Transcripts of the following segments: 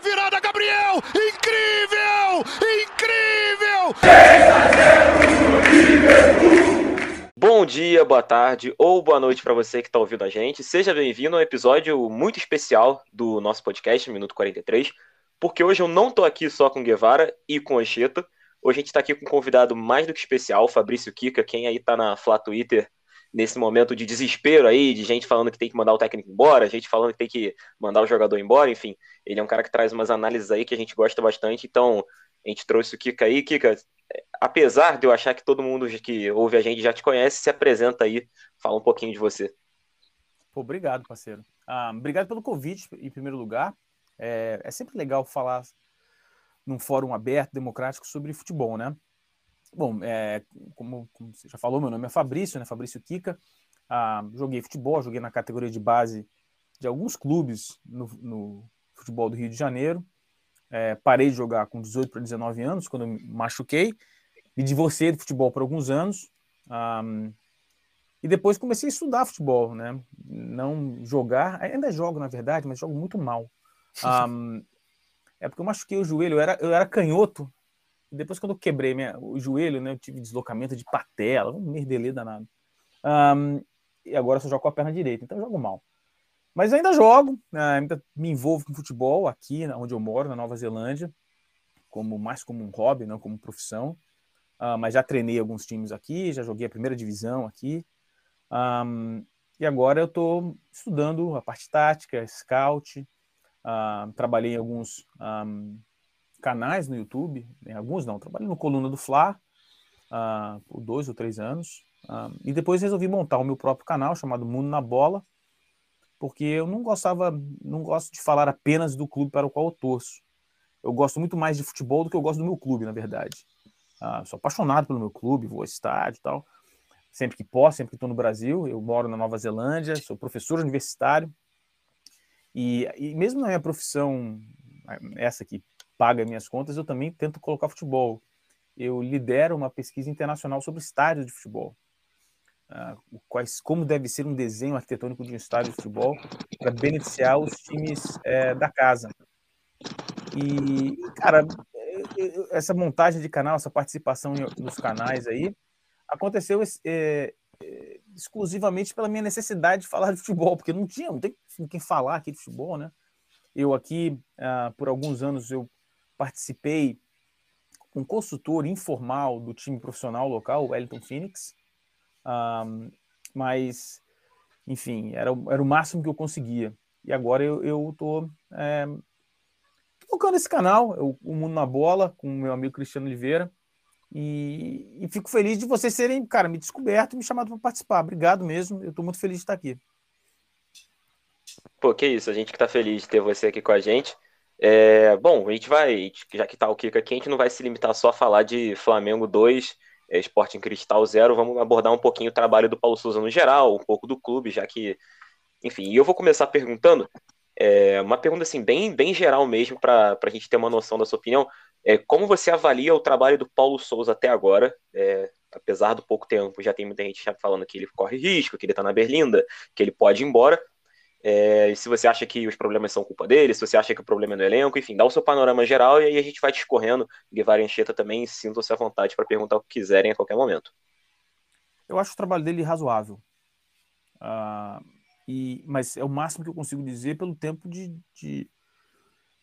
virada, Gabriel! Incrível! Incrível! Bom dia, boa tarde ou boa noite para você que está ouvindo a gente. Seja bem-vindo a um episódio muito especial do nosso podcast, Minuto 43, porque hoje eu não estou aqui só com Guevara e com Ancheta. Hoje a gente está aqui com um convidado mais do que especial, Fabrício Kika, quem aí está na Flá Twitter nesse momento de desespero aí, de gente falando que tem que mandar o técnico embora, gente falando que tem que mandar o jogador embora, enfim. Ele é um cara que traz umas análises aí que a gente gosta bastante, então a gente trouxe o Kika aí. Kika, apesar de eu achar que todo mundo que ouve a gente já te conhece, se apresenta aí, fala um pouquinho de você. Pô, obrigado, parceiro. Ah, obrigado pelo convite, em primeiro lugar. É, é sempre legal falar num fórum aberto, democrático, sobre futebol, né? Bom, é, como, como, você já falou, meu nome é Fabrício, né? Fabrício Kika. Ah, joguei futebol, joguei na categoria de base de alguns clubes no, no futebol do Rio de Janeiro. É, parei de jogar com 18 para 19 anos, quando me machuquei. Me divorciei do futebol por alguns anos. Um, e depois comecei a estudar futebol, né? Não jogar, ainda jogo na verdade, mas jogo muito mal. Um, é porque eu machuquei o joelho, eu era, eu era canhoto depois, quando eu quebrei minha, o joelho, né, eu tive deslocamento de patela, um merdelê danado. Um, e agora eu só jogo com a perna direita, então eu jogo mal. Mas ainda jogo, né, ainda me envolvo com futebol aqui, onde eu moro, na Nova Zelândia, como mais como um hobby, não como profissão. Uh, mas já treinei alguns times aqui, já joguei a primeira divisão aqui. Um, e agora eu estou estudando a parte tática, scout. Uh, trabalhei em alguns um, canais no YouTube, em alguns não, trabalhei no Coluna do Fla uh, por dois ou três anos, uh, e depois resolvi montar o meu próprio canal chamado Mundo na Bola, porque eu não gostava, não gosto de falar apenas do clube para o qual eu torço. Eu gosto muito mais de futebol do que eu gosto do meu clube, na verdade. Uh, sou apaixonado pelo meu clube, vou ao estádio e tal. Sempre que posso, sempre que estou no Brasil, eu moro na Nova Zelândia, sou professor universitário. E, e mesmo na minha profissão, essa aqui, paga minhas contas, eu também tento colocar futebol. Eu lidero uma pesquisa internacional sobre estádios de futebol. Uh, quais, como deve ser um desenho arquitetônico de um estádio de futebol para beneficiar os times é, da casa. E, cara, essa montagem de canal, essa participação nos canais aí, aconteceu é, é, exclusivamente pela minha necessidade de falar de futebol, porque não tinha, não tem quem falar aqui de futebol, né? Eu aqui, uh, por alguns anos, eu participei um consultor informal do time profissional local, o Wellington Phoenix, um, mas, enfim, era, era o máximo que eu conseguia. E agora eu estou é, tocando esse canal, eu, o Mundo na Bola, com o meu amigo Cristiano Oliveira, e, e, fico feliz de vocês serem, cara, me descoberto e me chamado para participar. Obrigado mesmo, eu estou muito feliz de estar aqui. Pô, que isso, a gente que está feliz de ter você aqui com a gente. É, bom, a gente vai, já que tá o Kika aqui, a gente não vai se limitar só a falar de Flamengo 2, é, Sporting Cristal 0, vamos abordar um pouquinho o trabalho do Paulo Souza no geral, um pouco do clube, já que, enfim, eu vou começar perguntando, é, uma pergunta assim, bem, bem geral mesmo, para a gente ter uma noção da sua opinião, é, como você avalia o trabalho do Paulo Souza até agora, é, apesar do pouco tempo, já tem muita gente já falando que ele corre risco, que ele está na Berlinda, que ele pode ir embora, é, se você acha que os problemas são culpa dele, se você acha que o problema é no elenco, enfim, dá o seu panorama geral e aí a gente vai discorrendo. Guevara e também sintam-se à vontade para perguntar o que quiserem a qualquer momento. Eu acho o trabalho dele razoável. Uh, e, mas é o máximo que eu consigo dizer pelo tempo de, de,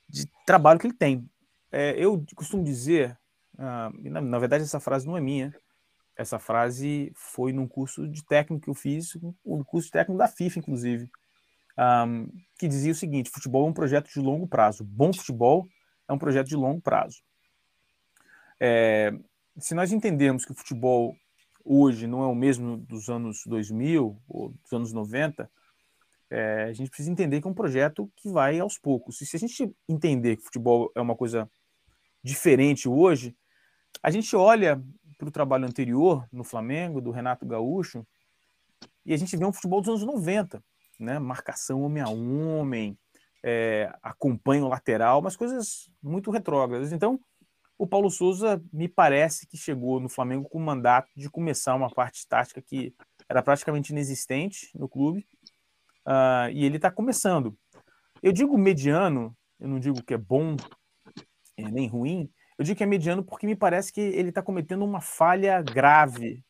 de trabalho que ele tem. É, eu costumo dizer, uh, na, na verdade essa frase não é minha, essa frase foi num curso de técnico que eu fiz, um curso técnico da FIFA, inclusive um, que dizia o seguinte: futebol é um projeto de longo prazo. Bom futebol é um projeto de longo prazo. É, se nós entendermos que o futebol hoje não é o mesmo dos anos 2000 ou dos anos 90, é, a gente precisa entender que é um projeto que vai aos poucos. E se a gente entender que o futebol é uma coisa diferente hoje, a gente olha para o trabalho anterior no Flamengo, do Renato Gaúcho, e a gente vê um futebol dos anos 90, né? Marcação homem a homem, é, lateral, mas coisas muito retrógradas. Então, o Paulo Souza me parece que chegou no Flamengo com o mandato de começar uma parte tática que era praticamente inexistente no clube, uh, e ele está começando. Eu digo mediano eu não digo que é bom é, nem ruim, eu digo que é mediano porque me parece que ele está cometendo uma falha grave.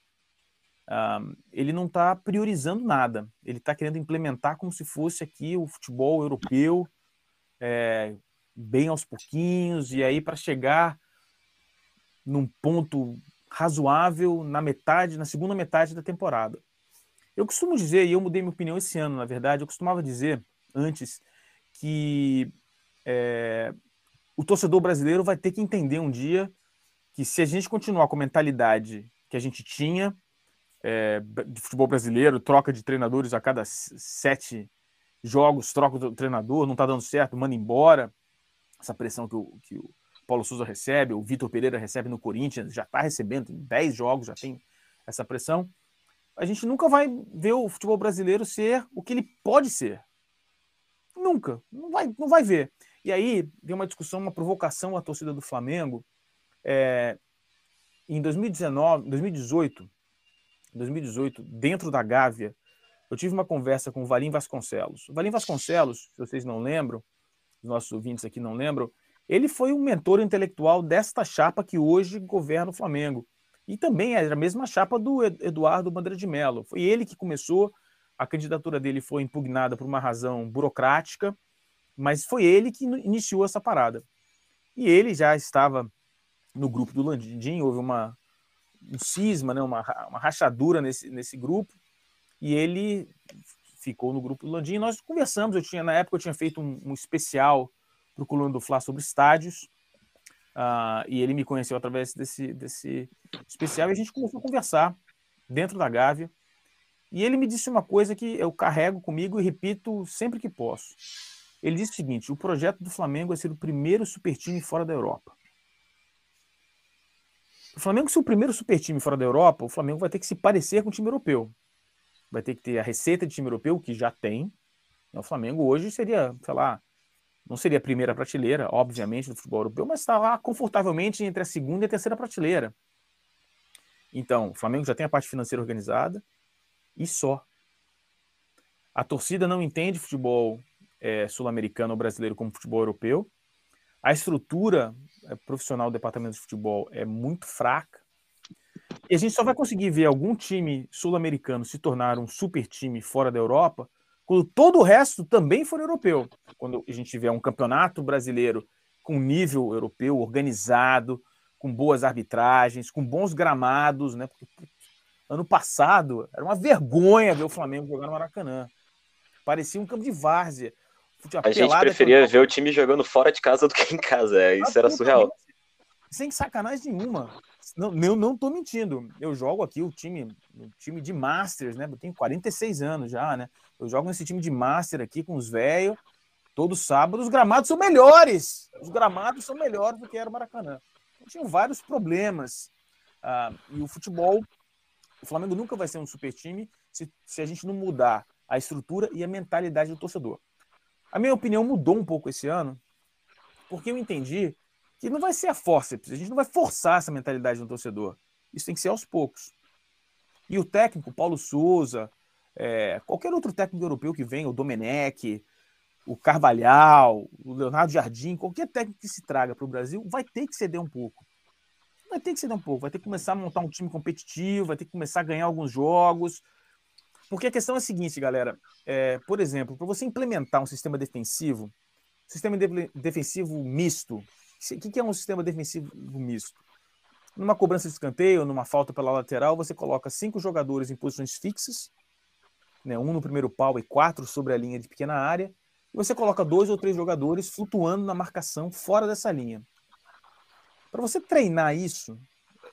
Um, ele não está priorizando nada. Ele está querendo implementar como se fosse aqui o futebol europeu, é, bem aos pouquinhos, e aí para chegar num ponto razoável na metade, na segunda metade da temporada. Eu costumo dizer, e eu mudei minha opinião esse ano, na verdade, eu costumava dizer antes que é, o torcedor brasileiro vai ter que entender um dia que se a gente continuar com a mentalidade que a gente tinha é, de futebol brasileiro, troca de treinadores a cada sete jogos, troca do treinador, não está dando certo, manda embora, essa pressão que o, que o Paulo Souza recebe, o Vitor Pereira recebe no Corinthians, já está recebendo, em 10 jogos já tem essa pressão. A gente nunca vai ver o futebol brasileiro ser o que ele pode ser. Nunca. Não vai, não vai ver. E aí deu uma discussão, uma provocação à torcida do Flamengo. É, em 2019, 2018, 2018, dentro da Gávea, eu tive uma conversa com o Valim Vasconcelos. O Valim Vasconcelos, se vocês não lembram, os nossos ouvintes aqui não lembram, ele foi um mentor intelectual desta chapa que hoje governa o Flamengo. E também era a mesma chapa do Eduardo Bandeira de Mello. Foi ele que começou, a candidatura dele foi impugnada por uma razão burocrática, mas foi ele que iniciou essa parada. E ele já estava no grupo do Landim, houve uma, um cisma, né, uma, uma rachadura nesse, nesse grupo, e ele ficou no grupo do Landim. Nós conversamos, eu tinha, na época eu tinha feito um, um especial para o Coluna do Fla sobre estádios, uh, e ele me conheceu através desse, desse especial, e a gente começou a conversar dentro da Gávea, e ele me disse uma coisa que eu carrego comigo e repito sempre que posso. Ele disse o seguinte: o projeto do Flamengo é ser o primeiro super time fora da Europa. O Flamengo ser o primeiro super time fora da Europa, o Flamengo vai ter que se parecer com o time europeu. Vai ter que ter a receita de time europeu, que já tem. O Flamengo hoje seria, sei lá, não seria a primeira prateleira, obviamente, do futebol europeu, mas está lá confortavelmente entre a segunda e a terceira prateleira. Então, o Flamengo já tem a parte financeira organizada e só. A torcida não entende futebol é, sul-americano ou brasileiro como futebol europeu. A estrutura profissional do departamento de futebol é muito fraca. E a gente só vai conseguir ver algum time sul-americano se tornar um super time fora da Europa quando todo o resto também for europeu. Quando a gente tiver um campeonato brasileiro com nível europeu, organizado, com boas arbitragens, com bons gramados, né? Porque ano passado era uma vergonha ver o Flamengo jogar no Maracanã. Parecia um campo de várzea. A gente preferia ver o time jogando fora de casa do que em casa. É, isso era surreal. Sem sacanagem nenhuma. Não, eu não tô mentindo. Eu jogo aqui o time, o time de Masters, né? Eu tenho 46 anos já, né? Eu jogo nesse time de Master aqui com os velhos, todo sábado. Os gramados são melhores. Os gramados são melhores do que era o Maracanã. Então, tinham vários problemas. Ah, e o futebol, o Flamengo nunca vai ser um super time se, se a gente não mudar a estrutura e a mentalidade do torcedor. A minha opinião mudou um pouco esse ano, porque eu entendi que não vai ser a forceps, a gente não vai forçar essa mentalidade no torcedor. Isso tem que ser aos poucos. E o técnico, Paulo Souza, é, qualquer outro técnico europeu que venha, o Domenech, o Carvalhal, o Leonardo Jardim, qualquer técnico que se traga para o Brasil, vai ter que ceder um pouco. Vai ter que ceder um pouco, vai ter que começar a montar um time competitivo, vai ter que começar a ganhar alguns jogos, porque a questão é a seguinte, galera. É, por exemplo, para você implementar um sistema defensivo, sistema de defensivo misto, o que, que é um sistema defensivo misto? Numa cobrança de escanteio, numa falta pela lateral, você coloca cinco jogadores em posições fixas, né, um no primeiro pau e quatro sobre a linha de pequena área, e você coloca dois ou três jogadores flutuando na marcação fora dessa linha. Para você treinar isso,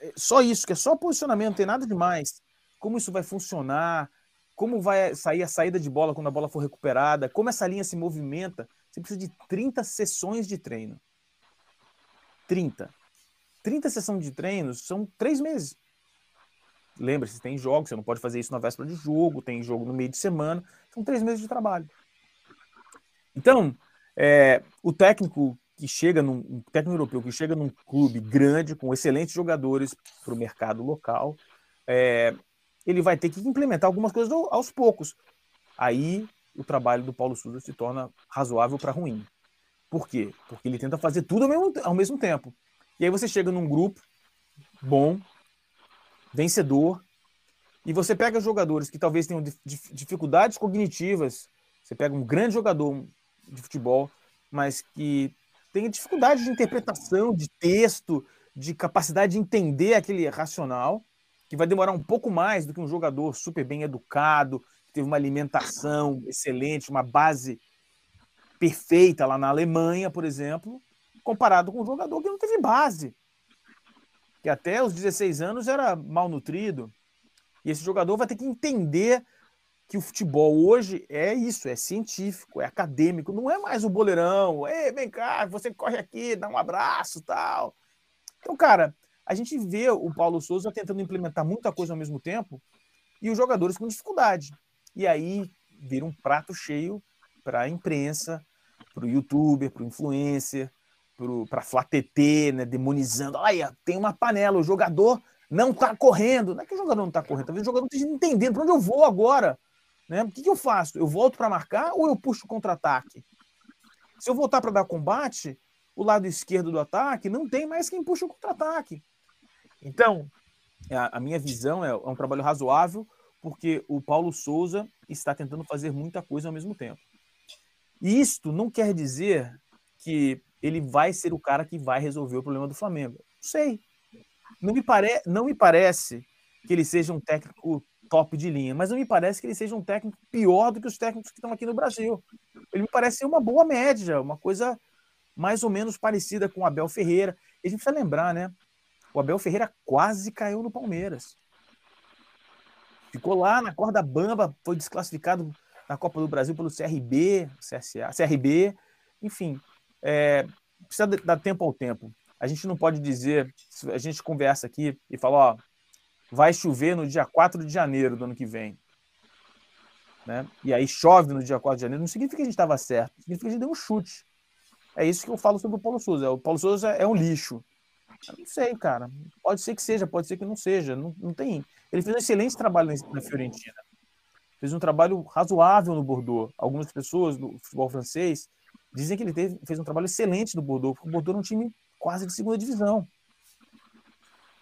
é, só isso, que é só posicionamento, não tem nada demais. Como isso vai funcionar, como vai sair a saída de bola quando a bola for recuperada, como essa linha se movimenta. Você precisa de 30 sessões de treino. 30. 30 sessões de treinos são três meses. Lembre-se, tem jogos, você não pode fazer isso na véspera de jogo, tem jogo no meio de semana, são três meses de trabalho. Então, é, o técnico que chega num um técnico europeu que chega num clube grande com excelentes jogadores para o mercado local, é, ele vai ter que implementar algumas coisas aos poucos. Aí o trabalho do Paulo Souza se torna razoável para ruim. Por quê? Porque ele tenta fazer tudo ao mesmo, ao mesmo tempo. E aí você chega num grupo bom, vencedor, e você pega jogadores que talvez tenham dificuldades cognitivas. Você pega um grande jogador de futebol, mas que tem dificuldade de interpretação, de texto, de capacidade de entender aquele racional, que vai demorar um pouco mais do que um jogador super bem educado, que teve uma alimentação excelente, uma base perfeita lá na Alemanha, por exemplo, comparado com um jogador que não teve base, que até os 16 anos era malnutrido. E esse jogador vai ter que entender que o futebol hoje é isso, é científico, é acadêmico, não é mais o boleirão. Ei, vem cá, você corre aqui, dá um abraço, tal. Então, cara, a gente vê o Paulo Souza tentando implementar muita coisa ao mesmo tempo e os jogadores com dificuldade. E aí vira um prato cheio para a imprensa, para o youtuber, para o influencer, para a Flá TT, né, demonizando. Olha, tem uma panela, o jogador não está correndo. Não é que o jogador não está correndo, talvez o jogador não esteja entendendo para onde eu vou agora. Né? O que, que eu faço? Eu volto para marcar ou eu puxo contra-ataque? Se eu voltar para dar combate, o lado esquerdo do ataque não tem mais quem puxa o contra-ataque. Então, a, a, minha visão é, é um trabalho razoável, porque o Paulo Souza está tentando fazer muita coisa ao mesmo tempo. E isto não quer dizer que ele vai ser o cara que vai resolver o problema do Flamengo. Não sei. Não me, pare... não me parece que ele seja um técnico top de linha, mas não me parece que ele seja um técnico pior do que os técnicos que estão aqui no Brasil. Ele me parece uma boa média, uma coisa mais ou menos parecida com o Abel Ferreira. E a gente precisa lembrar, né? O Abel Ferreira quase caiu no Palmeiras. Ficou lá na corda bamba, foi desclassificado na Copa do Brasil pelo CRB, CSA, CRB, enfim. É, precisa dar tempo ao tempo. A gente não pode dizer, a gente conversa aqui e fala, ó, vai chover no dia 4 de janeiro do ano que vem. Né? E aí chove no dia 4 de janeiro, não significa que a gente estava certo, significa que a gente deu um chute. É isso que eu falo sobre o Paulo Souza. O Paulo Souza é um lixo. Eu não sei, cara. Pode ser que seja, pode ser que não seja. Não, não tem. Ele fez um excelente trabalho na Fiorentina. Fez um trabalho razoável no Bordeaux. Algumas pessoas do futebol francês dizem que ele teve, fez um trabalho excelente no Bordeaux, porque o Bordeaux é um time quase de segunda divisão.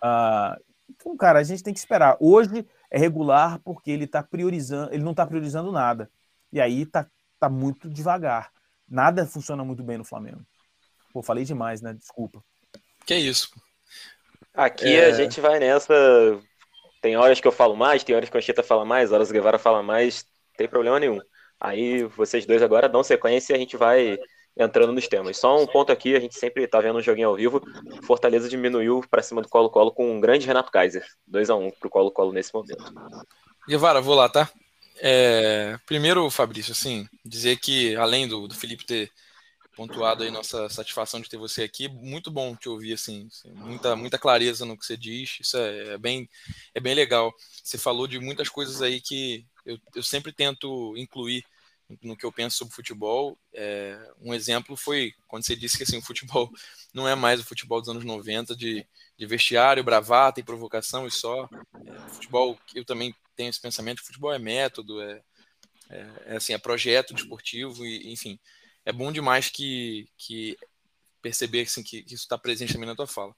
Ah, então, cara, a gente tem que esperar. Hoje é regular porque ele tá priorizando, ele não está priorizando nada. E aí tá, tá muito devagar. Nada funciona muito bem no Flamengo. Pô, falei demais, né? Desculpa. Que isso. Aqui é... a gente vai nessa. Tem horas que eu falo mais, tem horas que o Anchieta fala mais, horas que o Guevara fala mais, não tem problema nenhum. Aí vocês dois agora dão sequência e a gente vai entrando nos temas. Só um ponto aqui, a gente sempre tá vendo um joguinho ao vivo. Fortaleza diminuiu para cima do Colo-Colo com um grande Renato Kaiser. 2 a 1 um pro Colo-Colo nesse momento. Guevara, vou lá, tá? É, primeiro, Fabrício, assim, dizer que além do, do Felipe ter pontuado aí nossa satisfação de ter você aqui, muito bom te ouvir, assim, assim muita, muita clareza no que você diz, isso é, é, bem, é bem legal. Você falou de muitas coisas aí que eu, eu sempre tento incluir no que eu penso sobre futebol. É, um exemplo foi quando você disse que assim, o futebol não é mais o futebol dos anos 90 de, de vestiário, bravata e provocação e só. É, futebol, eu também tenho esse pensamento, futebol é método, é, é, é assim, é projeto desportivo, e, enfim. É bom demais que, que perceber assim, que, que isso está presente também na tua fala.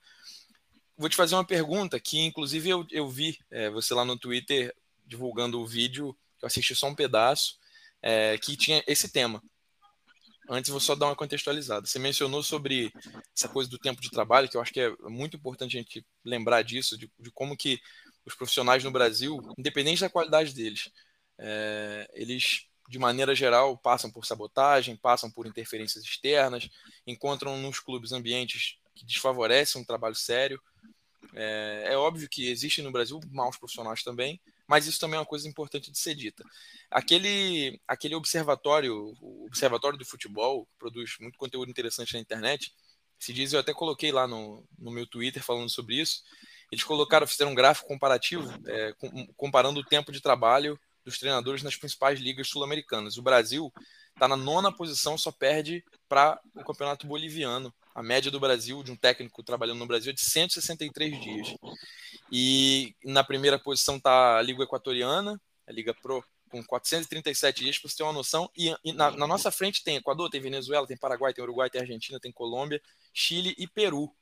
Vou te fazer uma pergunta que, inclusive, eu, eu vi é, você lá no Twitter divulgando o vídeo, eu assisti só um pedaço, é, que tinha esse tema. Antes, vou só dar uma contextualizada. Você mencionou sobre essa coisa do tempo de trabalho, que eu acho que é muito importante a gente lembrar disso, de, de como que os profissionais no Brasil, independente da qualidade deles, é, eles, de maneira geral, passam por sabotagem, passam por interferências externas, encontram nos clubes ambientes que desfavorecem um trabalho sério. É, é óbvio que existem no Brasil maus profissionais também, mas isso também é uma coisa importante de ser dita. Aquele, aquele observatório, o Observatório do Futebol, que produz muito conteúdo interessante na internet, se diz, eu até coloquei lá no, no meu Twitter falando sobre isso, eles colocaram, fizeram um gráfico comparativo, é, com, comparando o tempo de trabalho dos treinadores nas principais ligas sul-americanas. O Brasil está na nona posição, só perde para o campeonato boliviano, a média do Brasil, de um técnico trabalhando no Brasil, é de 163 dias. E na primeira posição está a Liga Equatoriana, a Liga Pro com 437 dias, para você ter uma noção. E, e na, na, nossa frente tem Equador, tem Venezuela, tem Paraguai, tem Uruguai, tem Argentina, tem Colômbia, Chile e Peru,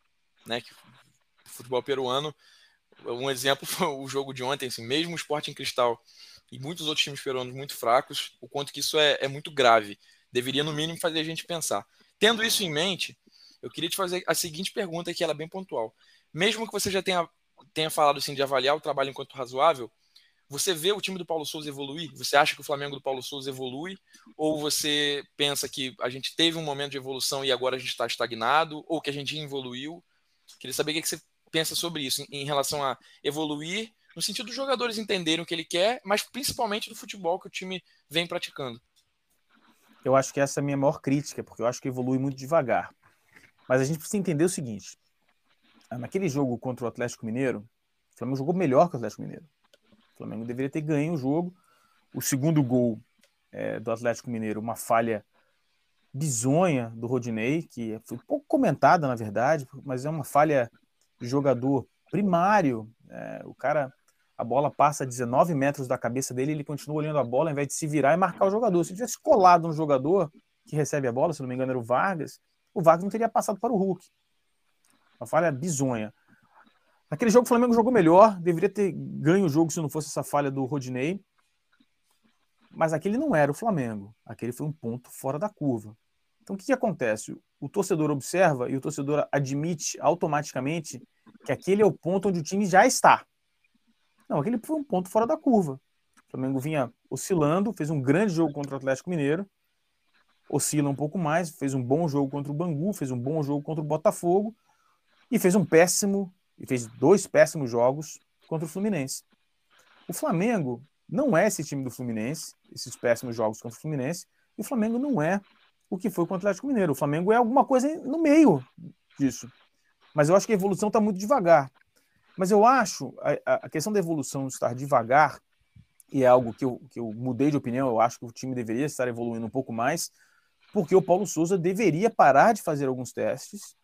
né? Que, futebol peruano. Um exemplo foi o jogo de ontem, assim, mesmo o Sporting Cristal e muitos outros times peruanos muito fracos, o quanto que isso é, é muito grave. Deveria, no mínimo, fazer a gente pensar. Tendo isso em mente, eu queria te fazer a seguinte pergunta, que ela é bem pontual. Mesmo que você já tenha, tenha falado assim, de avaliar o trabalho enquanto razoável, você vê o time do Paulo Souza evoluir? Você acha que o Flamengo do Paulo Souza evolui? Ou você pensa que a gente teve um momento de evolução e agora a gente está estagnado? Ou que a gente evoluiu? Queria saber o que você pensa sobre isso, em relação a evoluir, no sentido dos jogadores entenderem o que ele quer, mas principalmente do futebol que o time vem praticando. Eu acho que essa é a minha maior crítica, porque eu acho que evolui muito devagar. Mas a gente precisa entender o seguinte: naquele jogo contra o Atlético Mineiro, o Flamengo jogou melhor que o Atlético Mineiro. O Flamengo deveria ter ganho o jogo. O segundo gol é, do Atlético Mineiro, uma falha bizonha do Rodinei, que foi pouco comentada, na verdade, mas é uma falha de jogador primário. É, o cara, a bola passa 19 metros da cabeça dele, ele continua olhando a bola ao invés de se virar e marcar o jogador. Se tivesse colado no jogador que recebe a bola, se não me engano era o Vargas, o Vargas não teria passado para o Hulk. Uma falha bizonha. Naquele jogo o Flamengo jogou melhor, deveria ter ganho o jogo se não fosse essa falha do Rodinei. Mas aquele não era o Flamengo. Aquele foi um ponto fora da curva. Então o que, que acontece? O torcedor observa e o torcedor admite automaticamente que aquele é o ponto onde o time já está. Não, aquele foi um ponto fora da curva. O Flamengo vinha oscilando, fez um grande jogo contra o Atlético Mineiro, oscila um pouco mais, fez um bom jogo contra o Bangu, fez um bom jogo contra o Botafogo e fez um péssimo e fez dois péssimos jogos contra o Fluminense. O Flamengo não é esse time do Fluminense, esses péssimos jogos contra o Fluminense, e o Flamengo não é o que foi contra o Atlético Mineiro. O Flamengo é alguma coisa no meio disso. Mas eu acho que a evolução está muito devagar. Mas eu acho a, a, questão da evolução estar devagar, e é algo que eu, que eu mudei de opinião, eu acho que o time deveria estar evoluindo um pouco mais, porque o Paulo Souza deveria parar de fazer alguns testes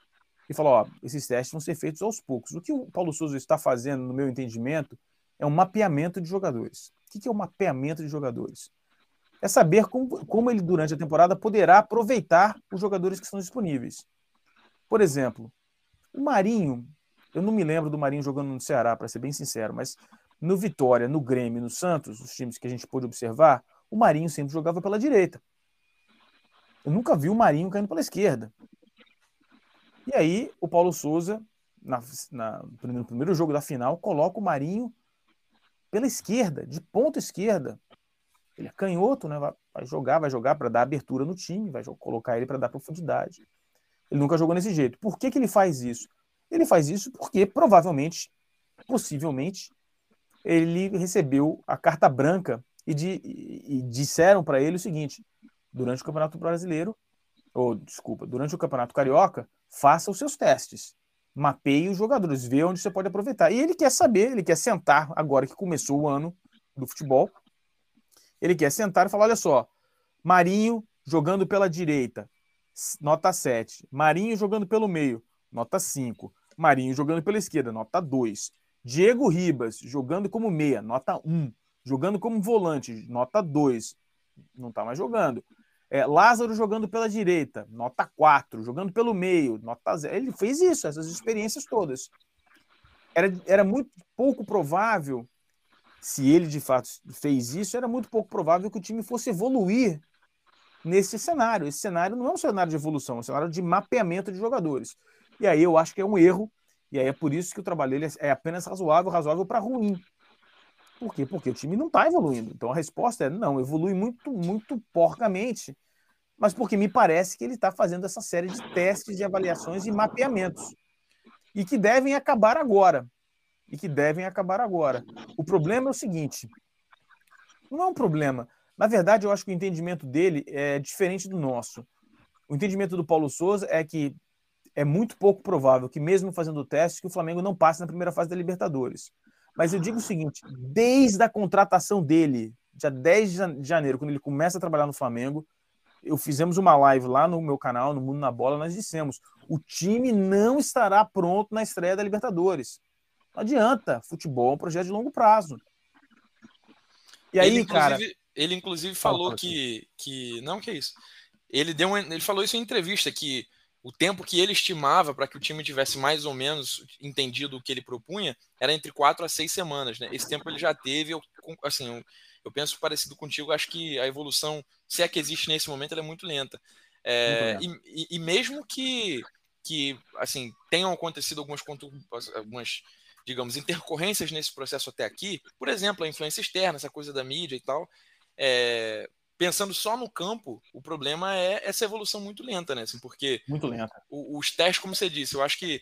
e falar: ó, esses testes vão ser feitos aos poucos. O que o Paulo Souza está fazendo, no meu entendimento, é um mapeamento de jogadores. O que é o um mapeamento de jogadores? É saber como, como ele, durante a temporada, poderá aproveitar os jogadores que estão disponíveis. Por exemplo, o Marinho, eu não me lembro do Marinho jogando no Ceará, para ser bem sincero, mas no Vitória, no Grêmio, no Santos, os times que a gente pôde observar, o Marinho sempre jogava pela direita. Eu nunca vi o Marinho caindo pela esquerda. E aí, o Paulo Souza, na, na, no primeiro jogo da final, coloca o Marinho pela esquerda, de ponta esquerda. Ele é canhoto, né? Vai jogar, vai jogar para dar abertura no time, vai colocar ele para dar profundidade. Ele nunca jogou desse jeito. Por que, que ele faz isso? Ele faz isso porque provavelmente, possivelmente, ele recebeu a carta branca e, de, e, disseram para ele o seguinte: durante o Campeonato Brasileiro, ou desculpa, durante o Campeonato Carioca, faça os seus testes. Mapeie os jogadores, vê onde você pode aproveitar. E ele quer saber, ele quer sentar, agora que começou o ano do futebol, ele quer sentar e falar: olha só, Marinho jogando pela direita, nota 7. Marinho jogando pelo meio, nota 5. Marinho jogando pela esquerda, nota 2. Diego Ribas jogando como meia, nota 1. Jogando como volante, nota 2. Não está mais jogando. É, Lázaro jogando pela direita, nota 4. Jogando pelo meio, nota 0. Ele fez isso, essas experiências todas. Era, era muito pouco provável, se ele de fato fez isso, era muito pouco provável que o time fosse evoluir nesse cenário. Esse cenário não é um cenário de evolução, é um cenário de mapeamento de jogadores. E aí eu acho que é um erro, e aí é por isso que o trabalho dele é apenas razoável, razoável para ruim. Por quê? Porque o time não está evoluindo. Então a resposta é não, evolui muito, muito porcamente. Mas porque me parece que ele está fazendo essa série de testes, de avaliações e mapeamentos. E que devem acabar agora. E que devem acabar agora. O problema é o seguinte: não é um problema. Na verdade, eu acho que o entendimento dele é diferente do nosso. O entendimento do Paulo Souza é que é muito pouco provável que, mesmo fazendo o teste, que o Flamengo não passe na primeira fase da Libertadores. Mas eu digo o seguinte: desde a contratação dele, dia 10 de janeiro, quando ele começa a trabalhar no Flamengo, eu fizemos uma live lá no meu canal, no Mundo na Bola, nós dissemos: o time não estará pronto na estreia da Libertadores. Não adianta, futebol é um projeto de longo prazo. E aí, ele, cara. ele inclusive falou que, que. Não, que é isso. Ele, deu uma, ele falou isso em entrevista, que o tempo que ele estimava para que o time tivesse mais ou menos entendido o que ele propunha era entre quatro a seis semanas. Né? Esse tempo ele já teve. Eu, assim, eu, eu penso parecido contigo, acho que a evolução, se é que existe nesse momento, ela é muito lenta. É, muito e, e, mesmo que, que assim tenham acontecido algumas, algumas digamos, intercorrências nesse processo até aqui, por exemplo, a influência externa, essa coisa da mídia e tal, é, pensando só no campo, o problema é essa evolução muito lenta, né? Assim, porque muito lenta. os testes, como você disse, eu acho que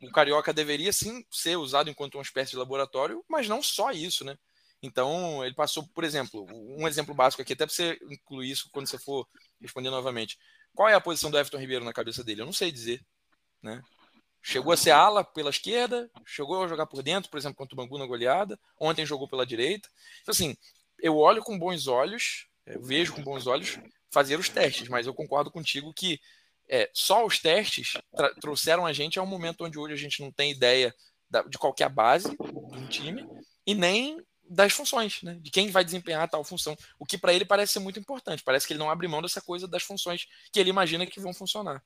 o carioca deveria sim ser usado enquanto uma espécie de laboratório, mas não só isso, né? Então, ele passou, por exemplo, um exemplo básico aqui, até para você incluir isso quando você for responder novamente. Qual é a posição do Everton Ribeiro na cabeça dele? Eu não sei dizer, né? Chegou a ser ala pela esquerda, chegou a jogar por dentro, por exemplo, contra o Bangu na goleada. Ontem jogou pela direita. Então, assim, eu olho com bons olhos, eu vejo com bons olhos fazer os testes, mas eu concordo contigo que é, só os testes trouxeram a gente a um momento onde hoje a gente não tem ideia da, de qualquer base de um time e nem das funções, né? de quem vai desempenhar tal função. O que para ele parece ser muito importante. Parece que ele não abre mão dessa coisa das funções que ele imagina que vão funcionar.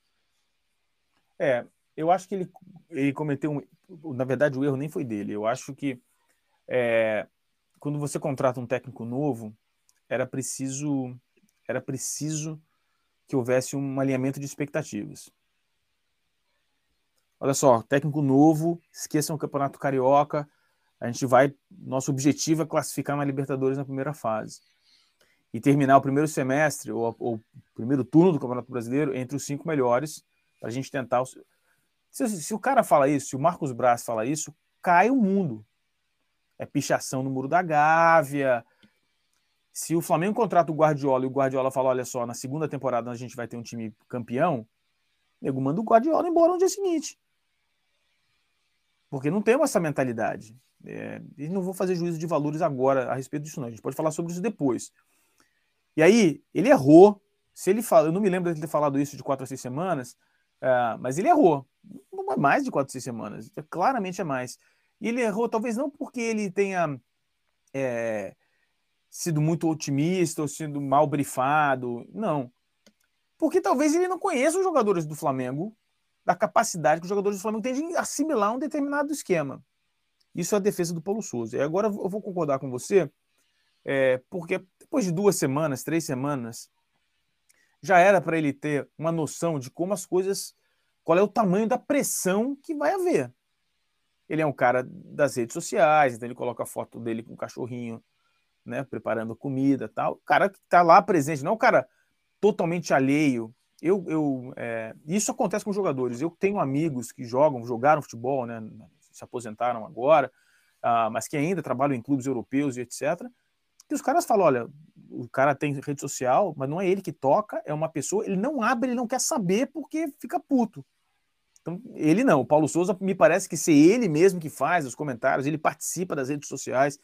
É, eu acho que ele, ele cometeu um. Na verdade, o erro nem foi dele. Eu acho que é, quando você contrata um técnico novo, era preciso era preciso que houvesse um alinhamento de expectativas. Olha só, técnico novo, esqueçam o Campeonato Carioca. A gente vai. Nosso objetivo é classificar na Libertadores na primeira fase. E terminar o primeiro semestre, ou, o primeiro turno do Campeonato Brasileiro, entre os cinco melhores, para a gente tentar. Se, se, o cara fala isso, se o Marcos Braz fala isso, cai o mundo. É pichação no muro da Gávea. Se o Flamengo contrata o Guardiola e o Guardiola fala: olha só, na segunda temporada a gente vai ter um time campeão, nego manda o Guardiola embora no dia seguinte. Porque não temos essa mentalidade. É, e não vou fazer juízo de valores agora a respeito disso, não. A gente pode falar sobre isso depois. E aí, ele errou. Se ele fala, eu não me lembro de ter falado isso de quatro a seis semanas, uh, mas ele errou não é mais de quatro, seis semanas. É, claramente é mais. E ele errou, talvez não porque ele tenha é, sido muito otimista ou sido mal brifado, não. Porque talvez ele não conheça os jogadores do Flamengo, da capacidade que os jogadores do Flamengo têm de assimilar um determinado esquema. Isso é a defesa do Paulo Souza. E agora eu vou concordar com você, é, porque depois de duas semanas, três semanas, já era para ele ter uma noção de como as coisas qual é o tamanho da pressão que vai haver. Ele é um cara das redes sociais, então ele coloca a foto dele com o cachorrinho, né, preparando comida tal. O cara que está lá presente, não é um cara totalmente alheio. Eu, eu, é, isso acontece com jogadores. Eu tenho amigos que jogam, jogaram futebol, né, se aposentaram agora, uh, mas que ainda trabalham em clubes europeus e etc. E os caras falam: olha, o cara tem rede social, mas não é ele que toca, é uma pessoa, ele não abre, ele não quer saber porque fica puto. Então, ele não. O Paulo Souza me parece que ser ele mesmo que faz os comentários, ele participa das redes sociais,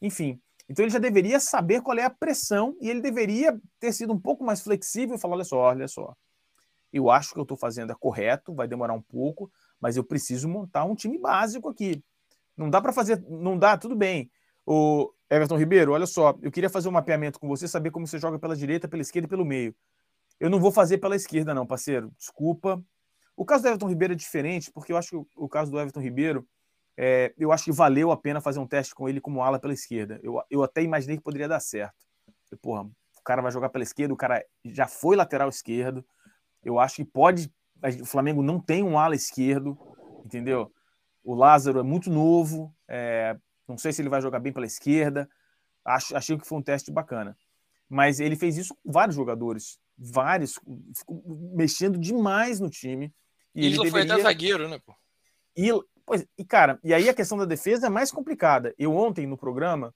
enfim. Então ele já deveria saber qual é a pressão e ele deveria ter sido um pouco mais flexível e falar: olha só, olha só, eu acho que eu estou fazendo é correto, vai demorar um pouco, mas eu preciso montar um time básico aqui. Não dá para fazer, não dá, tudo bem. O Everton Ribeiro, olha só, eu queria fazer um mapeamento com você, saber como você joga pela direita, pela esquerda e pelo meio. Eu não vou fazer pela esquerda, não, parceiro. Desculpa, o caso do Everton Ribeiro é diferente, porque eu acho que o, caso do Everton Ribeiro, é, eu acho que valeu a pena fazer um teste com ele como ala pela esquerda. Eu, eu até imaginei que poderia dar certo. Eu, porra, o cara vai jogar pela esquerda, o cara já foi lateral esquerdo. Eu acho que pode. O Flamengo não tem um ala esquerdo, entendeu? O Lázaro é muito novo, é, não sei se ele vai jogar bem pela esquerda. Acho, achei que foi um teste bacana. Mas ele fez isso com vários jogadores, vários, mexendo demais no time. E Isla ele deveria... foi até zagueiro, né, pô? Pois, e, cara, e aí a questão da defesa é mais complicada. Eu ontem no programa,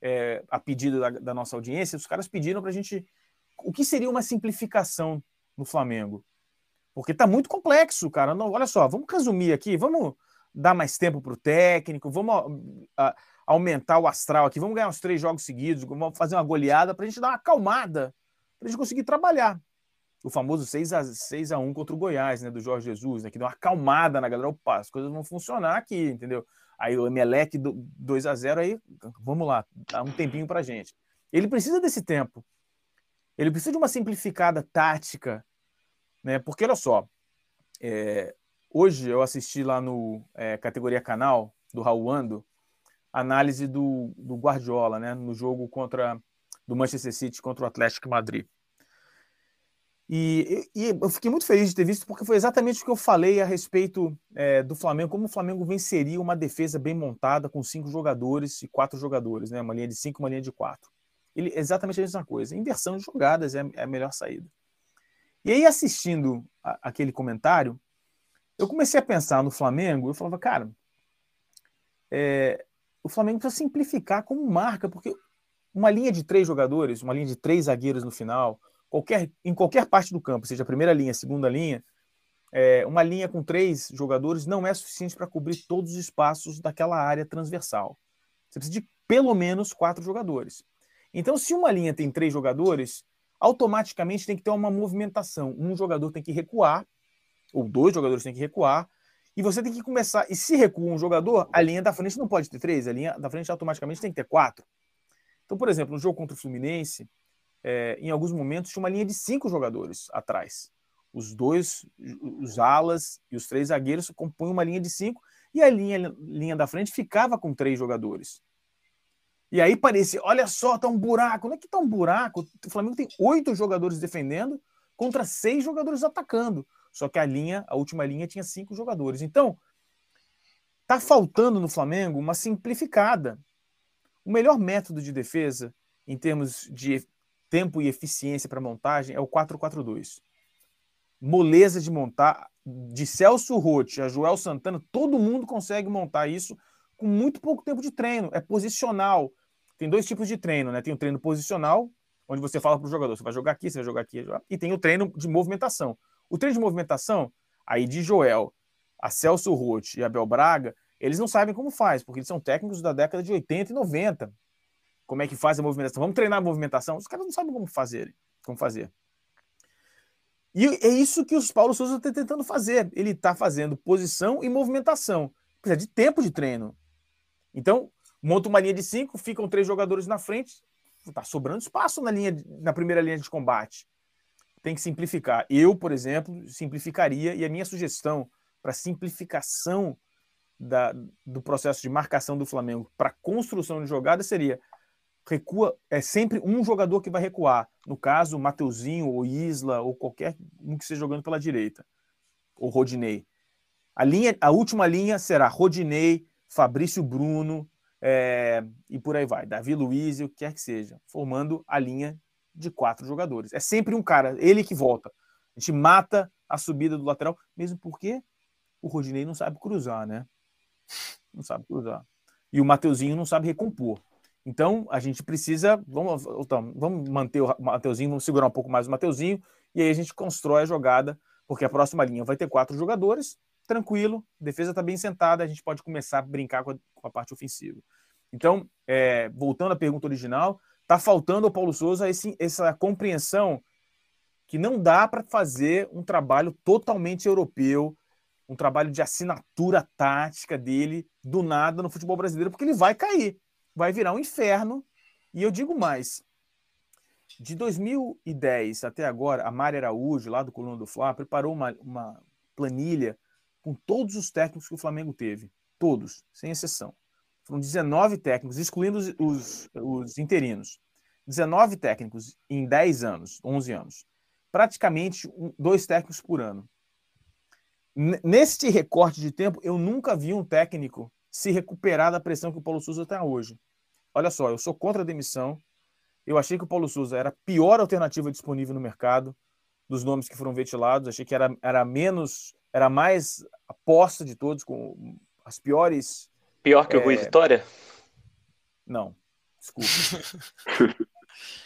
é, a pedido da, da, nossa audiência, os caras pediram pra gente o que seria uma simplificação no Flamengo. Porque tá muito complexo, cara. Não, olha só, vamos resumir aqui, vamos dar mais tempo pro técnico, vamos a, a, aumentar o astral aqui, vamos ganhar uns três jogos seguidos, vamos fazer uma goleada pra gente dar uma acalmada, pra gente conseguir trabalhar o famoso 6 a 6 a 1 contra o Goiás, né, do Jorge Jesus, né, que deu uma acalmada na galera, opa, as coisas vão funcionar aqui, entendeu? Aí o Emelec 2 a 0 aí, vamos lá, dá um tempinho pra gente. Ele precisa desse tempo. Ele precisa de uma simplificada tática, né? Porque olha só, é, hoje eu assisti lá no é, categoria canal do Raul Ando, análise do, do Guardiola, né? No jogo contra do Manchester City contra o Atlético Madrid. E, e, eu fiquei muito feliz de ter visto, porque foi exatamente o que eu falei a respeito é, do Flamengo, como o Flamengo venceria uma defesa bem montada com cinco jogadores e quatro jogadores, né? Uma linha de cinco, uma linha de quatro. Ele, exatamente a mesma coisa. Inversão de jogadas é, é a melhor saída. E aí, assistindo a, aquele comentário, eu comecei a pensar no Flamengo, eu falava, cara, é, o Flamengo precisa simplificar como marca, porque uma linha de três jogadores, uma linha de três zagueiros no final, qualquer, em qualquer parte do campo, seja a primeira linha, a segunda linha, é, uma linha com três jogadores não é suficiente para cobrir todos os espaços daquela área transversal. Você precisa de pelo menos quatro jogadores. Então, se uma linha tem três jogadores, automaticamente tem que ter uma movimentação. Um jogador tem que recuar, ou dois jogadores têm que recuar, e você tem que começar. E se recua um jogador, a linha da frente não pode ter três, a linha da frente automaticamente tem que ter quatro. Então, por exemplo, no jogo contra o Fluminense, é, em alguns momentos tinha uma linha de cinco jogadores atrás. Os dois, os alas e os três zagueiros compunham uma linha de cinco e a linha, linha da frente ficava com três jogadores. E aí parecia, olha só, tá um buraco. Não é que tá um buraco? O Flamengo tem oito jogadores defendendo contra seis jogadores atacando. Só que a linha, a última linha, tinha cinco jogadores. Então, tá faltando no Flamengo uma simplificada. O melhor método de defesa, em termos de tempo e eficiência para montagem é o 442. Moleza de montar, de Celso Rotti a Joel Santana, todo mundo consegue montar isso com muito pouco tempo de treino. É posicional. Tem dois tipos de treino, né? Tem o treino posicional, onde você fala para o jogador, você vai jogar aqui, você vai jogar aqui, e tem o treino de movimentação. O treino de movimentação, aí de Joel, a Celso Rotti e a Bel Braga, eles não sabem como faz, porque eles são técnicos da década de 80 e 90 como é que faz a movimentação. Vamos treinar a movimentação. Os caras não sabem como fazer. Como fazer. E é isso que os Paulo Souza está tentando fazer. Ele está fazendo posição e movimentação. Precisa de tempo de treino. Então, monta uma linha de cinco, ficam três jogadores na frente. Está sobrando espaço na, linha, na primeira linha de combate. Tem que simplificar. Eu, por exemplo, simplificaria, e a minha sugestão para simplificação da, do processo de marcação do Flamengo para construção de jogada seria recua, é sempre um jogador que vai recuar. No caso, Mateuzinho ou Isla ou qualquer um que esteja jogando pela direita. Ou Rodinei. A, linha, a última linha será Rodinei, Fabrício Bruno é, e por aí vai. Davi Luiz e o que quer que seja. Formando a linha de quatro jogadores. É sempre um cara, ele que volta. A gente mata a subida do lateral, mesmo porque o Rodinei não sabe cruzar, né? Não sabe cruzar. E o Mateuzinho não sabe recompor. Então, a gente precisa. Vamos, então, vamos manter o Mateuzinho, vamos segurar um pouco mais o Mateuzinho, e aí a gente constrói a jogada, porque a próxima linha vai ter quatro jogadores, tranquilo, defesa está bem sentada, a gente pode começar a brincar com a, com a parte ofensiva. Então, é, voltando à pergunta original, está faltando ao Paulo Souza esse, essa compreensão que não dá para fazer um trabalho totalmente europeu, um trabalho de assinatura tática dele do nada no futebol brasileiro, porque ele vai cair vai virar um inferno. E eu digo mais: de 2010 até agora, a Mari Araújo, lá do Coluna do Fla, preparou uma, uma planilha com todos os técnicos que o Flamengo teve. Todos, sem exceção. Foram 19 técnicos, excluindo os, os, os interinos. 19 técnicos em 10 anos, 11 anos. Praticamente um, dois técnicos por ano. Neste recorte de tempo, eu nunca vi um técnico se recuperar da pressão que o Paulo Souza está hoje. Olha só, eu sou contra a demissão. Eu achei que o Paulo Souza era a pior alternativa disponível no mercado dos nomes que foram ventilados. Achei que era, era menos, era mais aposta de todos, com as piores. Pior que é... o Rui Vitória? Não, desculpa.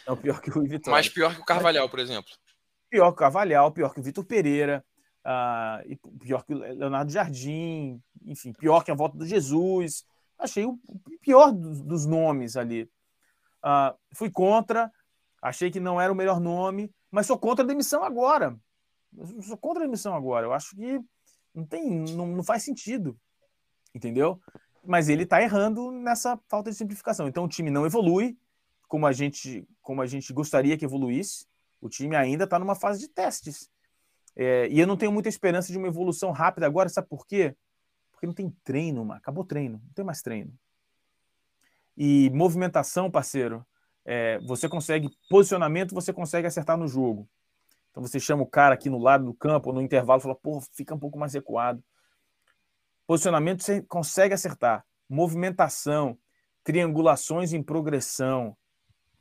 Não, pior que o Rui Vitória. Mais pior que o Carvalhal, por exemplo. Pior que o Carvalhal, pior que o Vitor Pereira, uh, pior que o Leonardo Jardim, enfim, pior que a volta do Jesus achei o pior dos, nomes ali. Uh, fui contra, achei que não era o melhor nome, mas sou contra a demissão agora. Eu sou contra a demissão agora. Eu acho que não tem, não, não faz sentido, entendeu? Mas ele está errando nessa falta de simplificação. Então o time não evolui, como a gente, como a gente gostaria que evoluísse. O time ainda está numa fase de testes. É, e eu não tenho muita esperança de uma evolução rápida agora, sabe por quê? Porque não tem treino, mano. acabou treino, não tem mais treino. E movimentação, parceiro, é, você consegue, posicionamento, você consegue acertar no jogo. Então você chama o cara aqui no lado do campo, no intervalo, fala, pô, fica um pouco mais recuado. Posicionamento você consegue acertar. Movimentação, triangulações em progressão,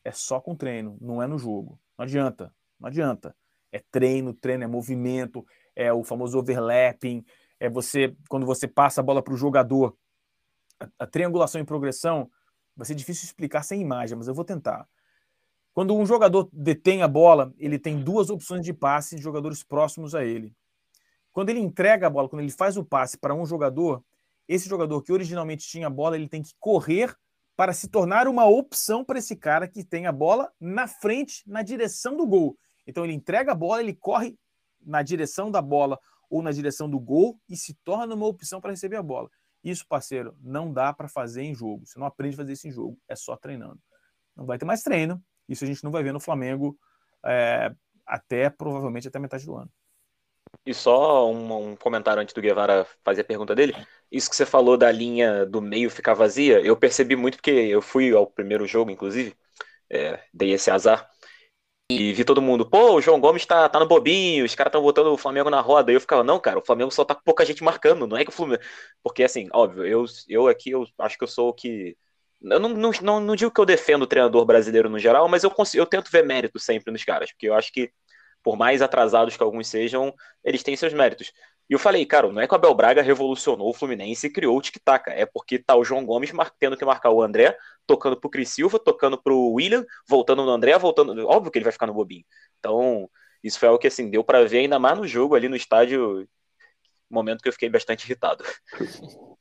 é só com treino, não é no jogo. Não adianta, não adianta. É treino, treino é movimento, é o famoso overlapping, é você, quando você passa a bola para o jogador, a, a triangulação em progressão, vai ser difícil explicar sem imagem, mas eu vou tentar. Quando um jogador detém a bola, ele tem duas opções de passe de jogadores próximos a ele. Quando ele entrega a bola, quando ele faz o passe para um jogador, esse jogador que originalmente tinha a bola, ele tem que correr para se tornar uma opção para esse cara que tem a bola na frente, na direção do gol. Então ele entrega a bola, ele corre na direção da bola ou na direção do gol e se torna uma opção para receber a bola. Isso, parceiro, não dá para fazer em jogo. Você não aprende a fazer isso em jogo, é só treinando. Não vai ter mais treino. Isso a gente não vai ver no Flamengo é, até provavelmente até metade do ano. E só um, um, comentário antes do Guevara fazer a pergunta dele. Isso que você falou da linha do meio ficar vazia, eu percebi muito porque eu fui ao primeiro jogo, inclusive, é, dei esse azar. E vi todo mundo, pô, o João Gomes tá, tá no bobinho, os caras estão botando o Flamengo na roda. E eu ficava, não, cara, o Flamengo só tá com pouca gente marcando, não é que o Flamengo. Porque, assim, óbvio, eu, eu aqui eu acho que eu sou o que. Eu não, não, não, não digo que eu defendo o treinador brasileiro no geral, mas eu, consigo, eu tento ver mérito sempre nos caras, porque eu acho que, por mais atrasados que alguns sejam, eles têm seus méritos. E eu falei, cara, não é que o Abel Braga revolucionou o Fluminense e criou o tic-tac, é porque tá o João Gomes tendo que marcar o André, tocando pro Cris Silva, tocando pro William, voltando no André, voltando. Óbvio que ele vai ficar no bobinho. Então, isso foi algo que assim, deu para ver ainda mais no jogo ali no estádio, momento que eu fiquei bastante irritado.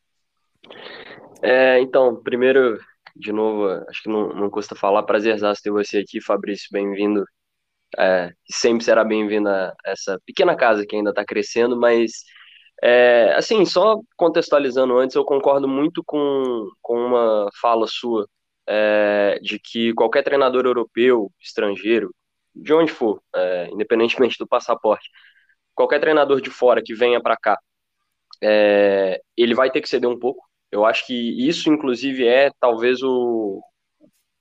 É, então, primeiro, de novo, acho que não, não custa falar, prazerzaço ter você aqui, Fabrício, bem-vindo é, sempre será bem-vinda essa pequena casa que ainda está crescendo, mas é, assim, só contextualizando antes, eu concordo muito com, com uma fala sua é, de que qualquer treinador europeu, estrangeiro, de onde for, é, independentemente do passaporte, qualquer treinador de fora que venha para cá, é, ele vai ter que ceder um pouco. Eu acho que isso, inclusive, é talvez o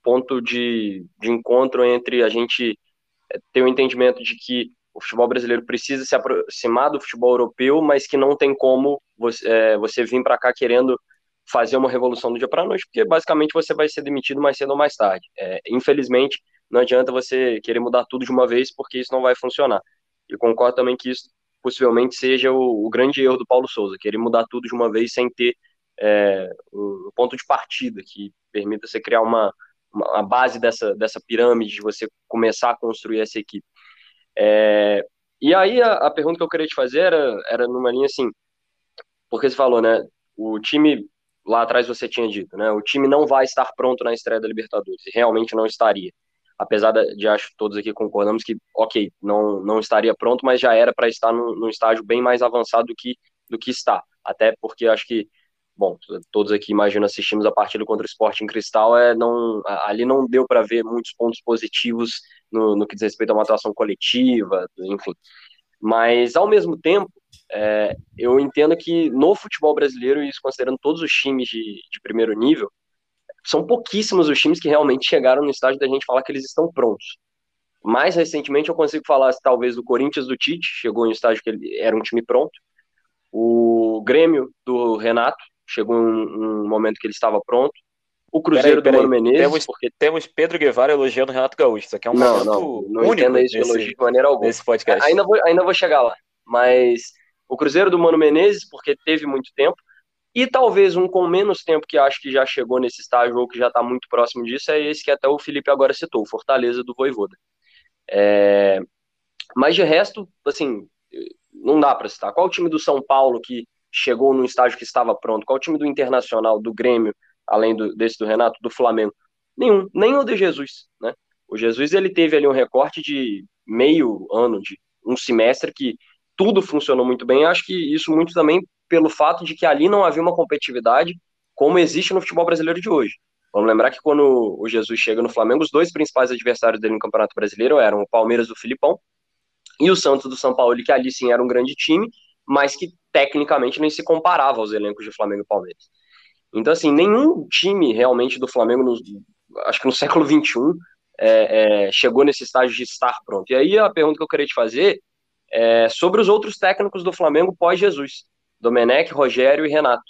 ponto de, de encontro entre a gente ter o um entendimento de que o futebol brasileiro precisa se aproximar do futebol europeu, mas que não tem como você, é, você vir para cá querendo fazer uma revolução do dia para a noite, porque basicamente você vai ser demitido mais cedo ou mais tarde. É, infelizmente, não adianta você querer mudar tudo de uma vez, porque isso não vai funcionar. E concordo também que isso possivelmente seja o, o grande erro do Paulo Souza, querer mudar tudo de uma vez sem ter é, um ponto de partida que permita você criar uma, a base dessa, dessa pirâmide, de você começar a construir essa equipe. É, e aí a, a, pergunta que eu queria te fazer era, era numa linha assim, porque você falou, né, o time, lá atrás você tinha dito, né, o time não vai estar pronto na estreia da Libertadores, realmente não estaria. Apesar de, acho todos aqui concordamos que, ok, não, não estaria pronto, mas já era para estar num, num estágio bem mais avançado do que, do que está. Até porque acho que bom, todos aqui imagino assistimos a partida contra o Sporting Cristal, é, não, ali não deu para ver muitos pontos positivos no, no, que diz respeito a uma atuação coletiva, enfim. Mas, ao mesmo tempo, é, eu entendo que no futebol brasileiro, e isso considerando todos os times de, de primeiro nível, são pouquíssimos os times que realmente chegaram no estágio da gente falar que eles estão prontos. Mais recentemente, eu consigo falar, talvez, do Corinthians do Tite, chegou em um estágio que ele era um time pronto. O Grêmio do Renato, chegou um, um momento que ele estava pronto. O Cruzeiro peraí, peraí. do Mano Menezes. Temos, porque... temos Pedro Guevara elogiando o Renato Gaúcho. Isso aqui é um não, não, não entenda isso nesse, elogio de maneira alguma. Nesse podcast. Ainda vou, ainda vou chegar lá. Mas o Cruzeiro do Mano Menezes, porque teve muito tempo. E talvez um com menos tempo que acho que já chegou nesse estágio ou que já está muito próximo disso é esse que até o Felipe agora citou, Fortaleza do Voivoda. É... Mas de resto, assim, não dá para citar. Qual o time do São Paulo que chegou num estágio que estava pronto? Qual o time do Internacional, do Grêmio, além do, desse do Renato, do Flamengo? Nenhum, nem o de Jesus, né? O Jesus ele teve ali um recorte de meio ano, de um semestre que tudo funcionou muito bem. Eu acho que isso muito também pelo fato de que ali não havia uma competitividade como existe no futebol brasileiro de hoje. Vamos lembrar que quando o Jesus chega no Flamengo, os dois principais adversários dele no Campeonato Brasileiro eram o Palmeiras do Filipão e o Santos do São Paulo, que ali sim era um grande time, mas que tecnicamente nem se comparava aos elencos de Flamengo e Palmeiras. Então, assim, nenhum time realmente do Flamengo, no, acho que no século XXI, é, é, chegou nesse estágio de estar pronto. E aí a pergunta que eu queria te fazer é sobre os outros técnicos do Flamengo pós-Jesus, Domenech, Rogério e Renato,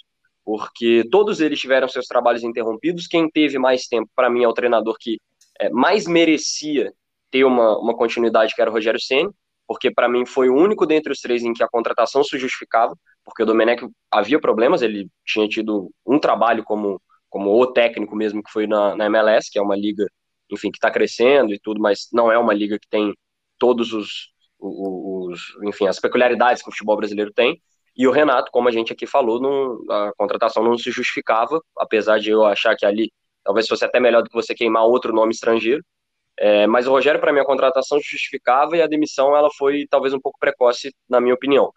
porque todos eles tiveram seus trabalhos interrompidos. Quem teve mais tempo, para mim, é o treinador que é, mais merecia ter uma, uma continuidade, que era o Rogério Ceni, porque para mim foi o único dentre os três em que a contratação se justificava, porque o Domenech havia problemas, ele tinha tido um trabalho como, como o técnico mesmo, que foi na, na MLS, que é uma liga, enfim, que está crescendo e tudo, mas não é uma liga que tem todos os, os, enfim, as peculiaridades que o futebol brasileiro tem, e o Renato, como a gente aqui falou, não, a contratação não se justificava, apesar de eu achar que ali talvez fosse até melhor do que você queimar outro nome estrangeiro, é, mas o Rogério, para mim, a contratação justificava e a demissão ela foi talvez um pouco precoce, na minha opinião.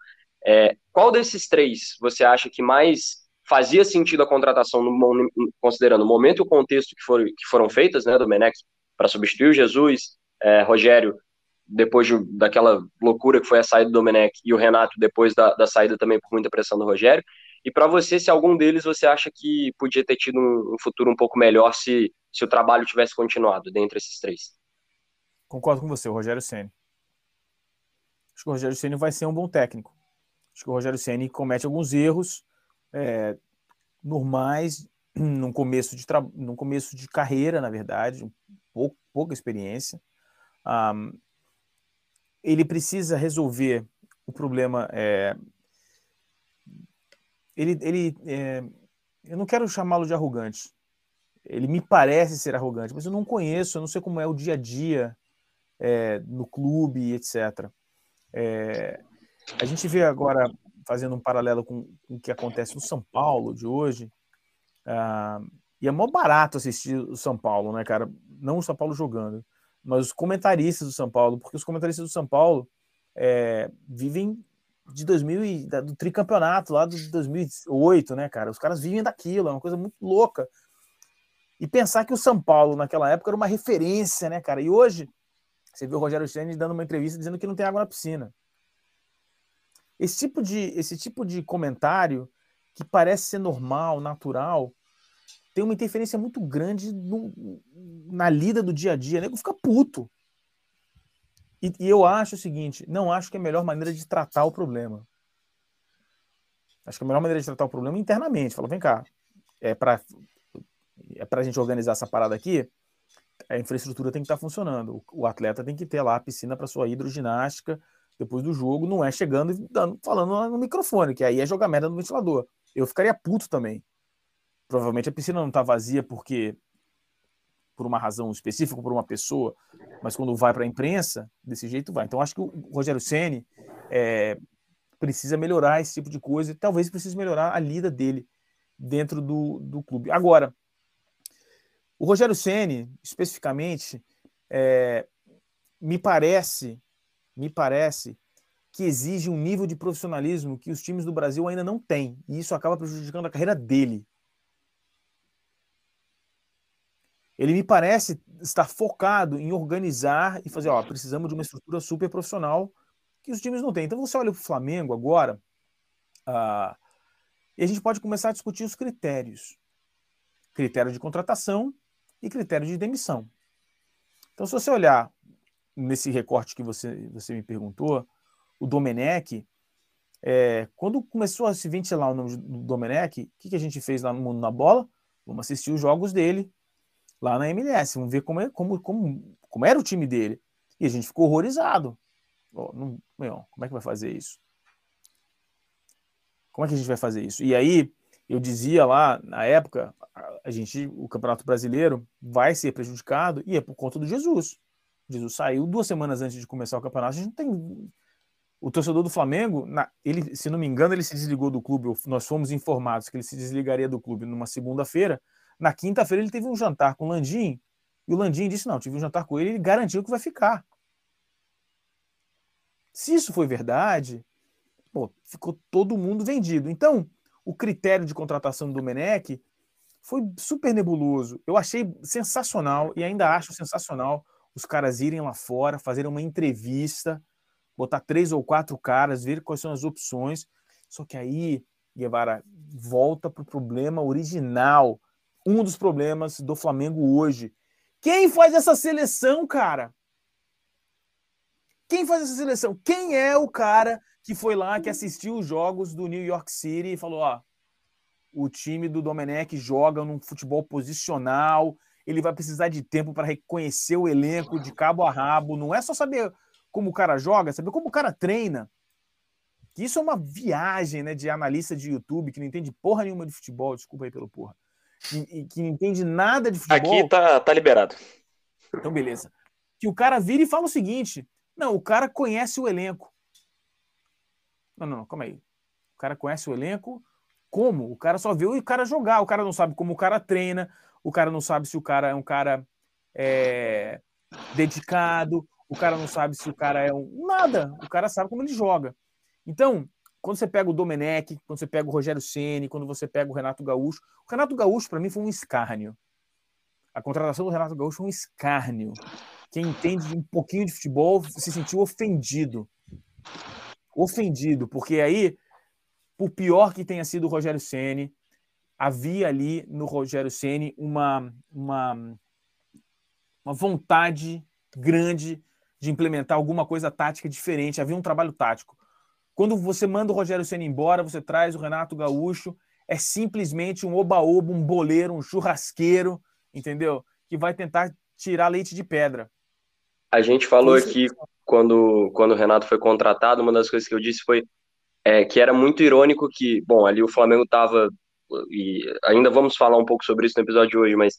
É, qual desses três você acha que mais fazia sentido a contratação, no, considerando o momento e o contexto que, for, que foram feitas, né, do Menex para substituir o Jesus, é, Rogério, depois de, daquela loucura que foi a saída do Domenech, e o Renato, depois da, da saída também por muita pressão do Rogério. E para você, se algum deles você acha que podia ter tido um, futuro um pouco melhor se, se o trabalho tivesse continuado dentre esses três? Concordo com você, o Rogério Ceni. Acho que o Rogério Ceni vai ser um bom técnico. Acho que o Rogério Ceni comete alguns erros é, normais no começo de no começo de carreira, na verdade, um pouco, pouca experiência. Um, ele precisa resolver o problema. É, ele, ele é, eu não quero chamá-lo de arrogante. Ele me parece ser arrogante, mas eu não conheço, eu não sei como é o dia a dia é, no clube, etc. É, a gente vê agora, fazendo um paralelo com, com, o que acontece no São Paulo de hoje, ah, e é mó barato assistir o São Paulo, né, cara? Não o São Paulo jogando, mas os comentaristas do São Paulo, porque os comentaristas do São Paulo é, vivem de 2000 e, do tricampeonato lá de 2008, né, cara? Os caras vivem daquilo, é uma coisa muito louca. E pensar que o São Paulo naquela época era uma referência, né, cara? E hoje você vê o Rogério Ceni dando uma entrevista dizendo que não tem água na piscina. Esse tipo de, esse tipo de comentário que parece ser normal, natural, tem uma interferência muito grande no, na lida do dia a dia. O nego fica puto. E, e, eu acho o seguinte: não acho que é a melhor maneira de tratar o problema. Acho que a melhor maneira de tratar o problema é internamente. Fala, vem cá, é para é a gente organizar essa parada aqui, a infraestrutura tem que estar tá funcionando. O, o atleta tem que ter lá a piscina para sua hidroginástica depois do jogo, não é chegando e dando, falando no microfone, que aí é jogar merda no ventilador. Eu ficaria puto também. Provavelmente a piscina não está vazia porque por uma razão específica, por uma pessoa, mas quando vai para a imprensa, desse jeito vai. Então acho que o Rogério Ceni é, precisa melhorar esse tipo de coisa e talvez precise melhorar a lida dele dentro do, do clube. Agora, o Rogério Ceni, especificamente, é, me parece, me parece que exige um nível de profissionalismo que os times do Brasil ainda não têm, e isso acaba prejudicando a carreira dele. Ele me parece estar focado em organizar e fazer, ó, precisamos de uma estrutura super profissional que os times não têm. Então você olha para o Flamengo agora, uh, e a gente pode começar a discutir os critérios. Critério de contratação e critério de demissão. Então, se você olhar nesse recorte que você, você me perguntou, o Domenech, é, quando começou a se ventilar o nome do Domenech, o que, que a gente fez lá no Mundo na Bola? Vamos assistir os jogos dele lá na MLS, vamos ver como, é, como, como, como era o time dele. E a gente ficou horrorizado. Oh, não, meu, como é que vai fazer isso? Como é que a gente vai fazer isso? E aí, eu dizia lá, na época, a gente, o Campeonato Brasileiro vai ser prejudicado e é por conta do Jesus. Jesus saiu duas semanas antes de começar o campeonato. A gente não tem. O torcedor do Flamengo, na, ele, se não me engano, ele se desligou do clube. Nós fomos informados que ele se desligaria do clube numa segunda-feira. Na quinta-feira ele teve um jantar com o Landim e o Landim disse: Não, tive um jantar com ele ele garantiu que vai ficar. Se isso foi verdade, pô, ficou todo mundo vendido. Então, o critério de contratação do Domenech foi super nebuloso. Eu achei sensacional e ainda acho sensacional os caras irem lá fora, fazerem uma entrevista, botar três ou quatro caras, ver quais são as opções. Só que aí, Guevara, volta para o problema original. Um dos problemas do Flamengo hoje. Quem faz essa seleção, cara? Quem faz essa seleção? Quem é o cara que foi lá, que assistiu os jogos do New York City e falou: ó, o time do Domenech joga num futebol posicional, ele vai precisar de tempo para reconhecer o elenco de cabo a rabo. Não é só saber como o cara joga, é saber como o cara treina. Que isso é uma viagem né, de analista de YouTube que não entende porra nenhuma de futebol, desculpa aí pelo porra. Que, que não entende nada de futebol. Aqui tá, tá liberado. Então, beleza. Que o cara vira e fala o seguinte: não, o cara conhece o elenco. Não, não, calma aí. O cara conhece o elenco como? O cara só viu o cara jogar. O cara não sabe como o cara treina. O cara não sabe se o cara é um cara é, dedicado. O cara não sabe se o cara é um. Nada. O cara sabe como ele joga. Então, quando você pega o Domenech, quando você pega o Rogério Ceni, quando você pega o Renato Gaúcho, o Renato Gaúcho para mim foi um escárnio. A contratação do Renato Gaúcho foi um escárnio quem entende um pouquinho de futebol se sentiu ofendido. Ofendido, porque aí, por pior que tenha sido o Rogério Ceni, havia ali no Rogério Ceni uma, uma, uma vontade grande de implementar alguma coisa tática diferente. Havia um trabalho tático. Quando você manda o Rogério Ceni embora, você traz o Renato Gaúcho, é simplesmente um oba-oba, um boleiro, um churrasqueiro, entendeu? Que vai tentar tirar leite de pedra. A gente falou aqui quando, quando o Renato foi contratado, uma das coisas que eu disse foi é, que era muito irônico que, bom, ali o Flamengo estava, e ainda vamos falar um pouco sobre isso no episódio de hoje, mas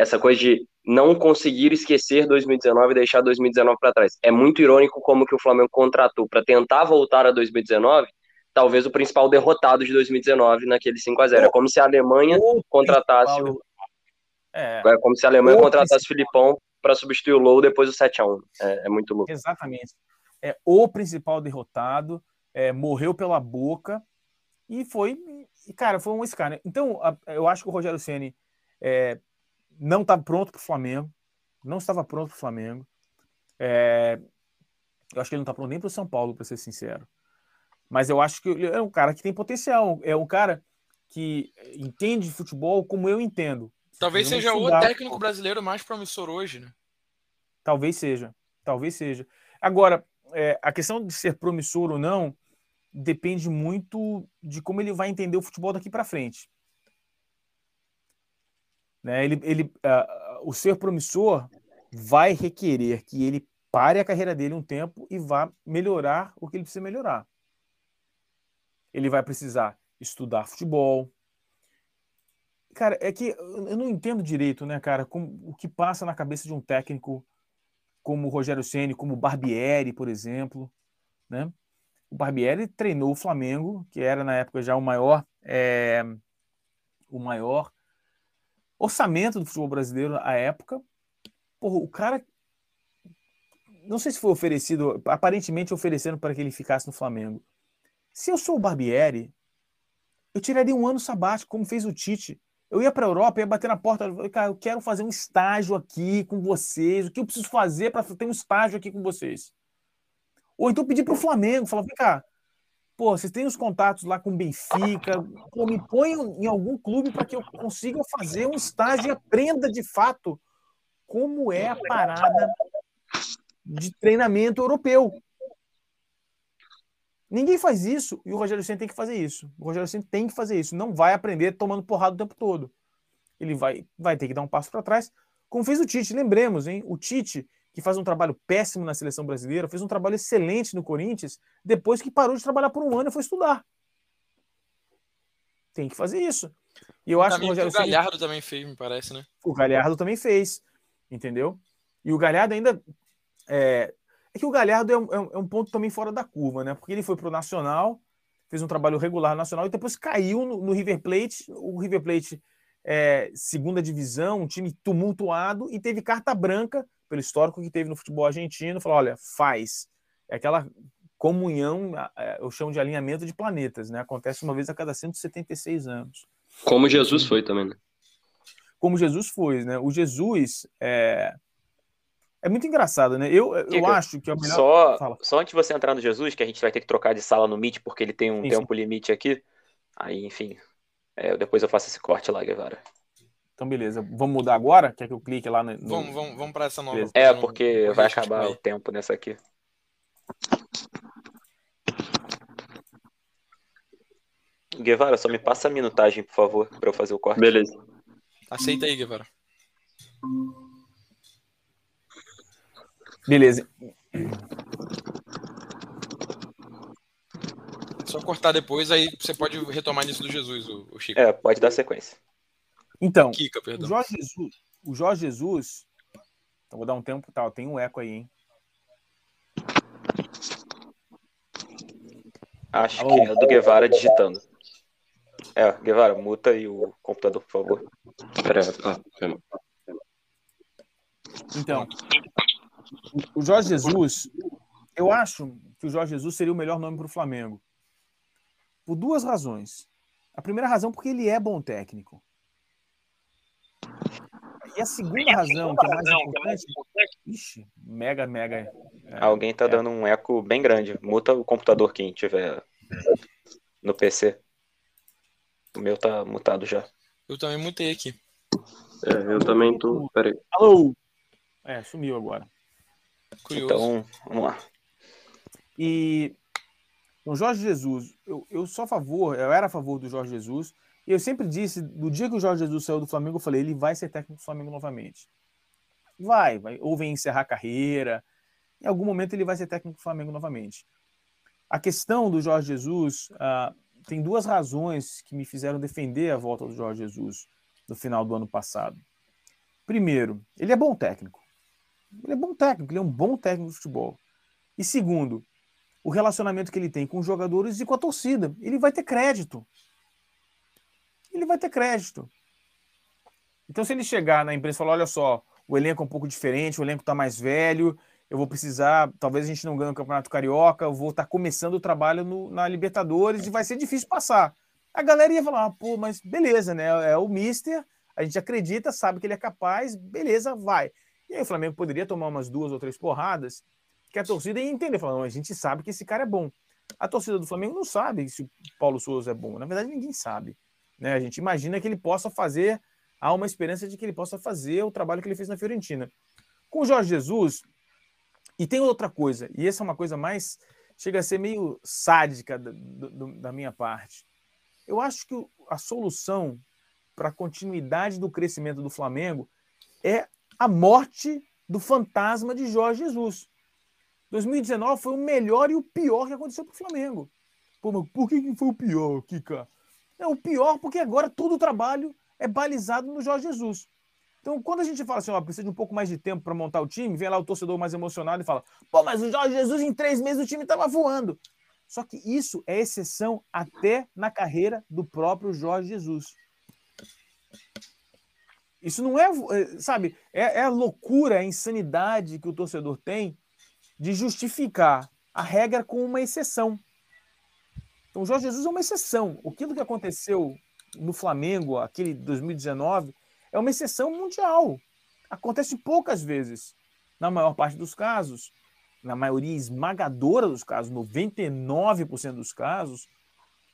essa coisa de não conseguir esquecer 2019 e deixar 2019 para trás. É muito irônico como que o Flamengo contratou para tentar voltar a 2019, talvez o principal derrotado de 2019 naquele 5 a 0 É como se a Alemanha contratasse é. é como se a Alemanha contratasse o Filipão para substituir o Low depois do 7x1. É, é, muito louco. Exatamente. É o principal derrotado, é, morreu pela boca e foi. Cara, foi um escárnio. Então, a, eu acho que o Rogério Ceni é, não está pronto para o Flamengo. Não estava pronto para o Flamengo. É, eu acho que ele não está pronto nem para o São Paulo, para ser sincero. Mas eu acho que ele é um cara que tem potencial. É um cara que entende futebol como eu entendo. Talvez seja o técnico brasileiro mais promissor hoje, né? Talvez seja. Talvez seja. Agora, é, a questão de ser promissor ou não depende muito de como ele vai entender o futebol daqui para frente. Né? Ele, ele, uh, o ser promissor vai requerer que ele pare a carreira dele um tempo e vá melhorar o que ele precisa melhorar. Ele vai precisar estudar futebol, Cara, é que eu não entendo direito, né, cara, com, o que passa na cabeça de um técnico como o Rogério Ceni, como o Barbieri, por exemplo, né? O Barbieri treinou o Flamengo, que era na época já o maior, é, o maior orçamento do futebol brasileiro à época. Porra, o cara, não sei se foi oferecido, aparentemente oferecendo para que ele ficasse no Flamengo. Se eu sou o Barbieri, eu tiraria um ano sabático, como fez o Tite. Eu ia para a Europa, ia bater na porta, cara, eu quero fazer um estágio aqui com vocês. O que eu preciso fazer para ter um estágio aqui com vocês? Ou então pedir para o Flamengo, falar, vem cá, pô, vocês têm os contatos lá com Benfica, pô, me ponham em algum clube para que eu consiga fazer um estágio e aprenda de fato como é a parada de treinamento europeu. Ninguém faz isso e o Rogério Senna tem que fazer isso. O Rogério Senna tem que fazer isso. Não vai aprender tomando porrada o tempo todo. Ele vai, vai ter que dar um passo para trás, como fez o Tite. Lembremos, hein? O Tite, que faz um trabalho péssimo na seleção brasileira, fez um trabalho excelente no Corinthians, depois que parou de trabalhar por um ano e foi estudar. Tem que fazer isso. E eu acho que o Rogério O Galhardo Senna... também fez, me parece, né? O Galhardo também fez, entendeu? E o Galhardo ainda é, é que o Galhardo é um, é um, ponto também fora da curva, né? Porque ele foi para o Nacional, fez um trabalho regular no Nacional e depois caiu no, no River Plate. O River Plate é segunda divisão, um time tumultuado e teve carta branca pelo histórico que teve no futebol argentino. Falou: olha, faz. É aquela comunhão, eu chamo de alinhamento de planetas, né? Acontece uma vez a cada 176 anos. Como Jesus foi também, né? como Jesus foi, né? O Jesus é, é muito engraçado, né? Eu, eu acho que é o melhor. Só, Fala. só antes de você entrar no Jesus, que a gente vai ter que trocar de sala no Meet, porque ele tem um Sim, tempo limite aqui. Aí, enfim. é, depois eu faço esse corte lá, Guevara. Então, beleza. Vamos mudar agora? Quer que eu clique lá no. Vamos, vamos, vamos para essa nova. Beleza. É, porque vai acabar o tempo nessa aqui. Guevara, só me passa a minutagem, por favor, pra eu fazer o corte. Beleza. Aceita aí, Guevara. Beleza. É só cortar depois, aí você pode retomar nisso do Jesus, o, o Chico. É, pode dar sequência. Então, Kika, o. Jorge Jesus. O Jorge Jesus. Então, vou dar um tempo, tá? Tem um eco aí, hein? Acho Alô? que é do Guevara digitando. É, Guevara, muta aí o computador, por favor. Pera, ah, pera. Então, o Jorge Jesus, eu acho que o Jorge Jesus seria o melhor nome para o Flamengo. Por duas razões. A primeira razão, porque ele é bom técnico. E a segunda razão, que é mais importante. Ixi, mega, mega. é, Alguém tá é. dando um eco bem grande. Muta o computador quem tiver no PC. O meu tá mutado já. Eu também mutei aqui. É, eu também tô. Pera aí. Alô! É, sumiu agora. Curioso. Então, vamos lá. E o Jorge Jesus, eu, eu sou a favor, eu era a favor do Jorge Jesus, e eu sempre disse, do dia que o Jorge Jesus saiu do Flamengo, eu falei, ele vai ser técnico do Flamengo novamente. Vai, vai, ou vem encerrar a carreira, em algum momento ele vai ser técnico do Flamengo novamente. A questão do Jorge Jesus ah, tem duas razões que me fizeram defender a volta do Jorge Jesus no final do ano passado. Primeiro, ele é bom técnico. Ele é bom técnico, ele é um bom técnico de futebol. E segundo, o relacionamento que ele tem com os jogadores e com a torcida. Ele vai ter crédito. Ele vai ter crédito. Então, se ele chegar na imprensa e falar: olha só, o elenco é um pouco diferente, o elenco está mais velho, eu vou precisar, talvez a gente não ganhe o Campeonato Carioca, eu vou estar começando o trabalho no- na Libertadores e vai ser difícil passar. A galera ia falar: ah, pô, mas beleza, né? É o Mister, a gente acredita, sabe que ele é capaz, beleza, vai. E aí o Flamengo poderia tomar umas duas ou três porradas que a torcida ia entender, falando, "Não, a gente sabe que esse cara é bom. A torcida do Flamengo não sabe se o Paulo Souza é bom. Na verdade, ninguém sabe. Né? A gente imagina que ele possa fazer, há uma esperança de que ele possa fazer o trabalho que ele fez na Fiorentina. Com o Jorge Jesus, e tem outra coisa, e essa é uma coisa mais, chega a ser meio sádica da, do- da minha parte. Eu acho que a solução para a continuidade do crescimento do Flamengo é a morte do fantasma de Jorge Jesus. 2019 foi o melhor e o pior que aconteceu para o Flamengo. Pô, mas por que foi o pior, Kika? É o pior porque agora todo o trabalho é balizado no Jorge Jesus. Então, quando a gente fala assim, ó, precisa de um pouco mais de tempo para montar o time, vem lá o torcedor mais emocionado e fala: pô, mas o Jorge Jesus em três meses o time estava voando. Só que isso é exceção até na carreira do próprio Jorge Jesus. Isso não é, eh, sabe, é, é a loucura, a insanidade que o torcedor tem de justificar a regra com uma exceção. Então, o Jorge Jesus é uma exceção. Aquilo que aconteceu no Flamengo, aquele 2019, é uma exceção mundial. Acontece poucas vezes. Na maior parte dos casos, na maioria esmagadora dos casos, 99% dos casos,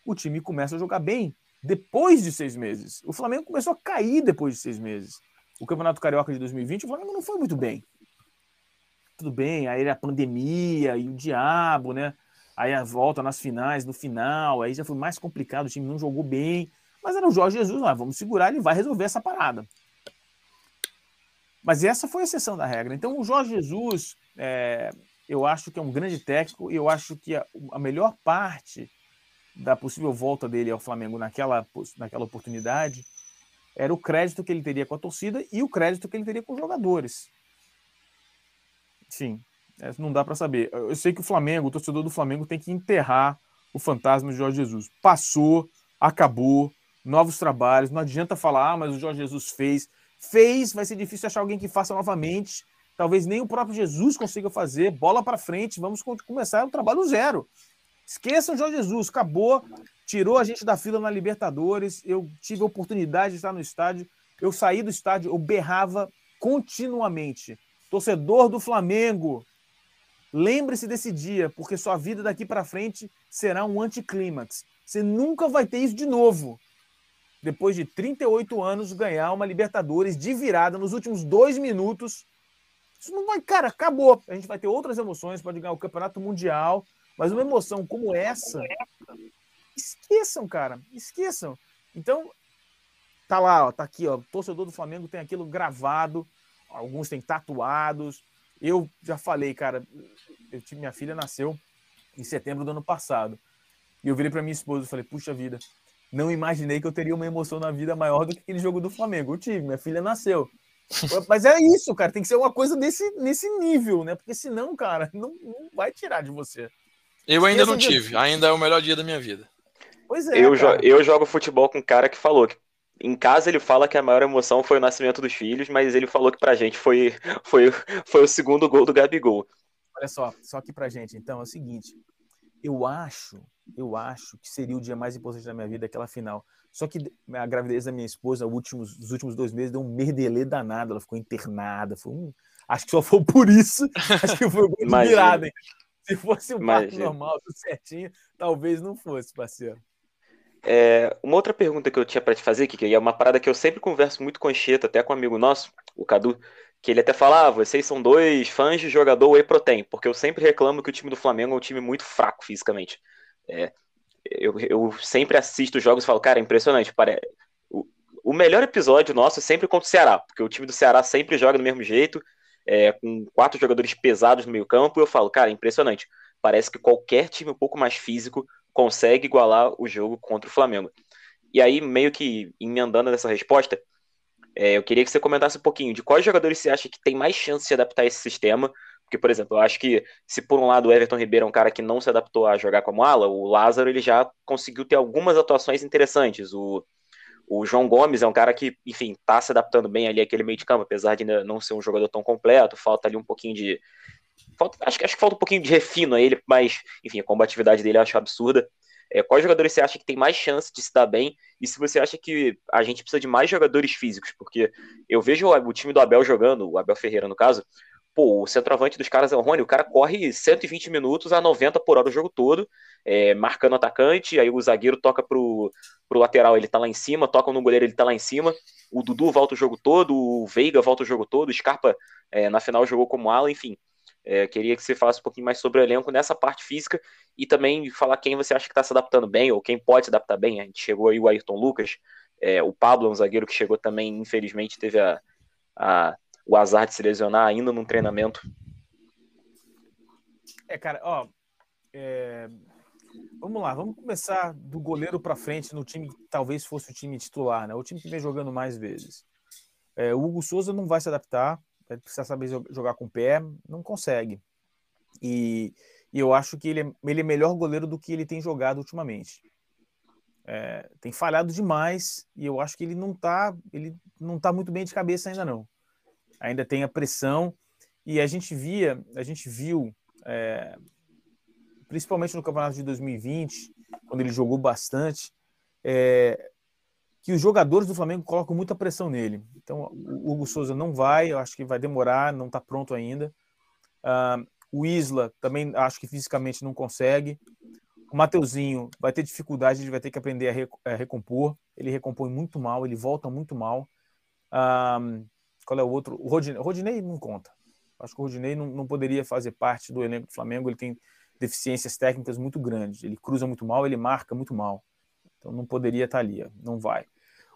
o time começa a jogar bem depois de seis meses. O Flamengo começou a cair depois de seis meses. O Campeonato Carioca de 2020, o Flamengo não foi muito bem. Tudo bem, aí a pandemia e o diabo, né? Aí a volta nas finais, no final, aí já foi mais complicado, o time não jogou bem. Mas era o Jorge Jesus, lá, vamos segurar, ele vai resolver essa parada. Mas essa foi a exceção da regra. Então, o Jorge Jesus, é, eu acho que é um grande técnico e eu acho que a, a melhor parte da possível volta dele ao Flamengo naquela, naquela oportunidade era o crédito que ele teria com a torcida e o crédito que ele teria com os jogadores. Sim, é, não dá para saber. Eu sei que o Flamengo, o torcedor do Flamengo, tem que enterrar o fantasma de Jorge Jesus. Passou, acabou, novos trabalhos. Não adianta falar, ah, mas o Jorge Jesus fez. Fez, vai ser difícil achar alguém que faça novamente. Talvez nem o próprio Jesus consiga fazer. Bola para frente, vamos começar o trabalho zero. Esqueçam o Jorge Jesus, acabou, tirou a gente da fila na Libertadores. Eu tive a oportunidade de estar no estádio Eu saí do estádio, eu berrava continuamente. Torcedor do Flamengo, lembre-se desse dia, porque sua vida daqui para frente será um anticlímax. Você nunca vai ter isso de novo. Depois de 38 anos, ganhar uma Libertadores de virada nos últimos dois minutos. Isso não vai, cara, acabou. A gente vai ter outras emoções, pode ganhar o Campeonato Mundial, mas uma emoção como essa, esqueçam, cara, esqueçam. Então, tá lá, ó, tá aqui, ó, torcedor do Flamengo tem aquilo gravado, alguns têm tatuados. Eu já falei, cara, eu tive minha filha nasceu em setembro do ano passado. E eu virei para minha esposa e falei: "Puxa vida, não imaginei que eu teria uma emoção na vida maior do que aquele jogo do Flamengo. Eu tive, minha filha nasceu. Mas é isso, cara, tem que ser uma coisa desse, nesse nível, né? Porque senão, cara, não, não vai tirar de você. Eu ainda não tive, ainda é o melhor dia da minha vida. Pois é. Eu, jo eu jogo futebol com um cara que falou que em casa ele fala que a maior emoção foi o nascimento dos filhos, mas ele falou que pra gente foi, foi, foi o segundo gol do Gabigol. Olha só, só aqui pra gente, então, é o seguinte. Eu acho, eu acho que seria o dia mais importante da minha vida, aquela final. Só que a gravidez da minha esposa, últimos, nos últimos dois meses, deu um merdelê danado. Ela ficou internada. Foi um... Acho que só foi por isso. Acho que foi muito virado, hein? Se fosse um parto normal, tudo certinho, talvez não fosse, parceiro. É, uma outra pergunta que eu tinha para te fazer, que é uma parada que eu sempre converso muito com o Enxeta, até com um amigo nosso, o Cadu, que ele até fala, ah, vocês são dois fãs de jogador whey protein, porque eu sempre reclamo que o time do Flamengo é um time muito fraco fisicamente. É, eu, eu sempre assisto os jogos e falo, cara, é impressionante, pare... o, o melhor episódio nosso é sempre contra o Ceará, porque o time do Ceará sempre joga do mesmo jeito, é, com quatro jogadores pesados no meio campo, e eu falo, cara, é impressionante, parece que qualquer time um pouco mais físico consegue igualar o jogo contra o Flamengo. E aí, meio que emendando nessa resposta, é, eu queria que você comentasse um pouquinho de quais jogadores você acha que tem mais chance de se adaptar a esse sistema. Porque, por exemplo, eu acho que se por um lado o Everton Ribeiro é um cara que não se adaptou a jogar como ala, o Lázaro ele já conseguiu ter algumas atuações interessantes. O, o João Gomes é um cara que, enfim, está se adaptando bem ali àquele meio de campo, apesar de não ser um jogador tão completo, falta ali um pouquinho de, Falta, acho, acho que falta um pouquinho de refino a ele, mas, enfim, a combatividade dele eu acho absurda. É, quais jogadores você acha que tem mais chance de se dar bem? E se você acha que a gente precisa de mais jogadores físicos? Porque eu vejo o, time do Abel jogando, o Abel Ferreira no caso, pô, o centroavante dos caras é o Rony, o cara corre 120 minutos a 90 por hora o jogo todo, é, marcando atacante, aí o zagueiro toca pro, pro lateral, ele tá lá em cima, toca no goleiro, ele tá lá em cima, o Dudu volta o jogo todo, o Veiga volta o jogo todo, o Scarpa é, na final jogou como ala, enfim. É, queria que você falasse um pouquinho mais sobre o elenco nessa parte física e também falar quem você acha que está se adaptando bem ou quem pode se adaptar bem. A gente chegou aí o Ayrton Lucas, é, o Pablo, um zagueiro que chegou também, infelizmente, teve a, a, o azar de se lesionar ainda no treinamento. É, cara, ó, é... vamos lá, vamos começar do goleiro para frente no time que talvez fosse o time titular, né? O time que vem jogando mais vezes. É, o Hugo Souza não vai se adaptar, ele precisa saber jogar com o pé, não consegue. E, e eu acho que ele é, ele é melhor goleiro do que ele tem jogado ultimamente. É, tem falhado demais e eu acho que ele não tá ele não tá muito bem de cabeça ainda não. Ainda tem a pressão e a gente via, a gente viu, é, principalmente no campeonato de 2020, quando ele jogou bastante, é, que os jogadores do Flamengo colocam muita pressão nele. Então, o Hugo Souza não vai, eu acho que vai demorar, não está pronto ainda. Uh, o Isla também acho que fisicamente não consegue. O Mateuzinho vai ter dificuldade, ele vai ter que aprender a, a recompor. Ele recompõe muito mal, ele volta muito mal. Uh, qual é o outro? O Rodinei, Rodinei não conta. Acho que o Rodinei não, não poderia fazer parte do elenco do Flamengo. Ele tem deficiências técnicas muito grandes. Ele cruza muito mal, ele marca muito mal. Então não poderia estar ali, não vai.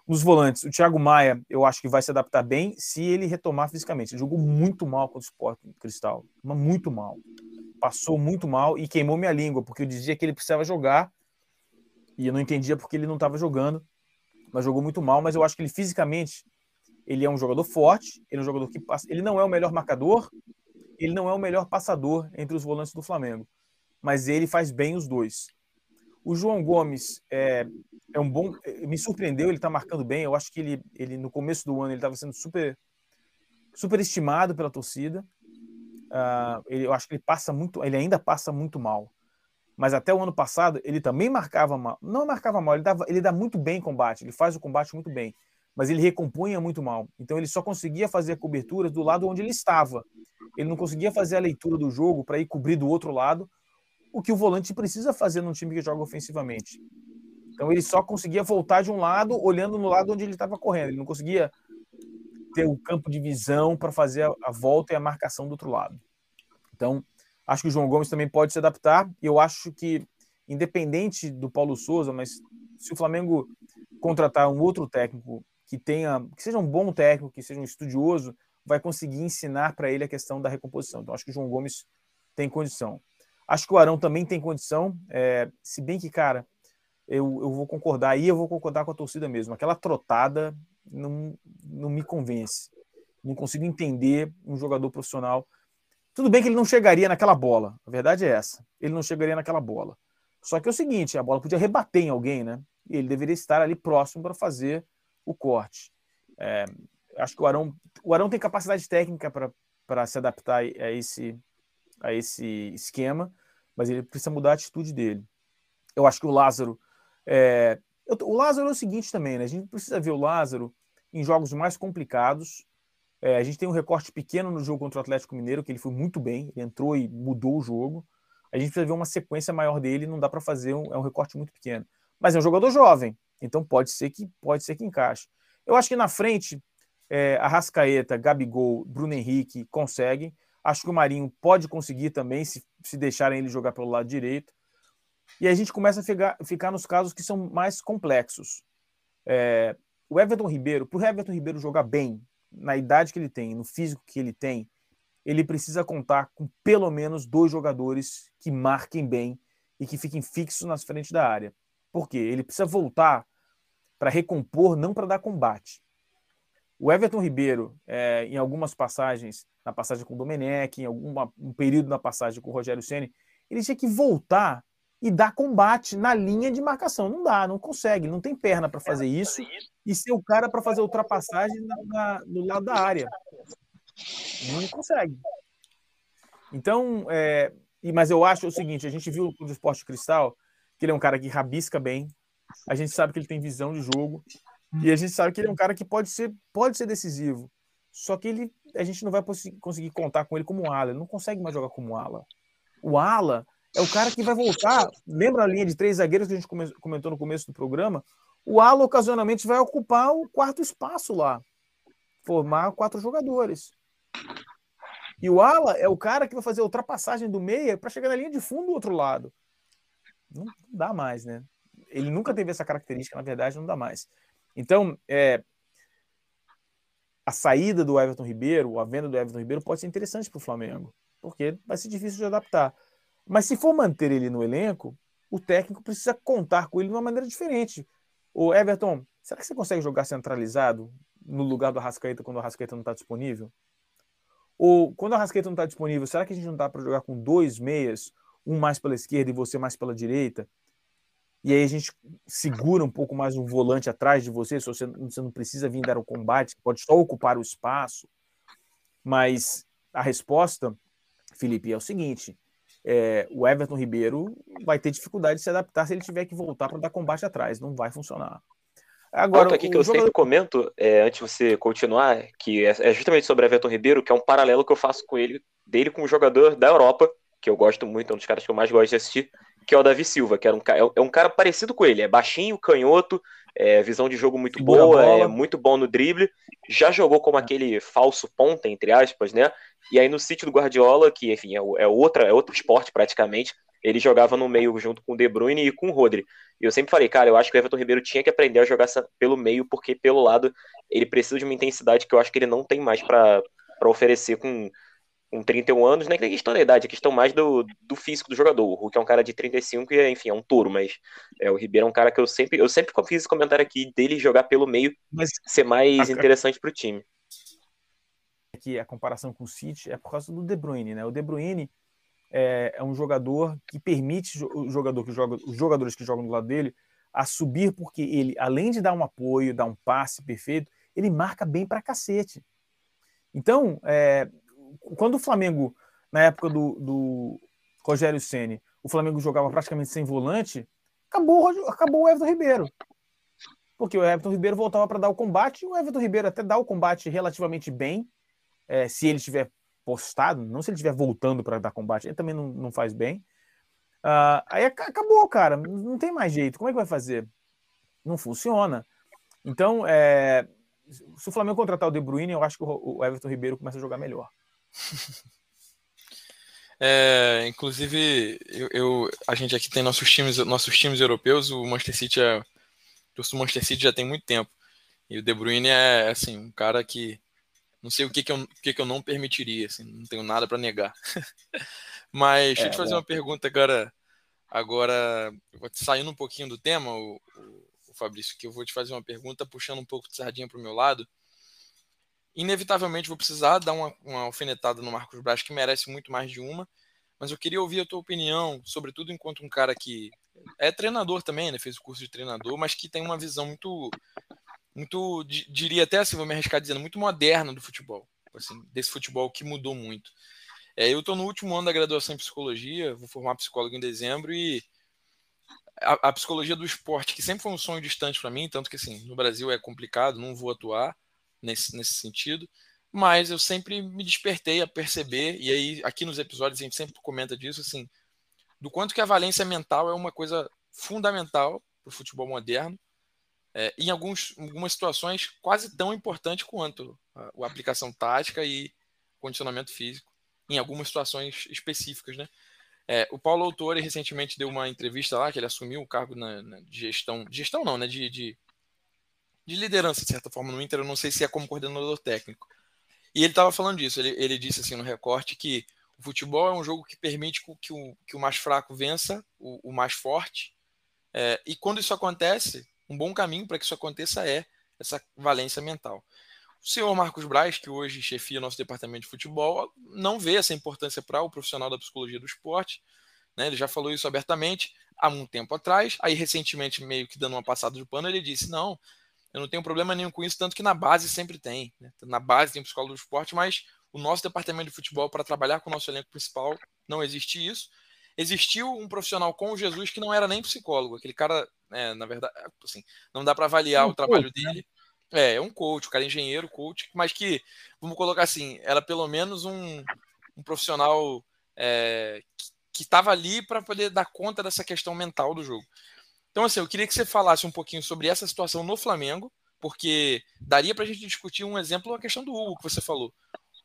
Nos volantes, o Thiago Maia, eu acho que vai se adaptar bem se ele retomar fisicamente. Ele jogou muito mal contra o Sport Cristal, mas muito mal. Passou muito mal e queimou minha língua, porque eu dizia que ele precisava jogar e eu não entendia porque ele não estava jogando, mas jogou muito mal. Mas eu acho que ele fisicamente ele é um jogador forte, ele é um jogador que passa. Ele não é o melhor marcador, ele não é o melhor passador entre os volantes do Flamengo, mas ele faz bem os dois. O João Gomes é, é um bom. Me surpreendeu, ele está marcando bem. Eu acho que ele, ele no começo do ano ele estava sendo super, super estimado pela torcida. Uh, ele, eu acho que ele passa muito, ele ainda passa muito mal. Mas até o ano passado ele também marcava mal. Não marcava mal, ele, dava, ele dá muito bem em combate, ele faz o combate muito bem. mas ele recompunha muito mal. Então ele só conseguia fazer coberturas do lado onde ele estava. Ele não conseguia fazer a leitura do jogo para ir cobrir do outro lado, o que o volante precisa fazer num time que joga ofensivamente. Então ele só conseguia voltar de um lado, olhando no lado onde ele estava correndo. Ele não conseguia ter o campo de visão para fazer a, volta e a marcação do outro lado. Então, acho que o João Gomes também pode se adaptar. E eu acho que, independente do Paulo Souza, mas se o Flamengo contratar um outro técnico que tenha, que seja um bom técnico, que seja um estudioso, vai conseguir ensinar para ele a questão da recomposição. Então, acho que o João Gomes tem condição. Acho que o Arão também tem condição, é, se bem que, cara, eu, eu vou concordar aí, eu vou concordar com a torcida mesmo. Aquela trotada não, não me convence. Não consigo entender um jogador profissional. Tudo bem que ele não chegaria naquela bola, a verdade é essa. Ele não chegaria naquela bola. Só que é o seguinte: a bola podia rebater em alguém, né? E ele deveria estar ali próximo para fazer o corte. É, acho que o Arão, o Arão tem capacidade técnica para se adaptar a esse, a esse esquema mas ele precisa mudar a atitude dele. Eu acho que o Lázaro. É... O Lázaro é o seguinte também, né? A gente precisa ver o Lázaro em jogos mais complicados. É, a gente tem um recorte pequeno no jogo contra o Atlético Mineiro, que ele foi muito bem, ele entrou e mudou o jogo. A gente precisa ver uma sequência maior dele, não dá para fazer, um, é um recorte muito pequeno. Mas é um jogador jovem, então pode ser que pode ser que encaixe. Eu acho que na frente, é, Arrascaeta, Gabigol, Bruno Henrique conseguem. Acho que o Marinho pode conseguir também, se, se deixarem ele jogar pelo lado direito. E a gente começa a ficar, ficar nos casos que são mais complexos. É, o Everton Ribeiro, para o Everton Ribeiro jogar bem, na idade que ele tem, no físico que ele tem, ele precisa contar com pelo menos dois jogadores que marquem bem e que fiquem fixos nas frente da área. Por quê? Ele precisa voltar para recompor, não para dar combate. O Everton Ribeiro, é, em algumas passagens, na passagem com o Domenech, em algum um período na passagem com o Rogério Ceni, ele tinha que voltar e dar combate na linha de marcação. Não dá, não consegue, não tem perna para fazer isso e ser o cara para fazer ultrapassagem na, na, no lado da área. Não consegue. Então, é, mas eu acho o seguinte: a gente viu o Esporte Cristal, que ele é um cara que rabisca bem, a gente sabe que ele tem visão de jogo, e a gente sabe que ele é um cara que pode ser, pode ser decisivo. Só que ele, a gente não vai conseguir contar com ele como ala. Ele não consegue mais jogar como ala. O ala é o cara que vai voltar. Lembra a linha de três zagueiros que a gente comentou no começo do programa? O ala ocasionalmente vai ocupar o quarto espaço lá, formar quatro jogadores. E o ala é o cara que vai fazer a ultrapassagem do meia para chegar na linha de fundo do outro lado. Não dá mais, né? Ele nunca teve essa característica, na verdade, não dá mais. Então, é, a saída do Everton Ribeiro, a venda do Everton Ribeiro pode ser interessante para o Flamengo, porque vai ser difícil de adaptar. Mas se for manter ele no elenco, o técnico precisa contar com ele de uma maneira diferente. O Everton, será que você consegue jogar centralizado no lugar do Arrascaeta quando o Arrascaeta não está disponível? Ou quando o Arrascaeta não está disponível, será que a gente não dá para jogar com dois meias, um mais pela esquerda e você mais pela direita? E aí a gente segura um pouco mais o volante atrás de você, se você, você não precisa vir dar o combate, pode só ocupar o espaço. Mas a resposta, Felipe, é o seguinte: é, o Everton Ribeiro vai ter dificuldade de se adaptar se ele tiver que voltar para dar combate atrás, não vai funcionar. Agora, Ponto aqui que eu jogador... sempre comento, é, antes de você continuar, que é, é justamente sobre Everton Ribeiro, que é um paralelo que eu faço com ele, dele com um jogador da Europa, que eu gosto muito, é um dos caras que eu mais gosto de assistir, que é o Davi Silva, que era um, é, é um cara parecido com ele, é baixinho, canhoto, é, visão de jogo muito Segura boa, é muito bom no drible, já jogou como é. aquele falso ponta, entre aspas, né? E aí no sítio do Guardiola, que enfim, é, é, outra, é outro esporte praticamente, ele jogava no meio junto com o De Bruyne e com o Rodri. E eu sempre falei, cara, eu acho que o Everton Ribeiro tinha que aprender a jogar pelo meio, porque pelo lado ele precisa de uma intensidade que eu acho que ele não tem mais para oferecer com com 31 anos, nem é questão da idade, é questão mais do, do físico do jogador. O Hulk é um cara de 35 e, enfim, é um touro, mas é, o Ribeiro é um cara que eu sempre, eu sempre fiz esse comentário aqui dele jogar pelo meio, mas ser mais a... interessante para o time. Aqui a comparação com o City é por causa do De Bruyne, né? O De Bruyne é, é um jogador que permite o jogador que joga, os jogadores que jogam do lado dele a subir porque ele, além de dar um apoio, dar um passe perfeito, ele marca bem para cacete. Então, é, quando o Flamengo, na época do, do Rogério Ceni, o Flamengo jogava praticamente sem volante, acabou, acabou o Everton Ribeiro. porque o Everton Ribeiro voltava para dar o combate, e o Everton Ribeiro até dá o combate relativamente bem, é, se ele estiver postado, não se ele estiver voltando para dar combate, ele também não, não faz bem. Uh, aí acabou, cara, não tem mais jeito. Como é que vai fazer? Não funciona. Então, é, se o Flamengo contratar o De Bruyne, eu acho que o Everton Ribeiro começa a jogar melhor. É, inclusive, eu, eu, a gente aqui tem nossos times, nossos times europeus. O Manchester City é, o Manchester City já tem muito tempo. E o De Bruyne é assim um cara que não sei o que, que, eu, o que, que eu não permitiria, assim, não tenho nada para negar. Mas deixa eu te é, fazer é. uma pergunta agora, agora saindo um pouquinho do tema, o, o, o, Fabrício, que eu vou te fazer uma pergunta puxando um pouco de sardinha para o meu lado. Inevitavelmente vou precisar dar uma, uma alfinetada no Marcos Braz, que merece muito mais de uma, mas eu queria ouvir a tua opinião, sobretudo enquanto um cara que é treinador também, né, fez o curso de treinador, mas que tem uma visão muito muito, diria até assim, vou me arriscar dizendo, muito moderna do futebol, assim, desse futebol que mudou muito. É, eu estou no último ano da graduação em psicologia, vou formar psicólogo em dezembro e a, a psicologia do esporte, que sempre foi um sonho distante para mim, tanto que assim, no Brasil é complicado, não vou atuar nesse, nesse sentido, mas eu sempre me despertei a perceber, e aí aqui nos episódios a gente sempre comenta disso, assim, do quanto que a valência mental é uma coisa fundamental para o futebol moderno, é, em alguns, algumas situações quase tão importante quanto a, a, aplicação tática e condicionamento físico, em algumas situações específicas, né? É, o Paulo Autori recentemente deu uma entrevista lá, que ele assumiu o cargo na, na de gestão, gestão não, né, de, de, de, liderança, de certa forma, no Inter, eu não sei se é como coordenador técnico. E ele estava falando disso, ele, ele disse assim no recorte que o futebol é um jogo que permite que o, que o mais fraco vença o, o mais forte, é, e quando isso acontece, um bom caminho para que isso aconteça é essa valência mental. O senhor Marcos Braz, que hoje chefia nosso departamento de futebol, não vê essa importância para o profissional da psicologia do esporte. Né? Ele já falou isso abertamente há um tempo atrás. Aí, recentemente, meio que dando uma passada de pano, ele disse: Não, eu não tenho problema nenhum com isso, tanto que na base sempre tem. Né? Na base tem psicólogo do esporte, mas o nosso departamento de futebol, para trabalhar com o nosso elenco principal, não existe isso existiu um profissional com o Jesus que não era nem psicólogo. Aquele cara, é, na verdade, assim, não dá para avaliar um o trabalho coach, né? dele. Né? É, é um coach, o cara é engenheiro, coach, mas que, vamos colocar assim, era pelo menos um, um profissional é, que estava ali para poder dar conta dessa questão mental do jogo. Então, assim, eu queria que você falasse um pouquinho sobre essa situação no Flamengo, porque daria para a gente discutir um exemplo, a questão do Hugo que você falou.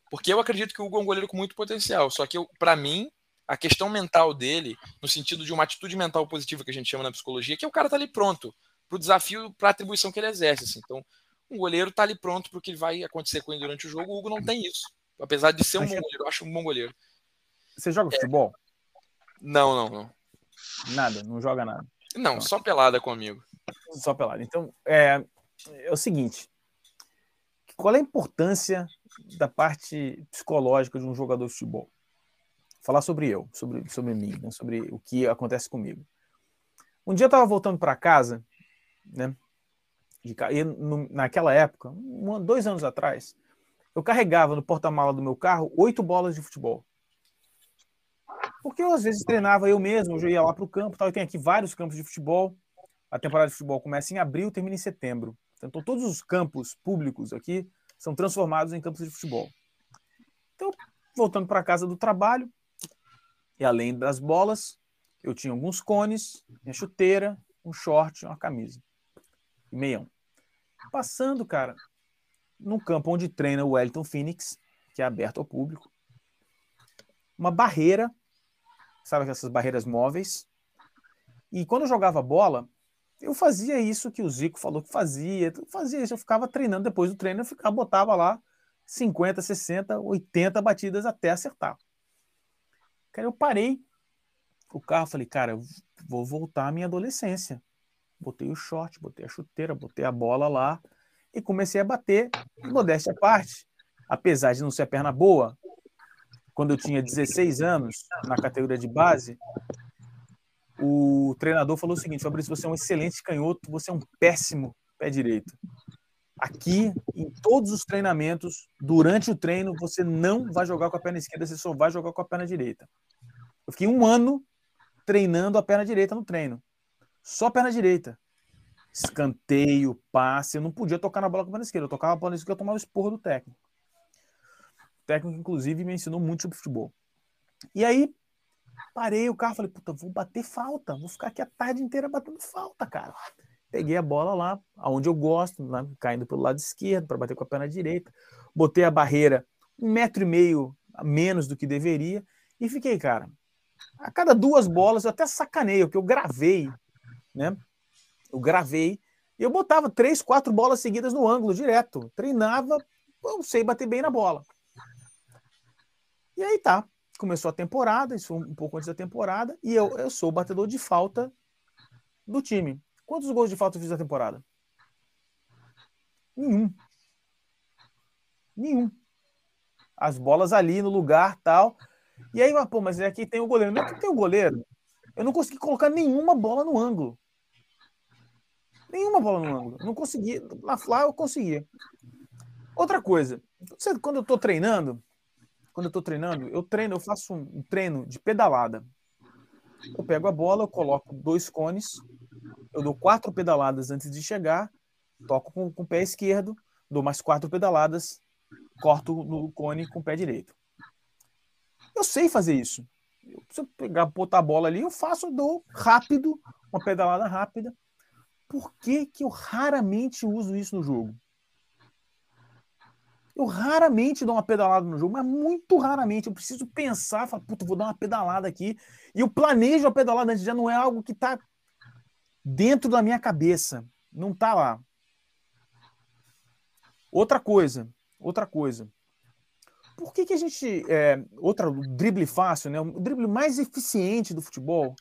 Porque eu acredito que o Hugo é um goleiro com muito potencial, só que para mim a questão mental dele, no sentido de uma atitude mental positiva que a gente chama na psicologia, que é o cara tá ali pronto para o desafio, para a atribuição que ele exerce. Assim. Então, um goleiro tá ali pronto para o que vai acontecer com ele durante o jogo. O Hugo não tem isso. Apesar de ser um bom goleiro, eu acho um bom goleiro. Você joga é. futebol? Não, não, não. Nada, não joga nada. Não, só pelada comigo. Só pelada. Então, é, é o seguinte: qual é a importância da parte psicológica de um jogador de futebol? falar sobre eu, sobre, sobre mim, né? sobre o que acontece comigo. Um dia eu estava voltando para casa, né? E naquela época, um, dois anos atrás, eu carregava no porta-mala do meu carro oito bolas de futebol. Porque eu às vezes treinava eu mesmo, eu ia lá para o campo, tal, e tem aqui vários campos de futebol. A temporada de futebol começa em abril, termina em setembro. Então todos os campos públicos aqui são transformados em campos de futebol. Então, voltando para casa do trabalho, e além das bolas, eu tinha alguns cones, minha chuteira, um short, uma camisa e meião. Passando, cara, no campo onde treina o Wellington Phoenix, que é aberto ao público, uma barreira, sabe essas barreiras móveis? E quando eu jogava bola, eu fazia isso que o Zico falou que fazia, eu fazia isso, eu ficava treinando depois do treino, eu ficava, botava lá 50, 60, 80 batidas até acertar. Cara, eu parei o carro, falei, cara, eu vou voltar à minha adolescência. Botei o short, botei a chuteira, botei a bola lá e comecei a bater. Modéstia à parte, apesar de não ser a perna boa, quando eu tinha 16 anos, na categoria de base, o treinador falou o seguinte: Fabrício, você é um excelente canhoto, você é um péssimo pé direito. Aqui, em todos os treinamentos, durante o treino, você não vai jogar com a perna esquerda, você só vai jogar com a perna direita. Eu fiquei um ano treinando a perna direita no treino. Só a perna direita. escanteio, passe. Eu não podia tocar na bola com a perna esquerda. Eu tocava a bola esquerda, eu tomava o esporro do técnico. Técnico, inclusive, me ensinou muito sobre futebol. E aí, parei o carro, falei, puta, vou bater falta. Vou ficar aqui a tarde inteira batendo falta, cara. Peguei a bola lá, aonde eu gosto, né, caindo pelo lado esquerdo para bater com a perna direita. Botei a barreira um metro e meio a menos do que deveria e fiquei, cara. A cada duas bolas eu até sacaneio, porque eu gravei, né? Eu gravei e eu botava três, quatro bolas seguidas no ângulo direto. Treinava, eu sei bater bem na bola. E aí tá. Começou a temporada, isso foi um pouco antes da temporada, e eu, eu sou o batedor de falta do time. Quantos gols de falta eu fiz na temporada? Nenhum. Nenhum. As bolas ali no lugar tal. E aí, pô, mas aqui tem o goleiro. Não é que tem o goleiro. Eu não consegui colocar nenhuma bola no ângulo. Nenhuma bola no ângulo. Não consegui. Lá, lá eu conseguia. Outra coisa. Quando eu tô treinando, quando eu tô treinando, eu treino, eu faço um treino de pedalada. Eu pego a bola, eu coloco dois cones, eu dou quatro pedaladas antes de chegar, toco com, com o pé esquerdo, dou mais quatro pedaladas, corto no cone com o pé direito. Eu sei fazer isso. Se eu pegar, botar a bola ali, eu faço, dou rápido, uma pedalada rápida. Por que, que eu raramente uso isso no jogo? Eu raramente dou uma pedalada no jogo, mas muito raramente. Eu preciso pensar, falar, puta, vou dar uma pedalada aqui. E eu planejo a pedalada antes, já não é algo que está dentro da minha cabeça. Não está lá. Outra coisa, outra coisa. Por que, que a gente. É, outra, drible fácil, né? O drible mais eficiente do futebol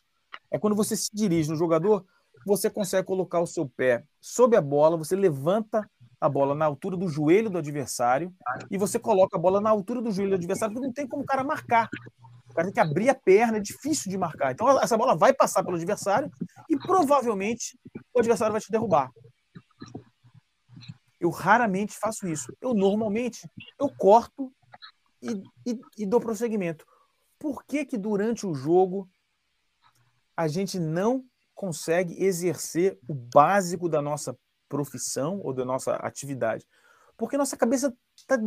é quando você se dirige no jogador, você consegue colocar o seu pé sob a bola, você levanta a bola na altura do joelho do adversário e você coloca a bola na altura do joelho do adversário, porque não tem como o cara marcar. O cara tem que abrir a perna, é difícil de marcar. Então essa bola vai passar pelo adversário e provavelmente o adversário vai te derrubar. Eu raramente faço isso. Eu normalmente eu corto e, e, e dou prosseguimento. Por que que durante o jogo a gente não consegue exercer o básico da nossa profissão ou da nossa atividade? Porque nossa cabeça tá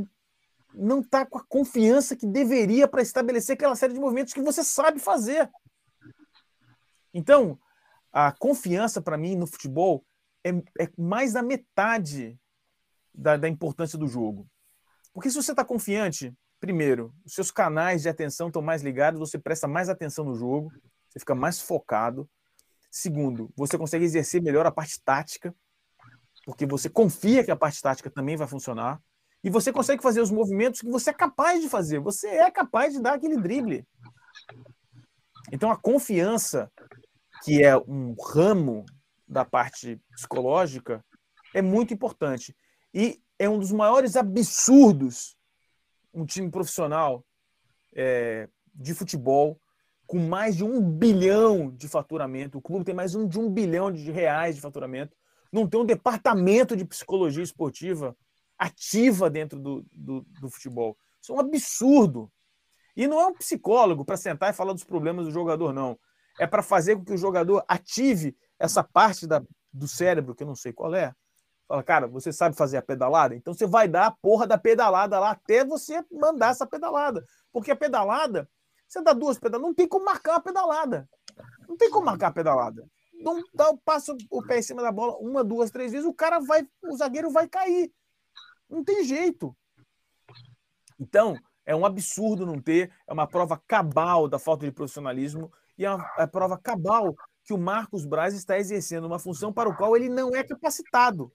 não está com a confiança que deveria para estabelecer aquela série de movimentos que você sabe fazer. Então, a confiança para mim no futebol é, é, mais da metade da, da importância do jogo. Porque se você está confiante, primeiro, os seus canais de atenção estão mais ligados, você presta mais atenção no jogo, você fica mais focado. Segundo, você consegue exercer melhor a parte tática, porque você confia que a parte tática também vai funcionar e você consegue fazer os movimentos que você é capaz de fazer. Você é capaz de dar aquele drible. Então, a confiança, que é um ramo da parte psicológica, é muito importante. E é um dos maiores absurdos um time profissional é, de futebol com mais de um bilhão de faturamento. O clube tem mais de um bilhão de reais de faturamento. Não tem um departamento de psicologia esportiva ativa dentro do, do, do futebol. Isso é um absurdo. E não é um psicólogo para sentar e falar dos problemas do jogador, não. É para fazer com que o jogador ative essa parte da, do cérebro, que eu não sei qual é. Fala, cara, você sabe fazer a pedalada? Então você vai dar a porra da pedalada lá até você mandar essa pedalada. Porque a pedalada, você dá duas pedaladas, não tem como marcar a pedalada. Não tem como marcar a pedalada. Não dá, passa o pé em cima da bola uma, duas, três vezes, o cara vai, o zagueiro vai cair. Não tem jeito. Então, é um absurdo não ter, é uma prova cabal da falta de profissionalismo e é uma, é prova cabal que o Marcos Braz está exercendo uma função para o qual ele não é capacitado.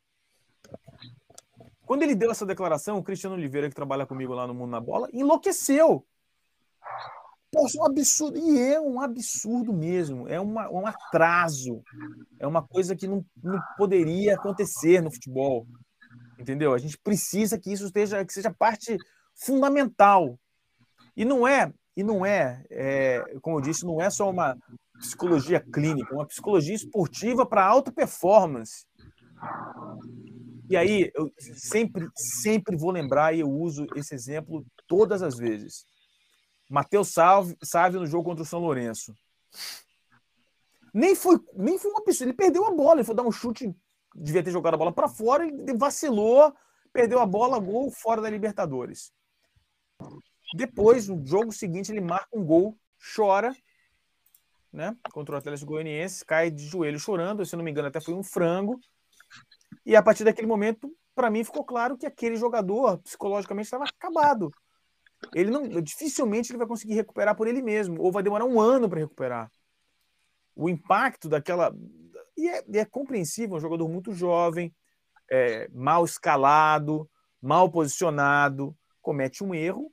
Quando ele deu essa declaração, o Cristiano Oliveira, que trabalha comigo lá no Mundo na Bola, enlouqueceu. Poxa, um absurdo. E é um absurdo mesmo. É uma, um atraso. É uma coisa que não, não poderia acontecer no futebol entendeu? A gente precisa que isso esteja, que seja parte fundamental. E não é, e não é, é como eu disse, não é só uma psicologia clínica, é uma psicologia esportiva para alta performance. E aí, eu sempre, sempre vou lembrar e eu uso esse exemplo todas as vezes. Matheus Salve no jogo contra o São Lourenço. Nem foi, nem foi uma pessoa, ele perdeu a bola, ele foi dar um chute devia ter jogado a bola para fora, ele vacilou, perdeu a bola, gol fora da Libertadores. Depois, no jogo seguinte, ele marca um gol, chora, né? Contra o Atlético Goianiense, cai de joelho chorando, se não me engano, até foi um frango. E a partir daquele momento, para mim, ficou claro que aquele jogador psicologicamente estava acabado. Ele não, dificilmente ele vai conseguir recuperar por ele mesmo, ou vai demorar um ano para recuperar. O impacto daquela. E é, é compreensível, um jogador muito jovem, é, mal escalado, mal posicionado, comete um erro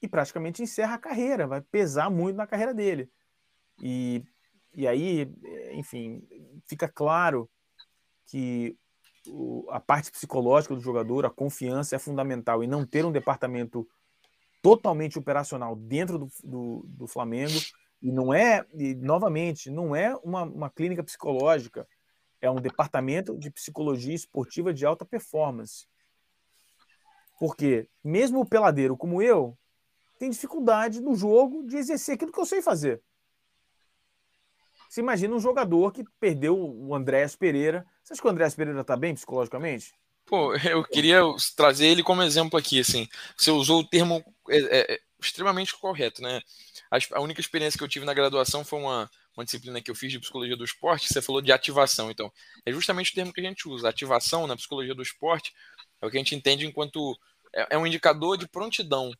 e praticamente encerra a carreira, vai pesar muito na carreira dele. E, e aí, enfim, fica claro que o, a parte psicológica do jogador, a confiança é fundamental e não ter um departamento totalmente operacional dentro do, do, do Flamengo e não é, e, novamente, não é uma, uma clínica psicológica, é um departamento de psicologia esportiva de alta performance. Porque mesmo o peladeiro como eu tem dificuldade no jogo de exercer aquilo que eu sei fazer. Você imagina um jogador que perdeu o Andréas Pereira. Você acha que o Andréas Pereira está bem psicologicamente? Pô, eu queria trazer ele como exemplo aqui, assim. Você usou o termo é, é, extremamente correto, né? A, a, única experiência que eu tive na graduação foi uma, uma disciplina que eu fiz de psicologia do esporte. Você falou de ativação, então é justamente o termo que a gente usa. Ativação na psicologia do esporte é o que a gente entende enquanto é, é um indicador de prontidão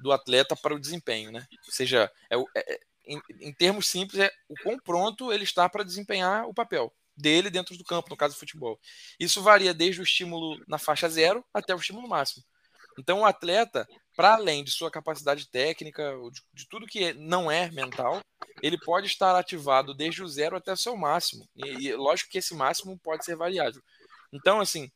do atleta para o desempenho, né? Ou seja, é, é, em, em, termos simples, é o quão pronto ele está para desempenhar o papel dele dentro do campo, no caso do futebol. Isso varia desde o estímulo na faixa zero até o estímulo máximo. Então, o atleta, para além de sua capacidade técnica, de, de, tudo que não é mental, ele pode estar ativado desde o zero até o seu máximo. E, e lógico que esse máximo pode ser variável. Então, assim,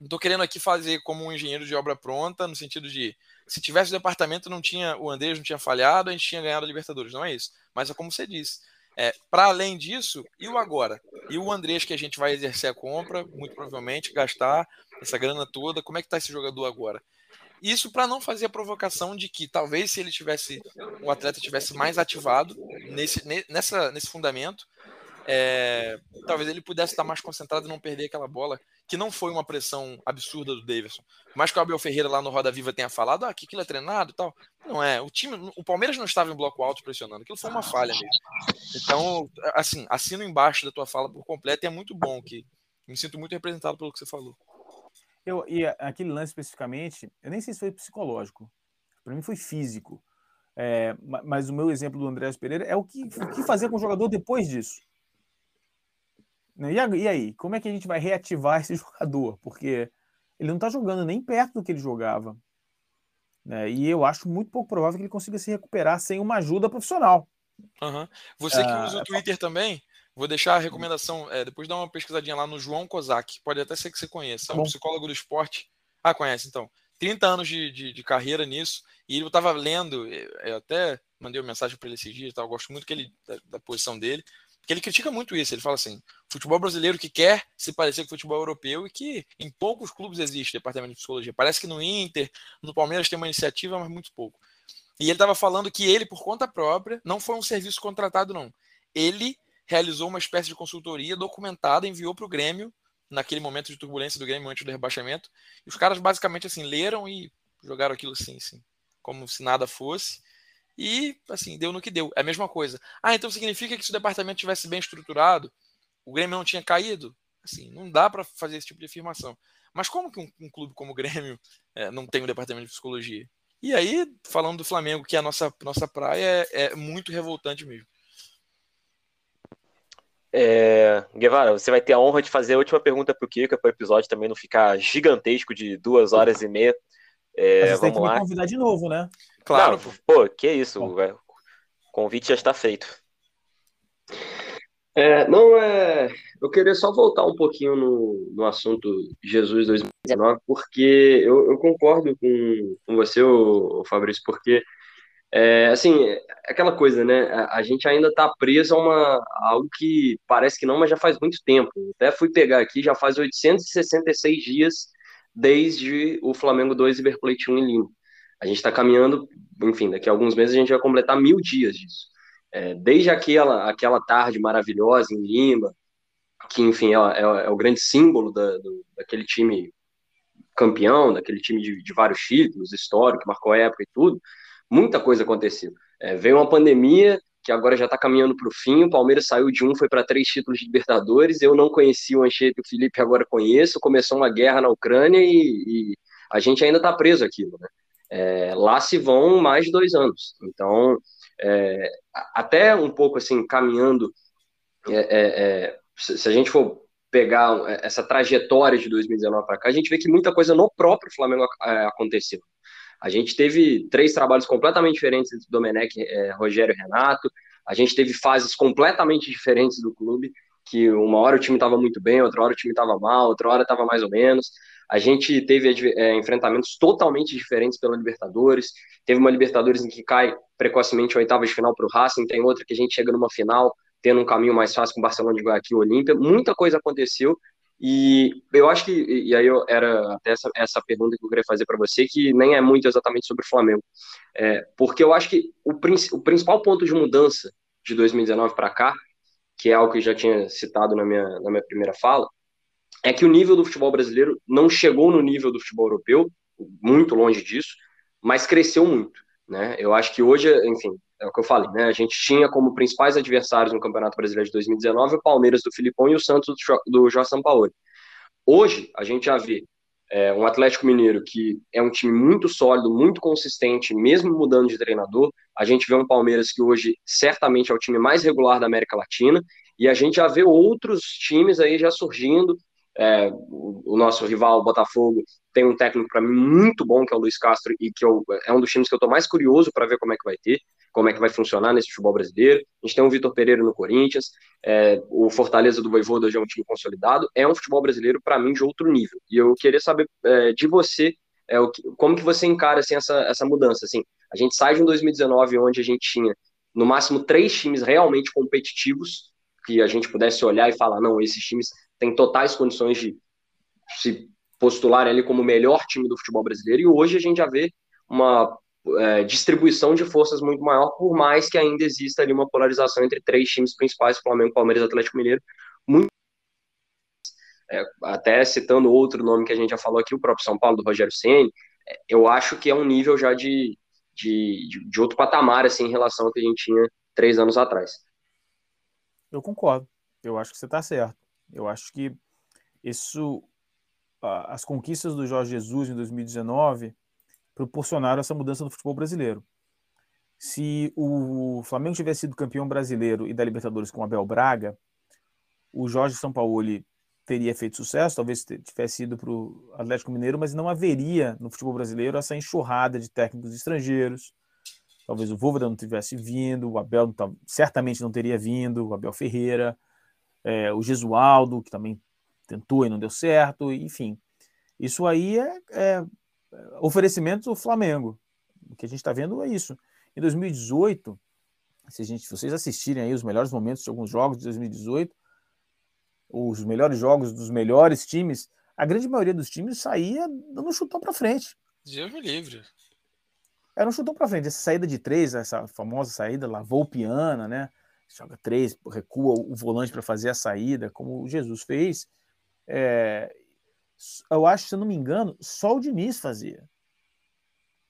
não estou querendo aqui fazer como um engenheiro de obra pronta, no sentido de se tivesse o departamento, não tinha o Andrés não tinha falhado, a gente tinha ganhado a Libertadores. Não é isso. Mas é como você disse. É, para além disso, e o agora? E o Andrés que a gente vai exercer a compra, muito provavelmente, gastar essa grana toda, como é que está esse jogador agora? Isso para não fazer a provocação de que talvez se ele tivesse, o atleta tivesse mais ativado nesse, nessa, nesse fundamento, é, talvez ele pudesse estar mais concentrado e não perder aquela bola, que não foi uma pressão absurda do Davidson. Mas que o Abel Ferreira lá no Roda Viva tenha falado, ah, que aquilo é treinado e tal. Não é. O time, o Palmeiras não estava em bloco alto pressionando, aquilo foi uma falha mesmo. Então, assim, assino embaixo da tua fala por completo e é muito bom que me sinto muito representado pelo que você falou. Eu, e aquele lance especificamente, eu nem sei se foi psicológico, para mim foi físico. É, mas o meu exemplo do André Pereira é o que, o que fazer com o jogador depois disso. Né? E aí, como é que a gente vai reativar esse jogador? Porque ele não está jogando nem perto do que ele jogava. Né? E eu acho muito pouco provável que ele consiga se recuperar sem uma ajuda profissional. Uhum. Você que usa o ah, Twitter também, vou deixar a recomendação, é, depois dá uma pesquisadinha lá no João Kozak, pode até ser que você conheça, é um psicólogo do esporte. Ah, conhece então. 30 anos de, de, de carreira nisso, e ele estava lendo, eu até mandei uma mensagem para ele esses dias, tá? eu gosto muito que ele, da, da posição dele, que ele critica muito isso. Ele fala assim: futebol brasileiro que quer se parecer com futebol europeu e que em poucos clubes existe departamento de psicologia. Parece que no Inter, no Palmeiras tem uma iniciativa, mas muito pouco. E ele estava falando que ele, por conta própria, não foi um serviço contratado, não. Ele realizou uma espécie de consultoria documentada, enviou para o Grêmio, naquele momento de turbulência do Grêmio antes do rebaixamento. E os caras basicamente assim leram e jogaram aquilo assim, assim como se nada fosse e, assim, deu no que deu. É a mesma coisa. Ah, então significa que se o departamento tivesse bem estruturado, o Grêmio não tinha caído? Assim, não dá para fazer esse tipo de afirmação. Mas como que um, um clube como o Grêmio é, não tem um departamento de psicologia? E aí, falando do Flamengo, que é a nossa, nossa praia, é, é muito revoltante mesmo. É, Guevara, você vai ter a honra de fazer a última pergunta para o Kika, para o episódio também não ficar gigantesco de duas horas e meia. É, Mas você tem que lá. me convidar de novo, né? Claro. Não, pô, que isso, o convite já está feito. É, não, é. Eu queria só voltar um pouquinho no, no assunto Jesus 2019, porque eu, eu concordo com, com você, o, Fabrício, porque, é, assim, é aquela coisa, né? A, a gente ainda está preso a, uma, a algo que parece que não, mas já faz muito tempo. Até fui pegar aqui, já faz 866 dias desde o Flamengo 2 e Plate 1 em Lima. A gente está caminhando, enfim, daqui a alguns meses a gente vai completar mil dias disso. É, desde aquela, aquela tarde maravilhosa em Lima, que enfim, é, é, é o grande símbolo da, do, daquele time campeão, daquele time de, de, vários títulos, histórico, que marcou a época e tudo, muita coisa aconteceu. É, veio uma pandemia que agora já está caminhando para o fim, o Palmeiras saiu de um, foi para três títulos de Libertadores, eu não conheci o Anchieta o Felipe, agora conheço, começou uma guerra na Ucrânia e, e a gente ainda está preso aquilo, né? É, lá se vão mais de dois anos, então é, até um pouco assim, caminhando, é, é, é se a gente for pegar essa trajetória de 2019 para cá, a gente vê que muita coisa no próprio Flamengo aconteceu. A gente teve três trabalhos completamente diferentes entre Domenech, é, Rogério e Renato. A gente teve fases completamente diferentes do clube, que uma hora o time estava muito bem, outra hora o time estava mal, outra hora estava mais ou menos. A gente teve é, enfrentamentos totalmente diferentes pela Libertadores. Teve uma Libertadores em que cai precocemente a oitava de final para o Racing, tem outra que a gente chega numa final tendo um caminho mais fácil com o Barcelona de Guayaquil e Olímpia. Muita coisa aconteceu e eu acho que, e aí eu, era até essa, essa pergunta que eu queria fazer para você, que nem é muito exatamente sobre o Flamengo. É, porque eu acho que o, o principal ponto de mudança de 2019 para cá, que é algo que eu já tinha citado na minha, na minha primeira fala, é que o nível do futebol brasileiro não chegou no nível do futebol europeu, muito longe disso, mas cresceu muito. Né? Eu acho que hoje, enfim, é o que eu falei, né? A gente tinha como principais adversários no Campeonato Brasileiro de 2019 o Palmeiras do Filipão e o Santos do Jorge Sampaoli. Hoje, a gente já vê é, um Atlético Mineiro que é um time muito sólido, muito consistente, mesmo mudando de treinador. A gente vê um Palmeiras que hoje certamente é o time mais regular da América Latina. E a gente já vê outros times aí já surgindo, é, o, nosso rival, o Botafogo, tem um técnico para mim muito bom, que é o Luiz Castro, e que eu, é um dos times que eu estou mais curioso para ver como é que vai ter, como é que vai funcionar nesse futebol brasileiro. A gente tem o Vitor Pereira no Corinthians, é, o Fortaleza do Voivoda já é um time consolidado. É um futebol brasileiro, para mim, de outro nível. E eu queria saber é, de você, é, o que, como que você encara assim, essa, essa mudança. Assim, a gente sai de um 2019 onde a gente tinha, no máximo, três times realmente competitivos, que a gente pudesse olhar e falar, não, esses times tem totais condições de se postularem ali como o melhor time do futebol brasileiro, e hoje a gente já vê uma é, distribuição de forças muito maior, por mais que ainda exista ali uma polarização entre três times principais, Flamengo, Palmeiras e Atlético Mineiro, muito é, até citando outro nome que a gente já falou aqui, o próprio São Paulo, do Rogério Ceni, é, eu acho que é um nível já de, de, de outro patamar, assim, em relação ao que a gente tinha três anos atrás. Eu concordo. Eu acho que você está certo. Eu acho que isso, as conquistas do Jorge Jesus em 2019 proporcionaram essa mudança no futebol brasileiro. Se o Flamengo tivesse sido campeão brasileiro e da Libertadores com Abel Braga, o Jorge Sampaoli teria feito sucesso, talvez tivesse ido para o Atlético Mineiro, mas não haveria no futebol brasileiro essa enxurrada de técnicos estrangeiros. Talvez o Voivoda não tivesse vindo, o Abel não, certamente não teria vindo, o Abel Ferreira é, o Gesualdo, que também tentou e não deu certo, enfim. Isso aí é, é oferecimento do Flamengo. O que a gente está vendo é isso. Em 2018, se, gente, se vocês assistirem aí os melhores momentos de alguns jogos de 2018, os melhores jogos dos melhores times, a grande maioria dos times saía dando um chutão para frente. Deus me livre. Era um chutão para frente. Essa saída de três, essa famosa saída, lavou piana, né? Joga três, recua o volante para fazer a saída, como o Jesus fez. É, eu acho, se eu não me engano, só o Diniz fazia.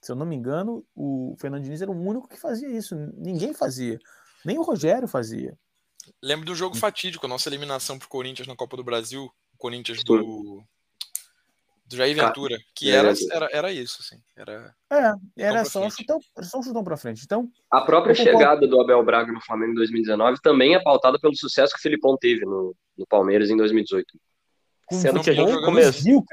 Se eu não me engano, o Fernando Diniz era o único que fazia isso. Ninguém fazia. Nem o Rogério fazia. Lembro do jogo fatídico, a nossa eliminação para o Corinthians na Copa do Brasil. O Corinthians do, do Jair Ventura, que era, era, era isso, assim. Era, é, era só, um chutão, só um chutão pra frente. Então, a própria chegada do Abel Braga no Flamengo em 2019 também é pautada pelo sucesso que o Filipão teve no, no Palmeiras em 2018. Sendo que a gente começou.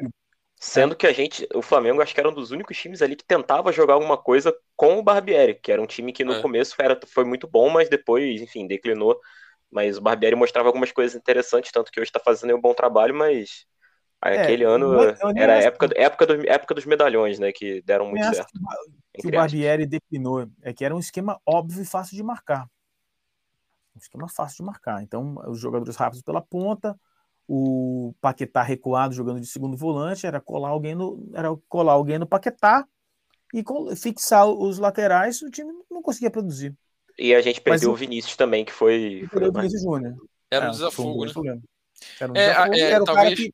Sendo que a gente, o Flamengo, acho que era um dos únicos times ali que tentava jogar alguma coisa com o Barbieri, que era um time que no é. começo era, foi muito bom, mas depois, enfim, declinou. Mas o Barbieri mostrava algumas coisas interessantes, tanto que hoje está fazendo um bom trabalho, mas é, Aquele é, ano era a época, época, do, época dos medalhões, né? Que deram muito certo. Que, que o Barbieri declinou. É que era um esquema óbvio e fácil de marcar. Um esquema fácil de marcar. Então, os jogadores rápidos pela ponta, o Paquetá recuado jogando de segundo volante, era colar alguém no, era colar alguém no Paquetá e fixar os laterais, o time não conseguia produzir. E a gente perdeu Mas, o Vinícius também, que foi. Perdeu o Vinícius Júnior. Era um é, desafogo, né? Era, um é, é, era o talvez... cara que.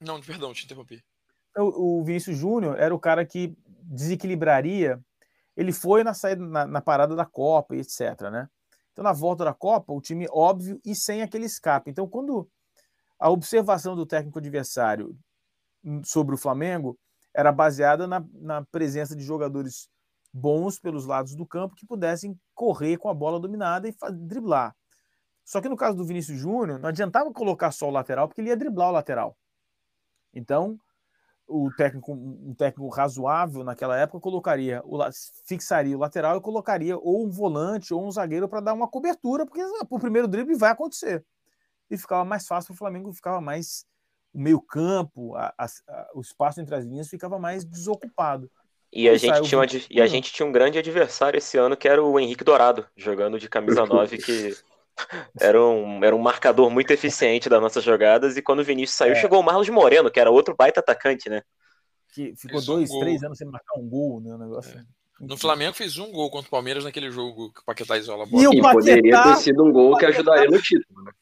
Não, perdão, te interrompi. O, o Vinícius Júnior era o cara que desequilibraria. Ele foi na saída na, na parada da Copa e etc, né? Então, na volta da Copa, o time óbvio e sem aquele escape. Então, quando a observação do técnico adversário sobre o Flamengo era baseada na, na presença de jogadores bons pelos lados do campo que pudessem correr com a bola dominada e driblar. Só que no caso do Vinícius Júnior, não adiantava colocar só o lateral, porque ele ia driblar o lateral. Então, o técnico, um técnico razoável naquela época colocaria, o, fixaria o lateral e colocaria ou um volante ou um zagueiro para dar uma cobertura, porque o primeiro drible vai acontecer. E ficava mais fácil para o Flamengo, ficava mais o meio-campo, o espaço entre as linhas ficava mais desocupado. E a, gente tinha uma, e a gente tinha um grande adversário esse ano, que era o Henrique Dourado, jogando de camisa 9, que era um, era um marcador muito eficiente das nossas jogadas. E quando o Vinícius saiu, é. chegou o Marlos Moreno, que era outro baita atacante, né? Que ficou dois, um três anos sem marcar um gol, né? Um negócio. É. No Flamengo fez um gol contra o Palmeiras naquele jogo que o Paquetá isola a bola. E, o Paquetá, poderia ter sido um gol que ajudaria no título, né?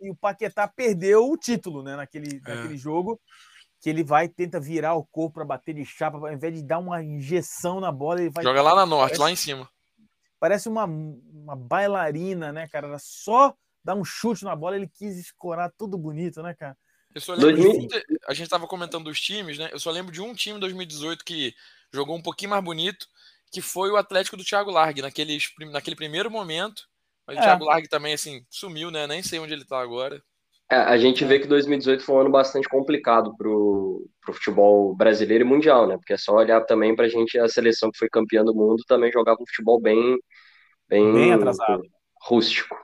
e o Paquetá perdeu o título, né? Naquele, é. naquele jogo, que ele vai tenta virar o corpo para bater de chapa, ao invés de dar uma injeção na bola, ele vai. Joga lá na norte, parece, lá em cima. Parece uma, uma bailarina, né, cara? Era só dar um chute na bola, ele quis escorar tudo bonito, né, cara? Eu só lembro de, a gente estava comentando dos times, né? Eu só lembro de um time em 2018 que jogou um pouquinho mais bonito, que foi o Atlético do Thiago Largue, naquele, naquele primeiro momento mas é. o Thiago Largue também, assim, sumiu, né? Nem sei onde ele tá agora. É, a gente vê que 2018 foi um ano bastante complicado pro, pro futebol brasileiro e mundial, né? Porque é só olhar também pra gente a seleção que foi campeã do mundo também jogava um futebol bem, bem, bem atrasado. rústico.